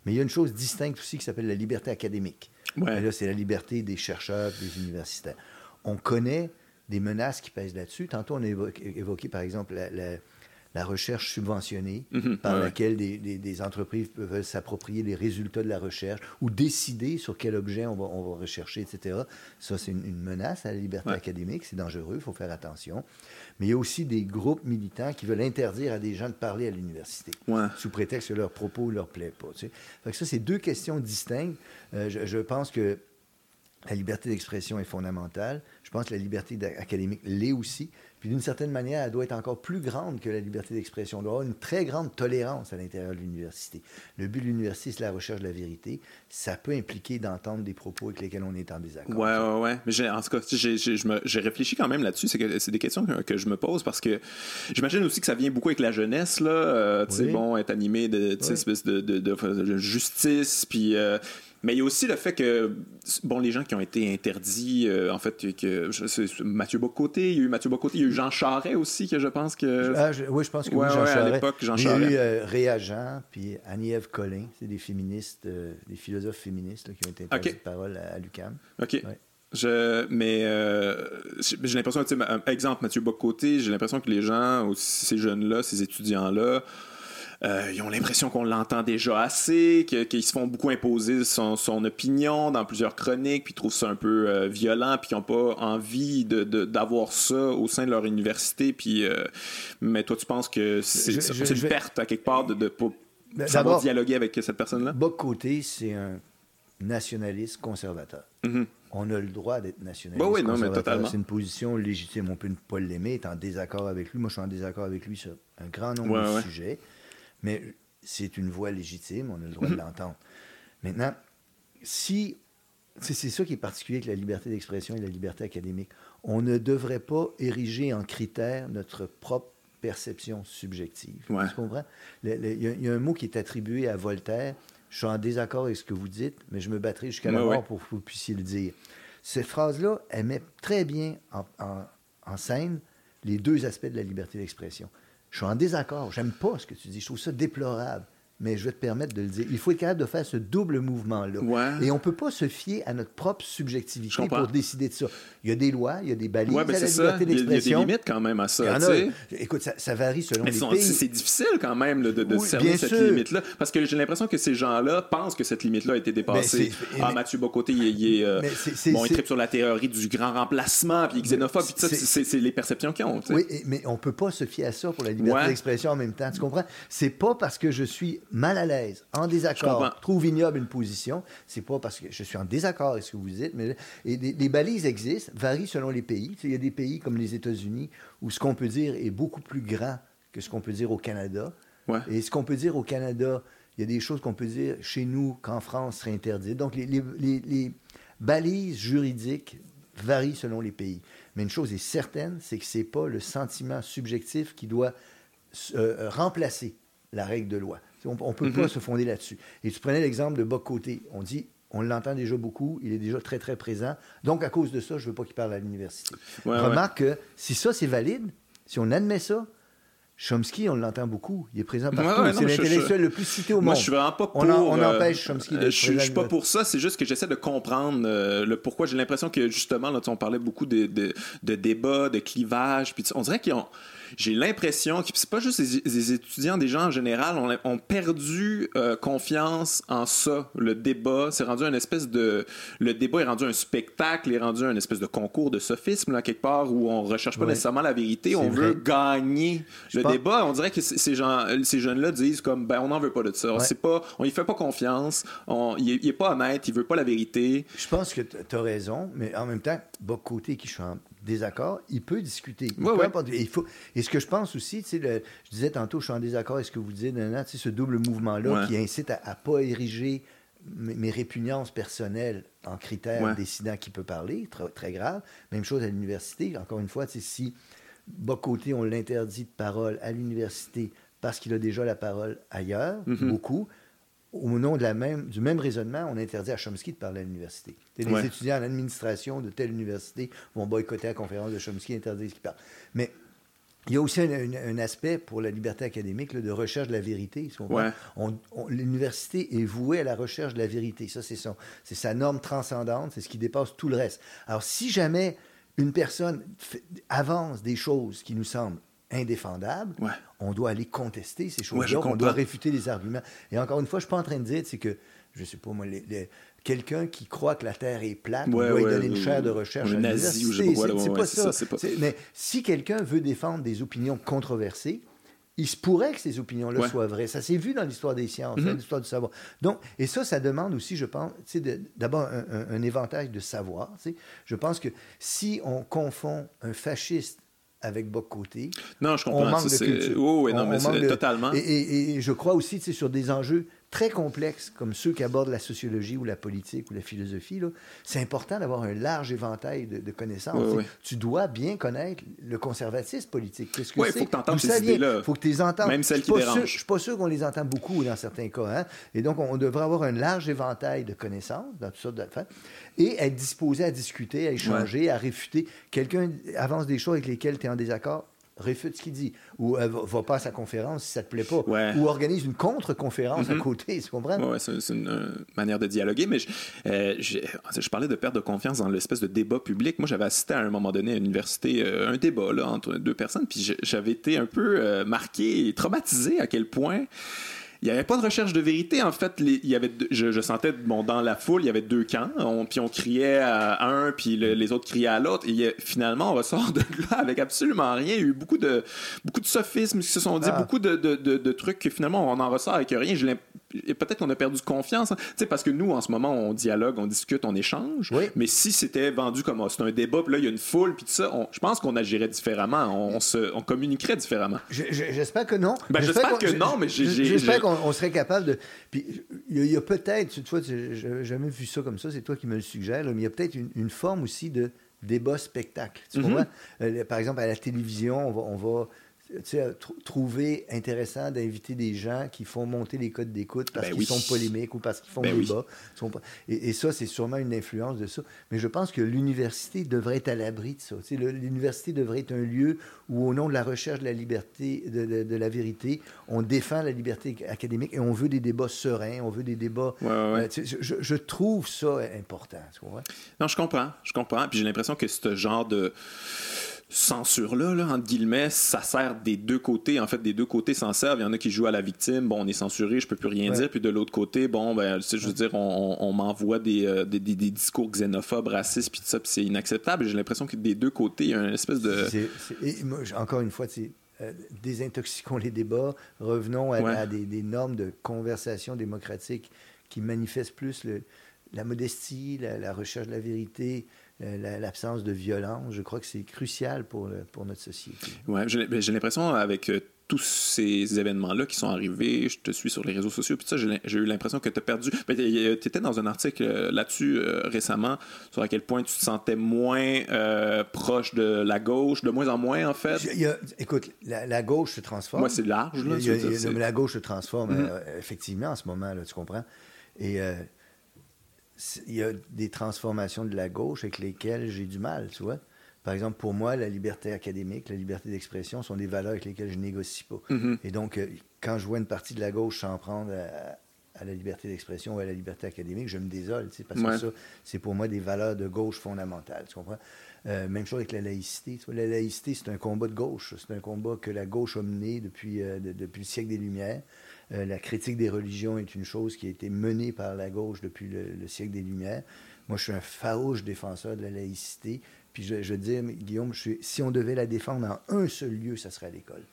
Mais il y a une chose distincte aussi qui s'appelle la liberté académique. Ouais. Là, c'est la liberté des chercheurs, des universitaires. On connaît des menaces qui pèsent là-dessus. Tantôt, on a évoqué, évoqué, par exemple, la, la- la recherche subventionnée, Mhm, par ouais, laquelle des, des- des entreprises peuvent s'approprier les résultats de la recherche ou décider sur quel objet on va, on va rechercher, etc. Ça, c'est une, une menace à la liberté Ouais. académique. C'est dangereux, il faut faire attention. Mais il y a aussi des groupes militants qui veulent interdire à des gens de parler à l'université Ouais. sous prétexte que leurs propos ne leur plaît pas. tu sais. Fait que ça, c'est deux questions distinctes. Euh, je, je pense que la liberté d'expression est fondamentale. Je pense que la liberté académique l'est aussi. Puis d'une certaine manière, elle doit être encore plus grande que la liberté d'expression. On doit avoir une très grande tolérance à l'intérieur de l'université. Le but de l'université, c'est la recherche de la vérité. Ça peut impliquer d'entendre des propos avec lesquels on est en désaccord. Ouais, ouais, ouais. Mais j'ai- en tout cas, j'ai- réfléchi quand même là-dessus. C'est que c'est des questions que, que je me pose parce que j'imagine aussi que ça vient beaucoup avec la jeunesse, là. Euh, tu sais, Oui. bon, être animé de, tu sais, Oui. espèce de, de, de- de justice, puis. euh, mais il y a aussi le fait que, bon, les gens qui ont été interdits, euh, en fait, que, je Mathieu Bocoté, il y a eu Mathieu Bocoté, il y a eu Jean Charret aussi, que je pense que. Ah, je- oui, je pense que Ouais, oui, Jean ouais, à l'époque, Jean Il y a eu euh, Réa Jean, puis Annie-Ève Collin. C'est des féministes, euh, des philosophes féministes là, qui ont été interdits Ok. de parole à, à l'UQAM. OK. Ouais. Je, mais euh, j'ai l'impression, exemple, Mathieu Bocoté, j'ai l'impression que les gens, aussi ces jeunes-là, ces étudiants-là, euh, ils ont l'impression qu'on l'entend déjà assez, qu'ils se font beaucoup imposer son, son opinion dans plusieurs chroniques, puis ils trouvent ça un peu euh, violent, puis ils n'ont pas envie de- de- d'avoir ça au sein de leur université. Puis, euh, mais toi, tu penses que c'est une vais- perte à quelque part de ne pas savoir dialoguer avec cette personne-là? Boc Côté, c'est un nationaliste conservateur. Mhm. On a le droit d'être nationaliste Bah oui, non, mais conservateur. totalement. C'est une position légitime. On peut ne pas l'aimer, être en désaccord avec lui. Moi, je suis en désaccord avec lui sur un grand nombre Ouais, de ouais. sujets. Mais c'est une voix légitime. On a le droit Mhm. de l'entendre. Maintenant, si... C'est ça qui est particulier avec la liberté d'expression et la liberté académique. On ne devrait pas ériger en critère notre propre perception subjective. Ouais. Tu comprends? Il y, a- il y a un mot qui est attribué à Voltaire. Je suis en désaccord avec ce que vous dites, mais je me battrai jusqu'à la mort ouais. pour que vous puissiez le dire. Cette phrase-là, elle met très bien en, en- en scène les deux aspects de la liberté d'expression. Je suis en désaccord, j'aime pas ce que tu dis, je trouve ça déplorable. Mais je vais te permettre de le dire. Il faut être capable de faire ce double mouvement-là. Ouais. Et on ne peut pas se fier à notre propre subjectivité pour décider de ça. Il y a des lois, il y a des balises ouais, à la liberté d'expression. Il y a des limites quand même à ça. Écoute, ça, ça, varie selon mais les sont, pays. C'est difficile quand même de, de oui, cerner cette limite-là. Parce que j'ai l'impression que ces gens-là pensent que cette limite-là a été dépassée. Ah, mais, Mathieu Bocoté, il, il est... Euh, bon, il tripe sur la théorie du grand remplacement, puis il est xénophobe, puis ça, c'est les perceptions qu'ils ont. Oui, mais on ne peut pas se fier à ça pour la liberté d'expression en même temps. Tu comprends? C'est pas parce que je suis mal à l'aise, en désaccord, trouve ignoble une position, c'est pas parce que je suis en désaccord avec ce que vous dites, mais et les, balises existent, varient selon les pays. il y a des pays comme les États-Unis où ce qu'on peut dire est beaucoup plus grand que ce qu'on peut dire au Canada. Et ce qu'on peut dire au Canada, il y a des choses qu'on peut dire chez nous qu'en France seraient interdites. Donc les, les balises juridiques varient selon les pays. Mais une chose est certaine, c'est que ce n'est pas le sentiment subjectif qui doit euh, remplacer la règle de loi. On ne peut pas mhm. se fonder là-dessus. Et tu prenais l'exemple de Boc-Côté. On dit, on l'entend déjà beaucoup, il est déjà très, très présent. Donc, à cause de ça, je ne veux pas qu'il parle à l'université. Remarque que si ça, c'est valide, si on admet ça, Chomsky, on l'entend beaucoup. Il est présent partout. c'est l'intellectuel le plus cité au monde. Moi, je suis vraiment pas pour. On, on euh, empêche Chomsky de. Je, je suis pas pour ça. C'est juste que j'essaie de comprendre euh, le pourquoi. J'ai l'impression que justement, là, on parlait beaucoup de, de, de débats, de clivages. Puis on dirait qu'ils ont j'ai l'impression que c'est pas juste les, étudiants, des gens en général ont, perdu euh, confiance en ça. Le débat, c'est rendu une espèce de, le débat est rendu un spectacle, est rendu un espèce de concours de sophisme là quelque part où on recherche pas nécessairement la vérité, on veut gagner le débat. On dirait que ces gens, ces jeunes-là disent comme ben on n'en veut pas de ça. C'est pas, on y fait pas confiance. On, il, est, pas honnête, il veut pas la vérité. Je pense que tu as raison, mais en même temps, beaucoup côté qui chante désaccord, il peut discuter. Il il faut, et ce que je pense aussi, le, je disais tantôt, je suis en désaccord avec ce que vous disiez, ce double mouvement-là qui incite à ne pas ériger mes, répugnances personnelles en critères décidant qui peut parler, très, très, grave. Même chose à l'université. Encore une fois, si bas côté, on l'interdit de parole à l'université parce qu'il a déjà la parole ailleurs, mm-hmm. beaucoup, au nom de la même, du même raisonnement, on interdit à Chomsky de parler à l'université. Les étudiants en administration de telle université vont boycotter la conférence de Chomsky, interdire ce qu'il parle. Mais il y a aussi un, aspect pour la liberté académique de recherche de la vérité. L'université est vouée à la recherche de la vérité. Ça, c'est sa norme transcendante, c'est ce qui dépasse tout le reste. Alors, si jamais une personne avance des choses qui nous semblent indéfendable, on doit aller contester ces choses-là, on doit réfuter les arguments. Et encore une fois, je ne suis pas en train de dire, c'est que, je sais pas moi, quelqu'un qui croit que la Terre est plate, on doit lui donner une chaire de recherche. C'est pas ça. Mais si quelqu'un veut défendre des opinions controversées, il se pourrait que ces opinions-là soient vraies. Ça s'est vu dans l'histoire des sciences, dans mm-hmm. l'histoire du savoir. Donc, et ça, ça demande aussi, je pense, d'abord un, un, éventail de savoir. Je pense que si on confond un fasciste avec Boc-Côté. Non, je comprends. On manque de culture. oui, non, mais totalement. Et, je crois aussi, sur des enjeux très complexes, comme ceux qui abordent la sociologie ou la politique ou la philosophie, c'est important d'avoir un large éventail de, connaissances. Tu dois bien connaître le conservatisme politique. Qu'est-ce que c'est? il faut que tu entendes ces idées-là. Il faut que tu les entendes. Même celles qui dérangent. Je ne suis pas sûr qu'on les entend beaucoup dans certains cas. Hein. Et donc, on devrait avoir un large éventail de connaissannes dans toutes sortes d'affaires et être disposé à discuter, à échanger, à réfuter. Quelqu'un avance des choses avec lesquelles tu es en désaccord, réfute ce qu'il dit. Ou euh, va pas à sa conférence si ça te plaît pas. Ou organise une contre-conférence à mm-hmm. côté, tu comprends? Oui, c'est une euh, manière de dialoguer. Mais euh, je, parlais de perte de confiance dans l'espèce de débat public. Moi, j'avais assisté à un moment donné à l'université, un débat là, entre deux personnes, puis j'avais été un peu marqué et traumatisé à quel point il n'y avait pas de recherche de vérité. En fait, il y avait, je, sentais, bon, dans la foule, il y avait deux camps. puis on criait à un, puis les autres criaient à l'autre. Et finalement, on ressort de là avec absolument rien. Il y a eu beaucoup de, beaucoup de sophismes qui se sont dit, ah. beaucoup de, de, de, trucs que finalement, on en ressort avec rien. Peut-être qu'on a perdu confiance. Hein. sais parce que nous, en ce moment, on dialogue, on discute, on échange. Mais si c'était vendu comme oh, c'est un débat, puis là, il y a une foule, puis tout ça, je pense qu'on agirait différemment. On, se, on communiquerait différemment. J'espère que non. Ben, j'espère que non, mais j'espère qu'on on, serait capable de. Puis il y a, peut-être, tu vois, j'ai jamais vu ça comme ça, c'est toi qui me le suggères, mais il y a peut-être une, forme aussi de débat spectacle. Tu euh, par exemple, à la télévision, on va, on va trouver intéressant d'inviter des gens qui font monter les codes d'écoute parce ben qu'ils sont polémiques ou parce qu'ils font ben débat. Et, et, ça, c'est sûrement une influence de ça. Mais je pense que l'université devrait être à l'abri de ça. L'université devrait être un lieu où, au nom de la recherche de la liberté, de, de, la vérité, on défend la liberté académique et on veut des débats sereins, on veut des débats... Euh, je, je, trouve ça important. Non, je comprends. Je comprends. Puis j'ai l'impression que ce genre de censure-là, là, entre guillemets, ça sert des deux côtés. En fait, des deux côtés s'en servent. Il y en a qui jouent à la victime. Bon, on est censuré, je peux plus rien dire. Puis de l'autre côté, bon, ben, je veux dire, on, m'envoie euh, des, des, discours xénophobes, racistes, puis tout ça, puis c'est inacceptable. J'ai l'impression que des deux côtés, il y a une espèce de. encore une fois, euh, désintoxiquons les débats, revenons à, des, normes de conversation démocratique qui manifestent plus le, la modestie, la, recherche de la vérité, l'absence de violence. Je crois que c'est crucial pour, pour notre société. Oui, ben, j'ai l'impression avec euh, tous ces événements-là qui sont arrivés, je te suis sur les réseaux sociaux, puis ça, j'ai eu l'impression que tu as perdu. Ben, tu étais dans un article euh, là-dessus récemment sur à quel point tu te sentais moins proche de la gauche, de moins en moins en fait? écoute, la, gauche se transforme. Moi, c'est large. Là, la gauche se transforme mm-hmm. effectivement en ce moment, là, tu comprends? Et il y a des transformations de la gauche avec lesquelles j'ai du mal, tu vois. Par exemple, pour moi, la liberté académique, la liberté d'expression sont des valeurs avec lesquelles je négocie pas. Mm-hmm. Et donc, euh, quand je vois une partie de la gauche s'en prendre à, la liberté d'expression ou à la liberté académique, je me désole, tu sais, parce que ça, c'est pour moi des valeurs de gauche fondamentales, tu comprends? Euh, même chose avec la laïcité. Tu vois, la laïcité, c'est un combat de gauche. C'est un combat que la gauche a mené depuis, euh, depuis le siècle des Lumières. Euh, la critique des religions est une chose qui a été menée par la gauche depuis le, siècle des Lumières. Moi, je suis un farouche défenseur de la laïcité. Puis je, je dire, Guillaume, si on devait la défendre en un seul lieu, ça serait l'école.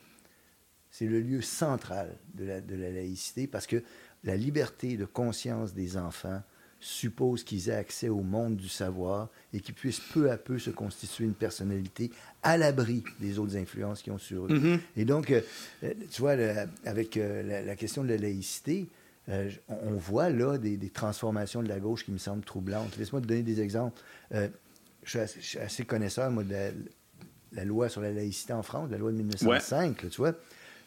C'est le lieu central de la laïcité parce que la liberté de conscience des enfants, suppose qu'ils aient accès au monde du savoir et qu'ils puissent peu à peu se constituer une personnalité à l'abri des autres influences qui ont sur eux. Mm-hmm. Et donc, euh, euh, tu vois, avec euh, la, question de la laïcité, on voit là des, transformations de la gauche qui me semblent troublantes. Laisse-moi te donner des exemples. je, suis assez, connaisseur, moi, de la, loi sur la laïcité en France, la loi de 1905, tu vois.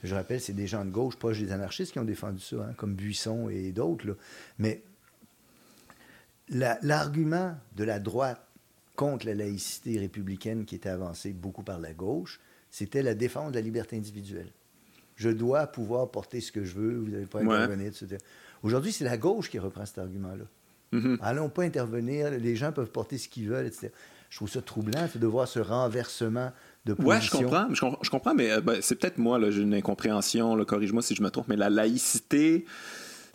Je rappelle, c'est des gens de gauche, pas des anarchistes qui ont défendu ça, hein, comme Buisson et d'autres. Mais l'argument de la droite contre la laïcité républicaine qui était avancée beaucoup par la gauche, c'était la défense de la liberté individuelle. Je dois pouvoir porter ce que je veux, vous n'avez pas à intervenir, etc. Aujourd'hui, c'est la gauche qui reprend cet argument-là. Mm-hmm. Allons pas intervenir, les gens peuvent porter ce qu'ils veulent, etc. Je trouve ça troublant de voir ce renversement de position. Oui, je comprends, je, comprends, mais euh, ben, c'est peut-être moi, j'ai une incompréhension, corrige-moi si je me trompe, mais la laïcité,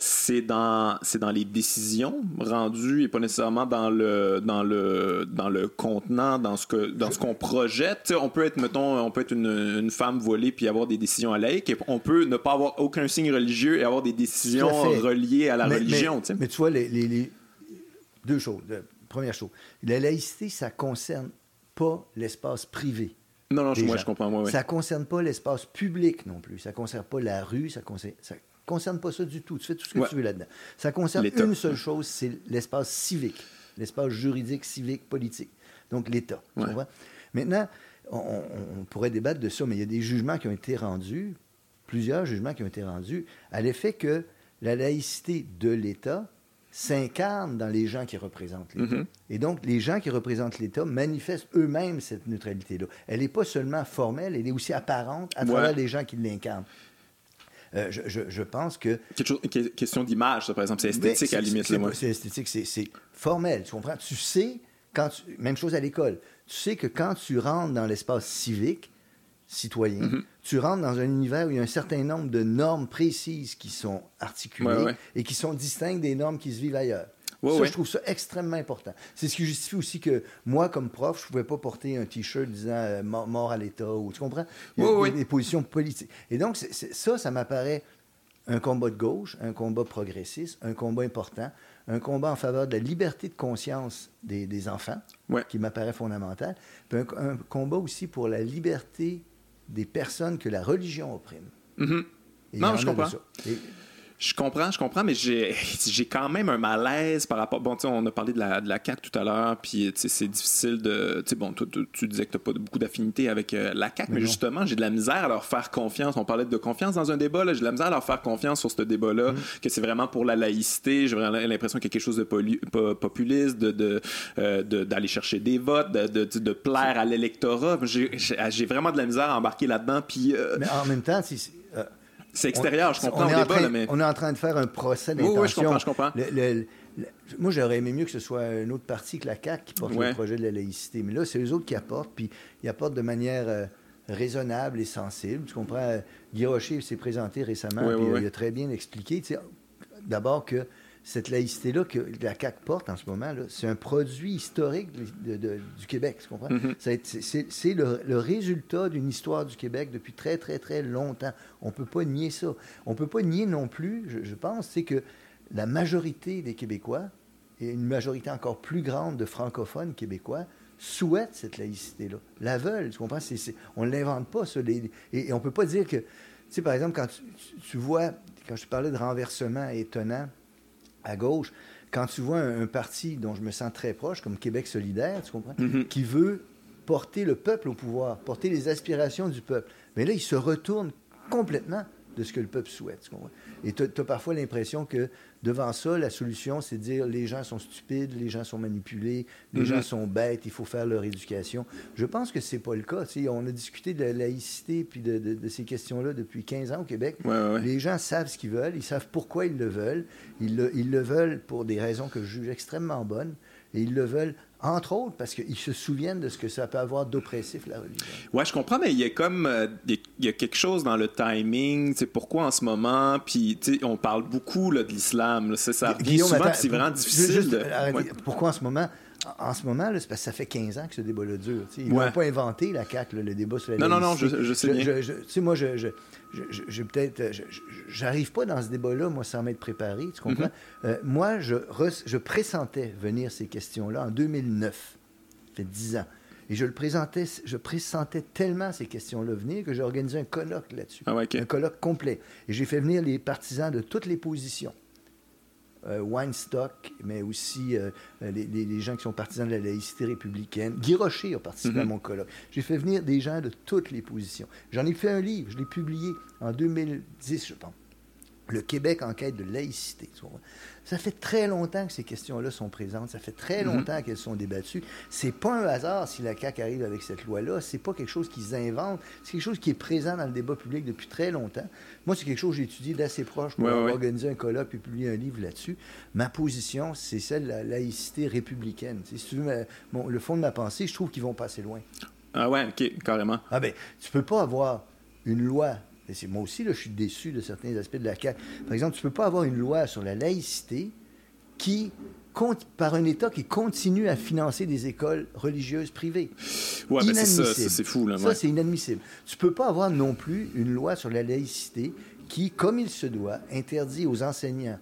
c'est dans c'est dans les décisions rendues et pas nécessairement dans le dans le dans le contenant dans ce que dans ce qu'on projette on peut être mettons on peut être une, femme volée puis avoir des décisions à laïque et on peut ne pas avoir aucun signe religieux et avoir des décisions reliées à la religion mais, mais, tu vois les, deux choses première chose la laïcité ça concerne pas l'espace privé non, non, moi, je comprends. Moi, Ça concerne pas l'espace public non plus. Ça concerne pas la rue. Ça concerne, ça concerne pas ça du tout. Tu fais tout ce que tu veux là-dedans. Ça concerne une seule chose, c'est l'espace civique, l'espace juridique, civique, politique. Donc l'État. Maintenant, on, pourrait débattre de ça, mais il y a des jugements qui ont été rendus, plusieurs jugements qui ont été rendus, à l'effet que la laïcité de l'État s'incarne dans les gens qui représentent l'État. Mm-hmm. Et donc, les gens qui représentent l'État manifestent eux-mêmes cette neutralité-là. Elle n'est pas seulement formelle, elle est aussi apparente à travers les gens qui l'incarnent. Euh, je, pense que. Quelque chose, question d'image, ça, par exemple. C'est esthétique à la limite. C'est esthétique, c'est formel. Tu comprends? Tu sais, quand même chose à l'école. Tu sais que quand tu rentres dans l'espace civique, citoyen, mm-hmm. tu rentres dans un univers où il y a un certain nombre de normes précises qui sont articulées et qui sont distinctes des normes qui se vivent ailleurs ça, je trouve ça extrêmement important. C'est ce qui justifie aussi que moi, comme prof, je ne pouvais pas porter un T-shirt disant euh, mort à l'État, ou tu comprends? Il y a, des positions politiques. Et donc, ça, ça m'apparaît un combat de gauche, un combat progressiste, un combat important, un combat en faveur de la liberté de conscience des, enfants, qui m'apparaît fondamental, puis un, combat aussi pour la liberté des personnes que la religion opprime. Mm-hmm. Non, je comprends. Je comprends, je comprends, mais j'ai, j'ai quand même un malaise par rapport. Bon, tu sais, on a parlé de la, de la CAQ tout à l'heure, puis c'est difficile de. Tu sais, bon, tu, disais que tu n'as pas beaucoup d'affinité avec euh, la CAQ, mais, justement, j'ai de la misère à leur faire confiance. On parlait de confiance dans un débat, là, j'ai de la misère à leur faire confiance sur ce débat-là, mm. que c'est vraiment pour la laïcité. J'ai vraiment l'impression qu'il y a quelque chose de populiste, de, euh, de, d'aller chercher des votes, de, de plaire à l'électorat. J'ai, j'ai vraiment de la misère à embarquer là-dedans, puis. Euh, mais en même temps, si c'est extérieur, je comprends. On est, train, mais... on est en train de faire un procès d'intention. Oui, je comprends, je comprends. moi, j'aurais aimé mieux que ce soit une autre partie que la CAQ qui porte le projet de la laïcité. Mais là, c'est eux autres qui apportent, puis ils apportent de manière euh, raisonnable et sensible. Tu comprends? Guy Rocher s'est présenté récemment, puis il a très bien expliqué. D'abord que cette laïcité-là que la CAQ porte en ce moment, c'est un produit historique du Québec, tu comprends? Mm-hmm. C'est le, résultat d'une histoire du Québec depuis très, très, très longtemps. On ne peut pas nier ça. On ne peut pas nier non plus, je, pense, c'est que la majorité des Québécois, et une majorité encore plus grande de francophones québécois, souhaitent cette laïcité-là, la veulent, tu comprends? on ne l'invente pas, ça. et, on ne peut pas dire que, tu sais, par exemple, quand tu vois, quand je parlais de renversement étonnant, à gauche, quand tu vois un, parti dont je me sens très proche, comme Québec solidaire, tu comprends, mm-hmm. qui veut porter le peuple au pouvoir, porter les aspirations du peuple, mais là, il se retourne complètement de ce que le peuple souhaite. Tu comprends? Et tu as, parfois l'impression que devant ça, la solution, c'est de dire les gens sont stupides, les gens sont manipulés, les gens mhm. sont bêtes, il faut faire leur éducation. Je pense que c'est pas le cas. on a discuté de la laïcité puis de, ces questions-là depuis 15 ans au Québec. Les gens savent ce qu'ils veulent, ils savent pourquoi ils le veulent. Ils le, ils le veulent pour des raisons que je juge extrêmement bonnes et ils le veulent entre autres, parce qu'ils se souviennent de ce que ça peut avoir d'oppressif, la religion. Ouais, je comprends, mais il y a comme. Euh, il y a quelque chose dans le timing. C'est pourquoi en ce moment. Puis, on parle beaucoup là, de l'islam. Ça revient souvent, c'est vraiment difficile. de... Pourquoi en ce moment en ce moment, c'est parce que ça fait 15 ans que ce débat-là dure. Ils n'ont pas inventé, la CAQ, le débat sur la Non, non, non, je, sais bien. tu sais, moi, je, je, peut-être, j'arrive pas dans ce débat-là, moi, sans m'être préparé, tu comprends? Mm-hmm. Euh, moi, je, je pressentais venir ces questions-là en 2009. Ça fait 10 ans. Et je le présentais, je pressentais tellement ces questions-là venir que j'ai organisé un colloque là-dessus. Ah un colloque complet. Et j'ai fait venir les partisans de toutes les positions. Euh, Weinstock, mais aussi euh, les, gens qui sont partisans de la laïcité républicaine. Guy Rocher a participé à mhm. mon colloque. J'ai fait venir des gens de toutes les positions. J'en ai fait un livre, je l'ai publié en 2010, je pense. Le Québec en quête de laïcité. Ça fait très longtemps que ces questions-là sont présentes. Ça fait très mhm. longtemps qu'elles sont débattues. C'est pas un hasard si la CAQ arrive avec cette loi-là. C'est pas quelque chose qu'ils inventent. C'est quelque chose qui est présent dans le débat public depuis très longtemps. Moi, c'est quelque chose que j'ai étudié d'assez proche pour organiser un colloque et publier un livre là-dessus. Ma position, c'est celle de la laïcité républicaine. Si bon, le fond de ma pensée, je trouve qu'ils vont passer loin. Ah ouais, OK, carrément. Ah ben, tu peux pas avoir une loi moi aussi, là, je suis déçu de certains aspects de la CAQ. Par exemple, tu ne peux pas avoir une loi sur la laïcité qui, par un État qui continue à financer des écoles religieuses privées. Ouais, mais c'est ça, c'est fou. Là, Ça, c'est inadmissible. Tu ne peux pas avoir non plus une loi sur la laïcité qui, comme il se doit, interdit aux enseignants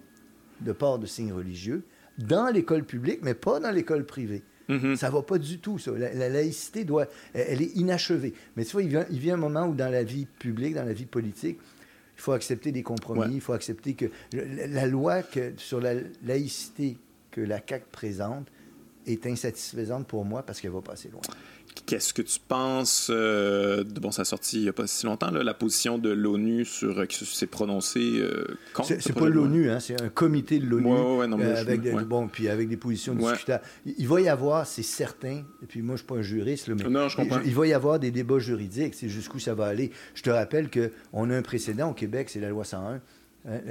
de port de signes religieux dans l'école publique, mais pas dans l'école privée. Mm-hmm. Ça va pas du tout, ça. La, laïcité doit, elle, est inachevée. Mais tu vois, il vient, il vient un moment où dans la vie publique, dans la vie politique, il faut accepter des compromis, il faut accepter que la loi que, sur la laïcité que la CAC présente est insatisfaisante pour moi parce qu'elle va passer loin. Qu'est-ce que tu penses euh, de bon, ça a sorti il n'y a pas si longtemps, la position de l'ONU sur euh, qui s'est prononcé euh, contre. C'est pas l'ONU, hein, c'est un comité de l'ONU avec des, bon, puis avec des positions discutables. Il, va y avoir, c'est certain. Et puis moi, je suis pas un juriste, mais non, je il, va y avoir des débats juridiques. C'est jusqu'où ça va aller. Je te rappelle que on a un précédent au Québec, c'est la loi 101 Hein, euh,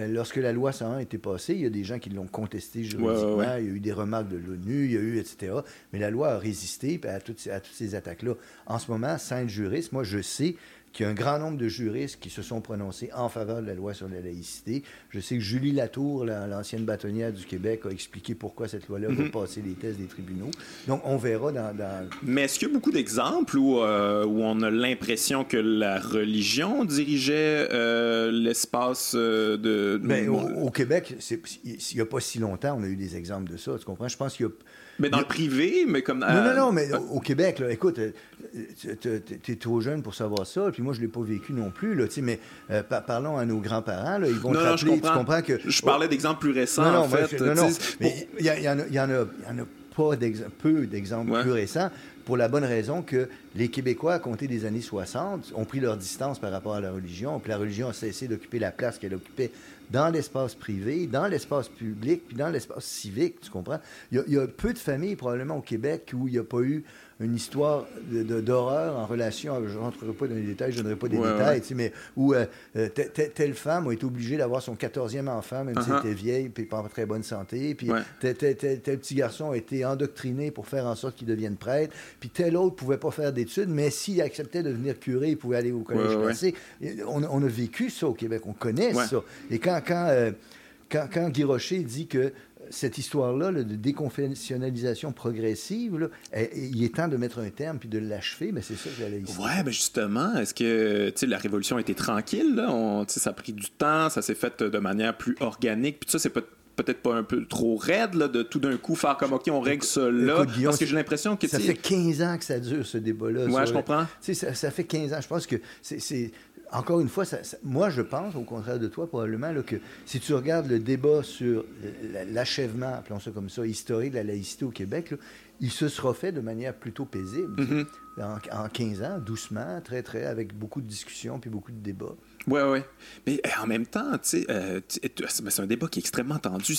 lorsque la loi 101 a été passée, il y a des gens qui l'ont contestée juridiquement, il y a eu des remarques de l'ONU, il y a eu, etc. Mais la loi a résisté à toutes, à toutes ces attaques-là. En ce moment, sans être juriste, moi, je sais qu'il y a un grand nombre de juristes qui se sont prononcés en faveur de la loi sur la laïcité. Je sais que Julie Latour, l'ancienne bâtonnière du Québec, a expliqué pourquoi cette loi-là va mhm. passer les tests des tribunaux. Donc, on verra dans... Mais est-ce qu'il y a beaucoup d'exemples où, euh, où on a l'impression que la religion dirigeait euh, l'espace euh, de... Mais ben, au, Québec, il n'y a pas si longtemps, on a eu des exemples de ça. Tu comprends? Je pense qu'il y a Mais dans le privé, mais comme. Non, non, non, mais au Québec, là, écoute, tu es trop jeune pour savoir ça, puis moi, je ne l'ai pas vécu non plus, là, mais parlons à nos grands-parents, ils vont te rappeler, tu comprends que... Je parlais d'exemples plus récents, non, en fait. non, non, mais il y, y, en a, y en a pas peu d'exemples plus récents pour la bonne raison que les Québécois, à compter des années 60, ont pris leur distance par rapport à la religion, puis la religion a cessé d'occuper la place qu'elle occupait dans l'espace privé, dans l'espace public, puis dans l'espace civique, tu comprends? Il y, a, il y, a, peu de familles, probablement, au Québec où il n'y a pas eu une histoire d'horreur de, en relation, je ne rentrerai pas dans les détails, je ne donnerai pas des détails, mais où euh, euh, telle femme a été obligée d'avoir son 14e enfant, même si elle uh-huh. était vieille, puis pas en très bonne santé, puis tel, petit garçon a été endoctriné pour faire en sorte qu'il devienne prêtre, puis tel autre pouvait pas faire d'études, mais s'il acceptait de devenir curé, il pouvait aller au collège. On, on, a vécu ça au Québec, on connaît ça. Et quand, quand, euh, quand, quand Guy Rocher dit que cette histoire-là de déconfessionnalisation progressive, il est temps de mettre un terme puis de l'achever, mais c'est ça que j'allais dire. Ouais, mais justement, est-ce que la révolution a été tranquille? Là? On, ça a pris du temps, ça s'est fait de manière plus organique, puis ça, c'est peut-être pas un peu trop raide là, de tout d'un coup faire comme OK, on règle ça là. parce que j'ai l'impression que. Ça fait 15 ans que ça dure, ce débat-là. Ouais, je comprends. Ça, ça, fait 15 ans. Je pense que c'est encore une fois, moi, je pense, au contraire de toi, probablement, que si tu regardes le débat sur l'achèvement, appelons ça comme ça, historique de la laïcité au Québec, il se sera fait de manière plutôt paisible. Mm-hmm. en, en, 15 ans, doucement, très, très, avec beaucoup de discussions puis beaucoup de débats. Oui, oui. Mais euh, en même temps, tu sais, euh, c'est un débat qui est extrêmement tendu.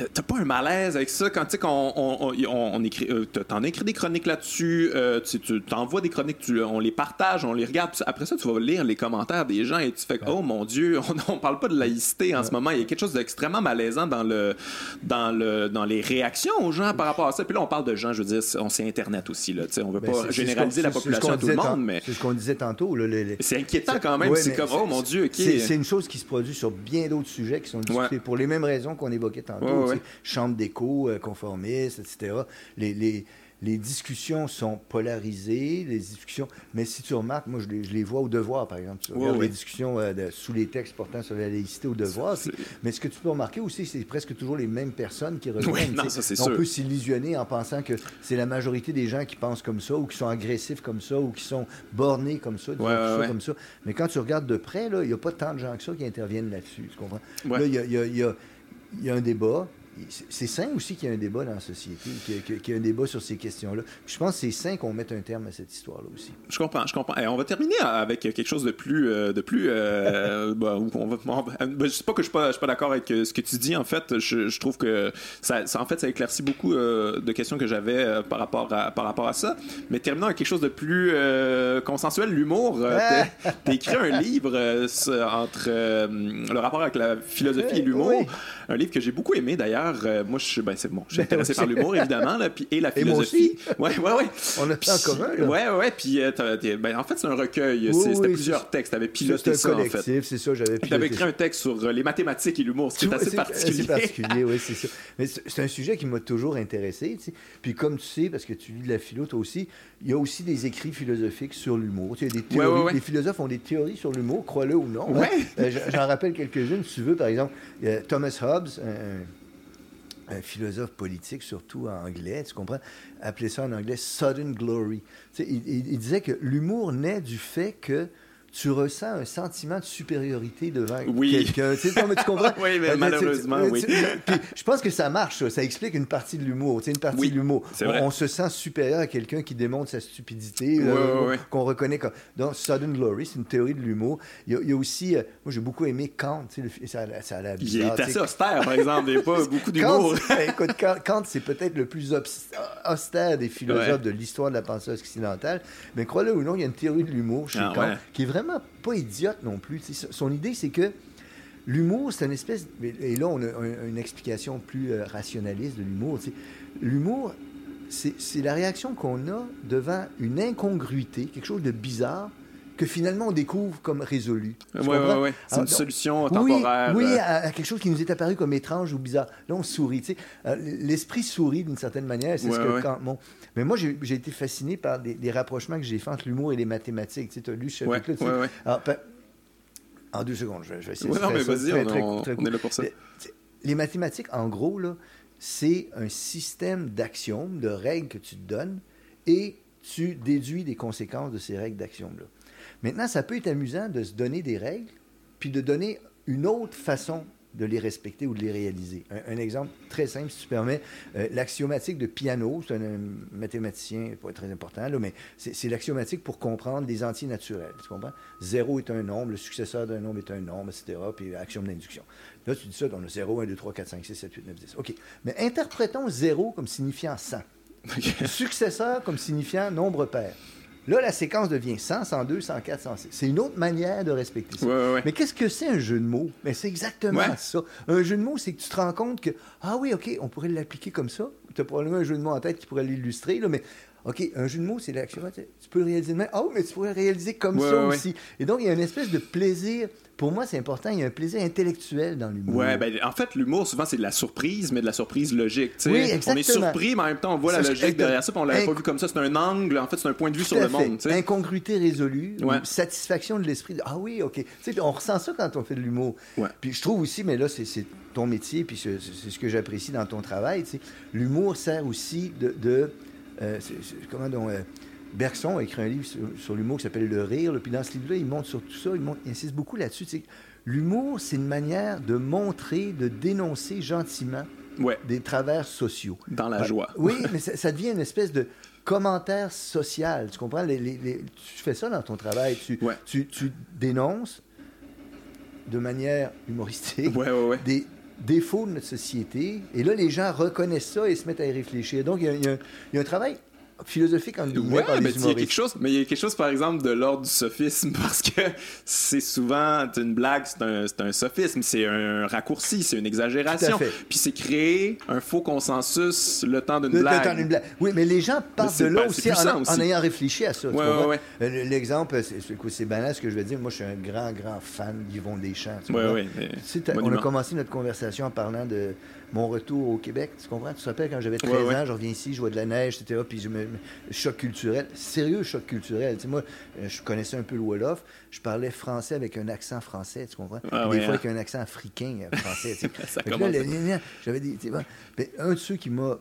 Euh, t'as pas un malaise avec ça quand tu sais qu'on on, on, écrit, t'en écris des chroniques là-dessus, tu t'envoies des chroniques, tu, on les partage, on les regarde. Après ça, tu vas lire les commentaires des gens et tu fais oh mon Dieu, on, parle pas de laïcité en ce moment. Il y a quelque chose d'extrêmement malaisant dans le dans le dans les réactions aux gens par rapport à ça. Puis là, on parle de gens, je veux dire, on sait Internet aussi là. Tu sais, on veut pas généraliser la population à tout le monde, mais c'est ce qu'on disait tantôt. C'est inquiétant quand même. c'est comme oh mon Dieu, C'est une chose qui se produit sur bien d'autres sujets qui sont discutés pour les mêmes raisons qu'on évoquait tantôt. Chambre d'écho, euh, conformiste, etc. Les, les, les discussions sont polarisées, les discussions, mais si tu remarques, moi je les, je les vois au devoir, par exemple. Tu regardes les discussions euh, sous les textes portant sur la laïcité au devoir. Mais ce que tu peux remarquer aussi, c'est presque toujours les mêmes personnes qui reviennent. non, ça, on peut s'illusionner en pensant que c'est la majorité des gens qui pensent comme ça, ou qui sont agressifs comme ça, ou qui sont bornés comme ça, ça comme ça. Mais quand tu regardes de près, il n'y a pas tant de gens que ça qui interviennent là-dessus. Tu comprends? Là, il y a, y a un débat c'est sain aussi qu'il y ait un débat dans la société, qu'il y ait un débat sur ces questions-là. Je pense que c'est sain qu'on mette un terme à cette histoire-là aussi. Je comprends, je comprends. Et on va terminer avec quelque chose de plus, euh, de plus. Euh, bah, on va, bah, je sais pas que je suis pas, suis pas d'accord avec euh, ce que tu dis. En fait, je, trouve que ça, en fait, ça éclaircit beaucoup de questions que j'avais par rapport à, par rapport à ça. Mais terminons avec quelque chose de plus consensuel, l'humour. T'as écrit un livre entre le rapport avec la philosophie et l'humour. Un livre que j'ai beaucoup aimé d'ailleurs. Euh, moi, je, ben, c'est bon, je suis intéressé par l'humour, évidemment, là, puis, et la philosophie. Et moi aussi. Ouais, ouais, ouais. On a ça en commun. Là. Ouais, ouais. Puis, euh, ben, en fait, c'est un recueil. c'était plusieurs textes. T'avais piloté ça, en fait. c'est ça, j'avais piloté. avais écrit un texte sur euh, les mathématiques et l'humour, ce qui est assez particulier. C'est particulier, oui, c'est ça. Mais c'est un sujet qui m'a toujours intéressé. Tu sais. Puis, comme tu sais, parce que tu lis de la philo, toi aussi, il y a aussi des écrits philosophiques sur l'humour. Tu sais, des théories, Les philosophes ont des théories sur l'humour, crois-le ou non. Hein. J'en rappelle quelques-unes, si tu veux. Par exemple, Thomas Hobbes, un un philosophe politique, surtout en anglais, tu comprends, appelait ça en anglais sudden glory. Il, disait que l'humour naît du fait que tu ressens un sentiment de supériorité devant quelqu'un. Tu, tu comprends? oui, mais euh, malheureusement, oui. je pense que ça marche, ça. explique une partie de l'humour. Une partie de l'humour. On, se sent supérieur à quelqu'un qui démontre sa stupidité, euh, qu'on reconnaît comme. Donc, Sudden Glory, c'est une théorie de l'humour. Il, y a, aussi. Euh, moi, j'ai beaucoup aimé Kant. Ça, ça a Il est assez austère, par exemple. Il n'y a pas beaucoup d'humour. écoute, Kant, c'est peut-être le plus austère des philosophes de l'histoire de la pensée occidentale. Mais crois-le ou non, il y a une théorie de l'humour chez ah, Kant qui est vraiment pas idiote non plus. son idée, c'est que l'humour, c'est une espèce. Et là, on a une explication plus euh, rationaliste de l'humour. L'humour, c'est la réaction qu'on a devant une incongruité, quelque chose de bizarre, que finalement on découvre comme résolu. Oui, oui, oui. C'est une solution temporaire. Oui, à, quelque chose qui nous est apparu comme étrange ou bizarre. Là, on sourit. Euh, l'esprit sourit d'une certaine manière. C'est ce que quand, bon. Mais moi, j'ai été fasciné par des, rapprochements que j'ai faits entre l'humour et les mathématiques. Tu as lu ce chapitre-là. en deux secondes, je, vais essayer de faire non, mais vas-y, on, est là pour ça. Les mathématiques, en gros, là, c'est un système d'axiomes, de règles que tu te donnes et tu déduis des conséquences de ces règles d'axiomes-là. Maintenant, ça peut être amusant de se donner des règles, puis de donner une autre façon de les respecter ou de les réaliser. Un, exemple très simple, si tu permets, euh, l'axiomatique de piano, c'est un, mathématicien, pas très important, là, mais c'est l'axiomatique pour comprendre les entiers naturels. Tu comprends? Zéro est un nombre, le successeur d'un nombre est un nombre, etc., puis axiome d'induction. Là, tu dis ça, on a 0, 1, 2, 3, 4, 5, 6, 7, 8, 9, 10. OK. Mais interprétons 0 comme signifiant 100. Successeur comme signifiant nombre pair. Là, la séquence devient 100, 102, 104, 106. C'est une autre manière de respecter ça. Mais qu'est-ce que c'est un jeu de mots? Mais c'est exactement ça. Un jeu de mots, c'est que tu te rends compte que, ah oui, OK, on pourrait l'appliquer comme ça. Tu as probablement un jeu de mots en tête qui pourrait l'illustrer, mais OK, un jeu de mots, c'est l'action. Tu peux le réaliser de Ah, oh, mais tu pourrais le réaliser comme ça aussi. Et donc, il y a une espèce de plaisir. Pour moi, c'est important. Il y a un plaisir intellectuel dans l'humour. Ouais, ben, en fait, l'humour, souvent, c'est de la surprise, mais de la surprise logique. Oui, exactement. On est surpris, mais en même temps, on voit la logique derrière ça, puis on l'avait pas vu comme ça. C'est un angle, en fait, c'est un point de vue sur le monde. Incongruité résolue, satisfaction de l'esprit. Ah oui, OK. on ressent ça quand on fait de l'humour. Puis je trouve aussi, mais là, c'est ton métier, puis c'est ce que j'apprécie dans ton travail. L'humour sert aussi de euh, comment donc, euh, Bergson a écrit un livre sur, l'humour qui s'appelle Le Rire. puis dans ce livre-là, il montre sur tout ça, il, insiste beaucoup là-dessus. L'humour, c'est une manière de montrer, de dénoncer gentiment des travers sociaux. Dans la joie. Oui, mais ça, devient une espèce de commentaire social. Tu comprends? tu fais ça dans ton travail. Tu, tu, dénonces de manière humoristique des défaut de notre société. Et là, les gens reconnaissent ça et se mettent à y réfléchir. Donc, il y a, il y a un travail philosophique en ouais, mais il y a quelque chose mais il y a quelque chose par exemple de l'ordre du sophisme parce que c'est souvent une blague c'est un, un, sophisme c'est un raccourci c'est une exagération. Puis c'est créer un faux consensus le temps d'une blague. blague. Oui mais les gens partent de là aussi en, ayant réfléchi à ça ouais, euh, l'exemple c'est banal ce que je vais dire moi je suis un grand grand fan d'Yvon Deschamps ouais, on a commencé notre conversation en parlant de mon retour au Québec. Tu comprends? Tu te rappelles quand j'avais 13 ans, je reviens ici, je vois de la neige, etc. Puis je me, choc culturel, sérieux choc culturel. Tu sais, moi, euh, je connaissais un peu le Wolof. Je parlais français avec un accent français, tu comprends? Ah des fois hein. avec un accent africain euh, français. j'avais dit, un de ceux qui m'a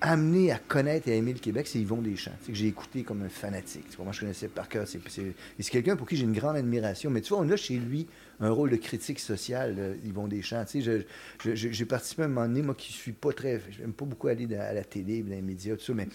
amené à connaître et à aimer le Québec, c'est Yvon Deschamps. C'est que j'ai écouté comme un fanatique. Moi, je connaissais par cœur. C'est quelqu'un pour qui j'ai une grande admiration. Mais tu vois, on a chez lui un rôle de critique sociale, Yvon Deschamps. Tu sais, j'ai participé à un moment donné, moi qui suis pas très... J'aime pas beaucoup aller à la télé, dans les médias, tout ça, mais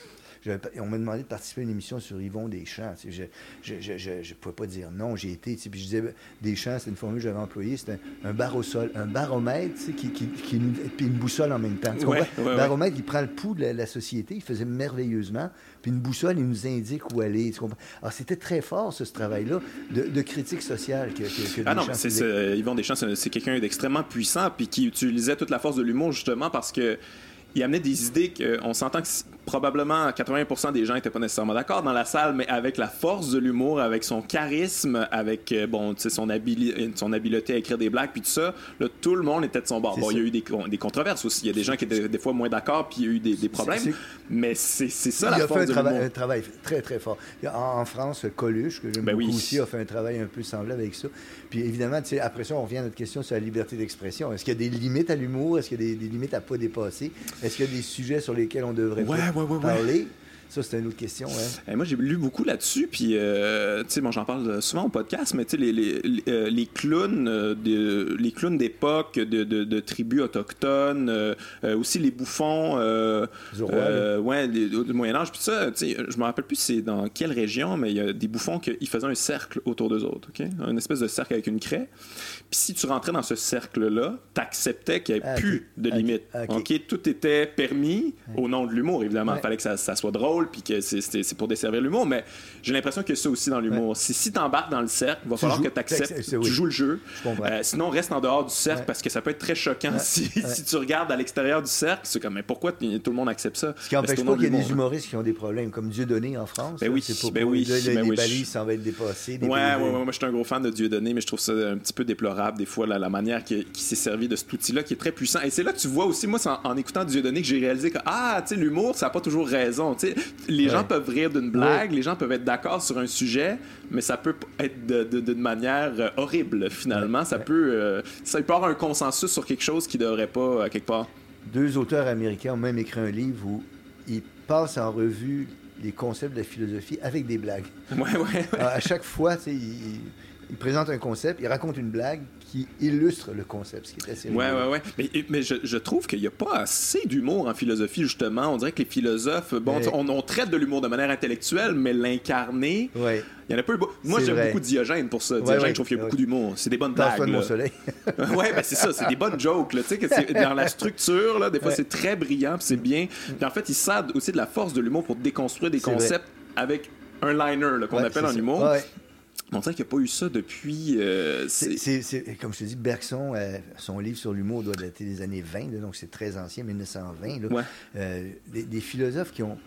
on m'a demandé de participer à une émission sur Yvon Deschamps. Je ne pouvais pas dire non, j'ai été. Puis je disais, Deschamps, c'est une formule que j'avais employée, c'est un, bar au sol, un baromètre qui, qui, qui, puis une boussole en même temps. Un baromètre, il prend le pouls de la, société, il faisait merveilleusement. Puis une boussole, il nous indique où aller. Alors c'était très fort, ce, travail-là, de, critique sociale que, que, Ah non, c'est, Yvon Deschamps, c'est quelqu'un d'extrêmement puissant, puis qui utilisait toute la force de l'humour justement parce que il amenait des idées qu'on s'entend que probablement 80% des gens n'étaient pas nécessairement d'accord dans la salle, mais avec la force de l'humour, avec son charisme, avec euh, bon, son, son habileté à écrire des blagues, puis tout ça, là, tout le monde était de son bord. Bon, il y a eu des, des, controverses aussi. Il y a des gens qui étaient des fois moins d'accord, puis il y a eu des, des problèmes. Mais c'est ça la force de l'humour. Il a fait un travail très, très fort. En, France, Coluche, que j'aime ben beaucoup aussi, a fait un travail un peu semblable avec ça. Puis évidemment, après ça, on revient à notre question sur la liberté d'expression. Est-ce qu'il y a des limites à l'humour? Est-ce qu'il y a des, limites à pas dépasser? Est-ce qu'il y a des sujets sur lesquels on devrait parler? Ça, c'est une autre question. moi, j'ai lu beaucoup là-dessus. Puis, euh, tu sais, bon, j'en parle souvent au podcast, mais tu sais, les, les, euh, les, clowns, euh, de, les clowns d'époque, de, de, tribus autochtones, aussi les bouffons, ouais, du Moyen Âge. Puis ça, tu sais, je me rappelle plus c'est dans quelle région, mais il y a des bouffons qui faisaient un cercle autour d'eux autres, ok, une espèce de cercle avec une craie. Puis si tu rentrais dans ce cercle-là, tu acceptais qu'il n'y ait ah, plus de limites. OK, tout était permis au nom de l'humour, évidemment. Il fallait que ça, ça soit drôle puis que c'est pour desservir l'humour, mais j'ai l'impression que ça aussi dans l'humour. Si, si tu embarques dans le cercle, il va falloir que tu acceptes, tu joues le jeu. Euh, sinon, reste en dehors du cercle parce que ça peut être très choquant si, si, tu regardes à l'extérieur du cercle. C'est comme, mais pourquoi tout le monde accepte ça? Ce qui n'empêche pas qu'il y a des humoristes qui ont des problèmes, comme Dieudonné en France. Ben oui, ben oui. les ben balises, ça va être dépassé. Ouais, ouais, moi, je suis un gros fan de Dieudonné, mais je trouve ça un petit peu déplorable, des fois, la, manière qui, s'est servi de cet outil-là, qui est très puissant. Et c'est là que tu vois aussi, moi, en, en écoutant Dieudonné, que j'ai réalisé que, ah, tu sais, l'humour, ça n'a pas toujours raison. Tu les gens peuvent rire d'une blague, les gens peuvent être d'accord sur un sujet, mais ça peut être d'une manière euh, horrible finalement. Ça peut, euh, ça peut avoir un consensus sur quelque chose qui devrait pas euh, quelque part. deux auteurs américains ont même écrit un livre où ils passent en revue les concepts de la philosophie avec des blagues. Ouais, ouais. à chaque fois, ils, ils, présentent un concept, ils racontent une blague qui illustre le concept, ce qui est assez Ouais, ouais, ouais. Mais, mais je, je trouve qu'il n'y a pas assez d'humour en philosophie, justement. On dirait que les philosophes, bon, on, on, traite de l'humour de manière intellectuelle, mais l'incarner. Ouais. Il y en a peu. Moi, j'aime beaucoup Diogène pour ça. Diogène, je trouve qu'il y a beaucoup d'humour. C'est des bonnes blagues. de mon soleil. ouais, ben c'est ça. C'est des bonnes jokes. Là. Que dans la structure, là, des fois, c'est très brillant, c'est bien. Puis en fait, il sert aussi de la force de l'humour pour déconstruire des concepts avec un liner qu'on appelle en humour. On dirait qu'il n'y a pas eu ça depuis. Euh, c'est, comme je te dis, Bergson, euh, son livre sur l'humour doit dater des années 20, donc c'est très ancien, 1920. Là. Euh, des, philosophes qui ont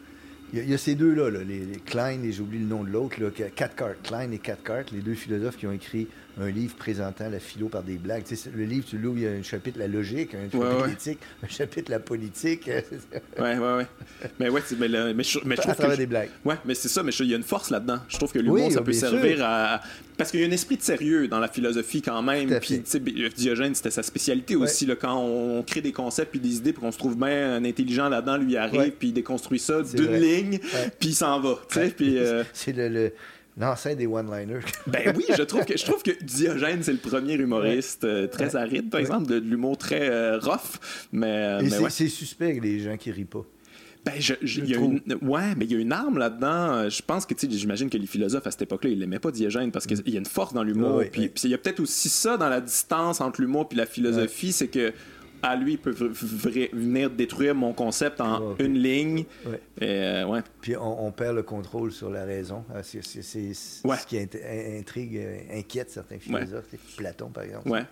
il y, a ces deux-là, les, Klein et j'oublie le nom de l'autre, Cathcart, Klein et Cathcart, les deux philosophes qui ont écrit un livre présentant la philo par des blagues. le livre, tu où il y a un chapitre la logique, un chapitre l'éthique, un chapitre la politique. ouais, ouais, ouais. Mais ouais, mais, mais, je, mais je trouve à travers que des blagues. Ouais, mais c'est ça, mais il y a une force là-dedans. Je trouve que l'humour, ça peut servir à. Parce qu'il y a un esprit de sérieux dans la philosophie quand même. Puis, Diogène, c'était sa spécialité aussi, là, quand on crée des concepts puis des idées pour qu'on se trouve bien un intelligent là-dedans, lui arrive, puis il déconstruit ça d'une ligne, puis il s'en va. Puis, euh, C'est le L'ancêtre des one-liners. ben oui, je trouve que je trouve que Diogène c'est le premier humoriste euh, très aride, par exemple, de, l'humour très euh, rough, mais, mais c'est, suspect les gens qui rient pas. Ben, je, y a une, ouais, mais il y a une arme là-dedans. Je pense que, tu sais, j'imagine que les philosophes à cette époque-là, ils l'aimaient pas Diogène parce qu'il y a une force dans l'humour. puis, il y a peut-être aussi ça dans la distance entre l'humour et la philosophie, c'est que à lui peut venir détruire mon concept en une ligne. Euh, ouais. Puis on, perd le contrôle sur la raison. Ah, c'est ce qui intrigue, euh, inquiète certains philosophes. Platon, par exemple. Ouais.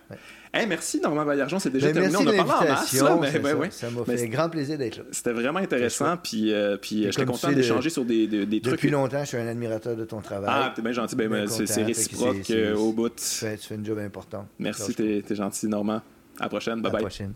merci, Normand Baillargeon. C'est déjà ben, terminé. On a parlé en masse. Là, mais, ben, ça m'a fait grand plaisir d'être là. C'était vraiment intéressant. Puis, euh, puis j'étais content d'échanger sur des, des, trucs. Depuis longtemps, je suis un admirateur de ton travail. Ah, t'es bien gentil. Ben, c'est réciproque au bout. Tu fais, une job important. Merci, t'es gentil, Normand. À la prochaine. Bye bye. prochaine.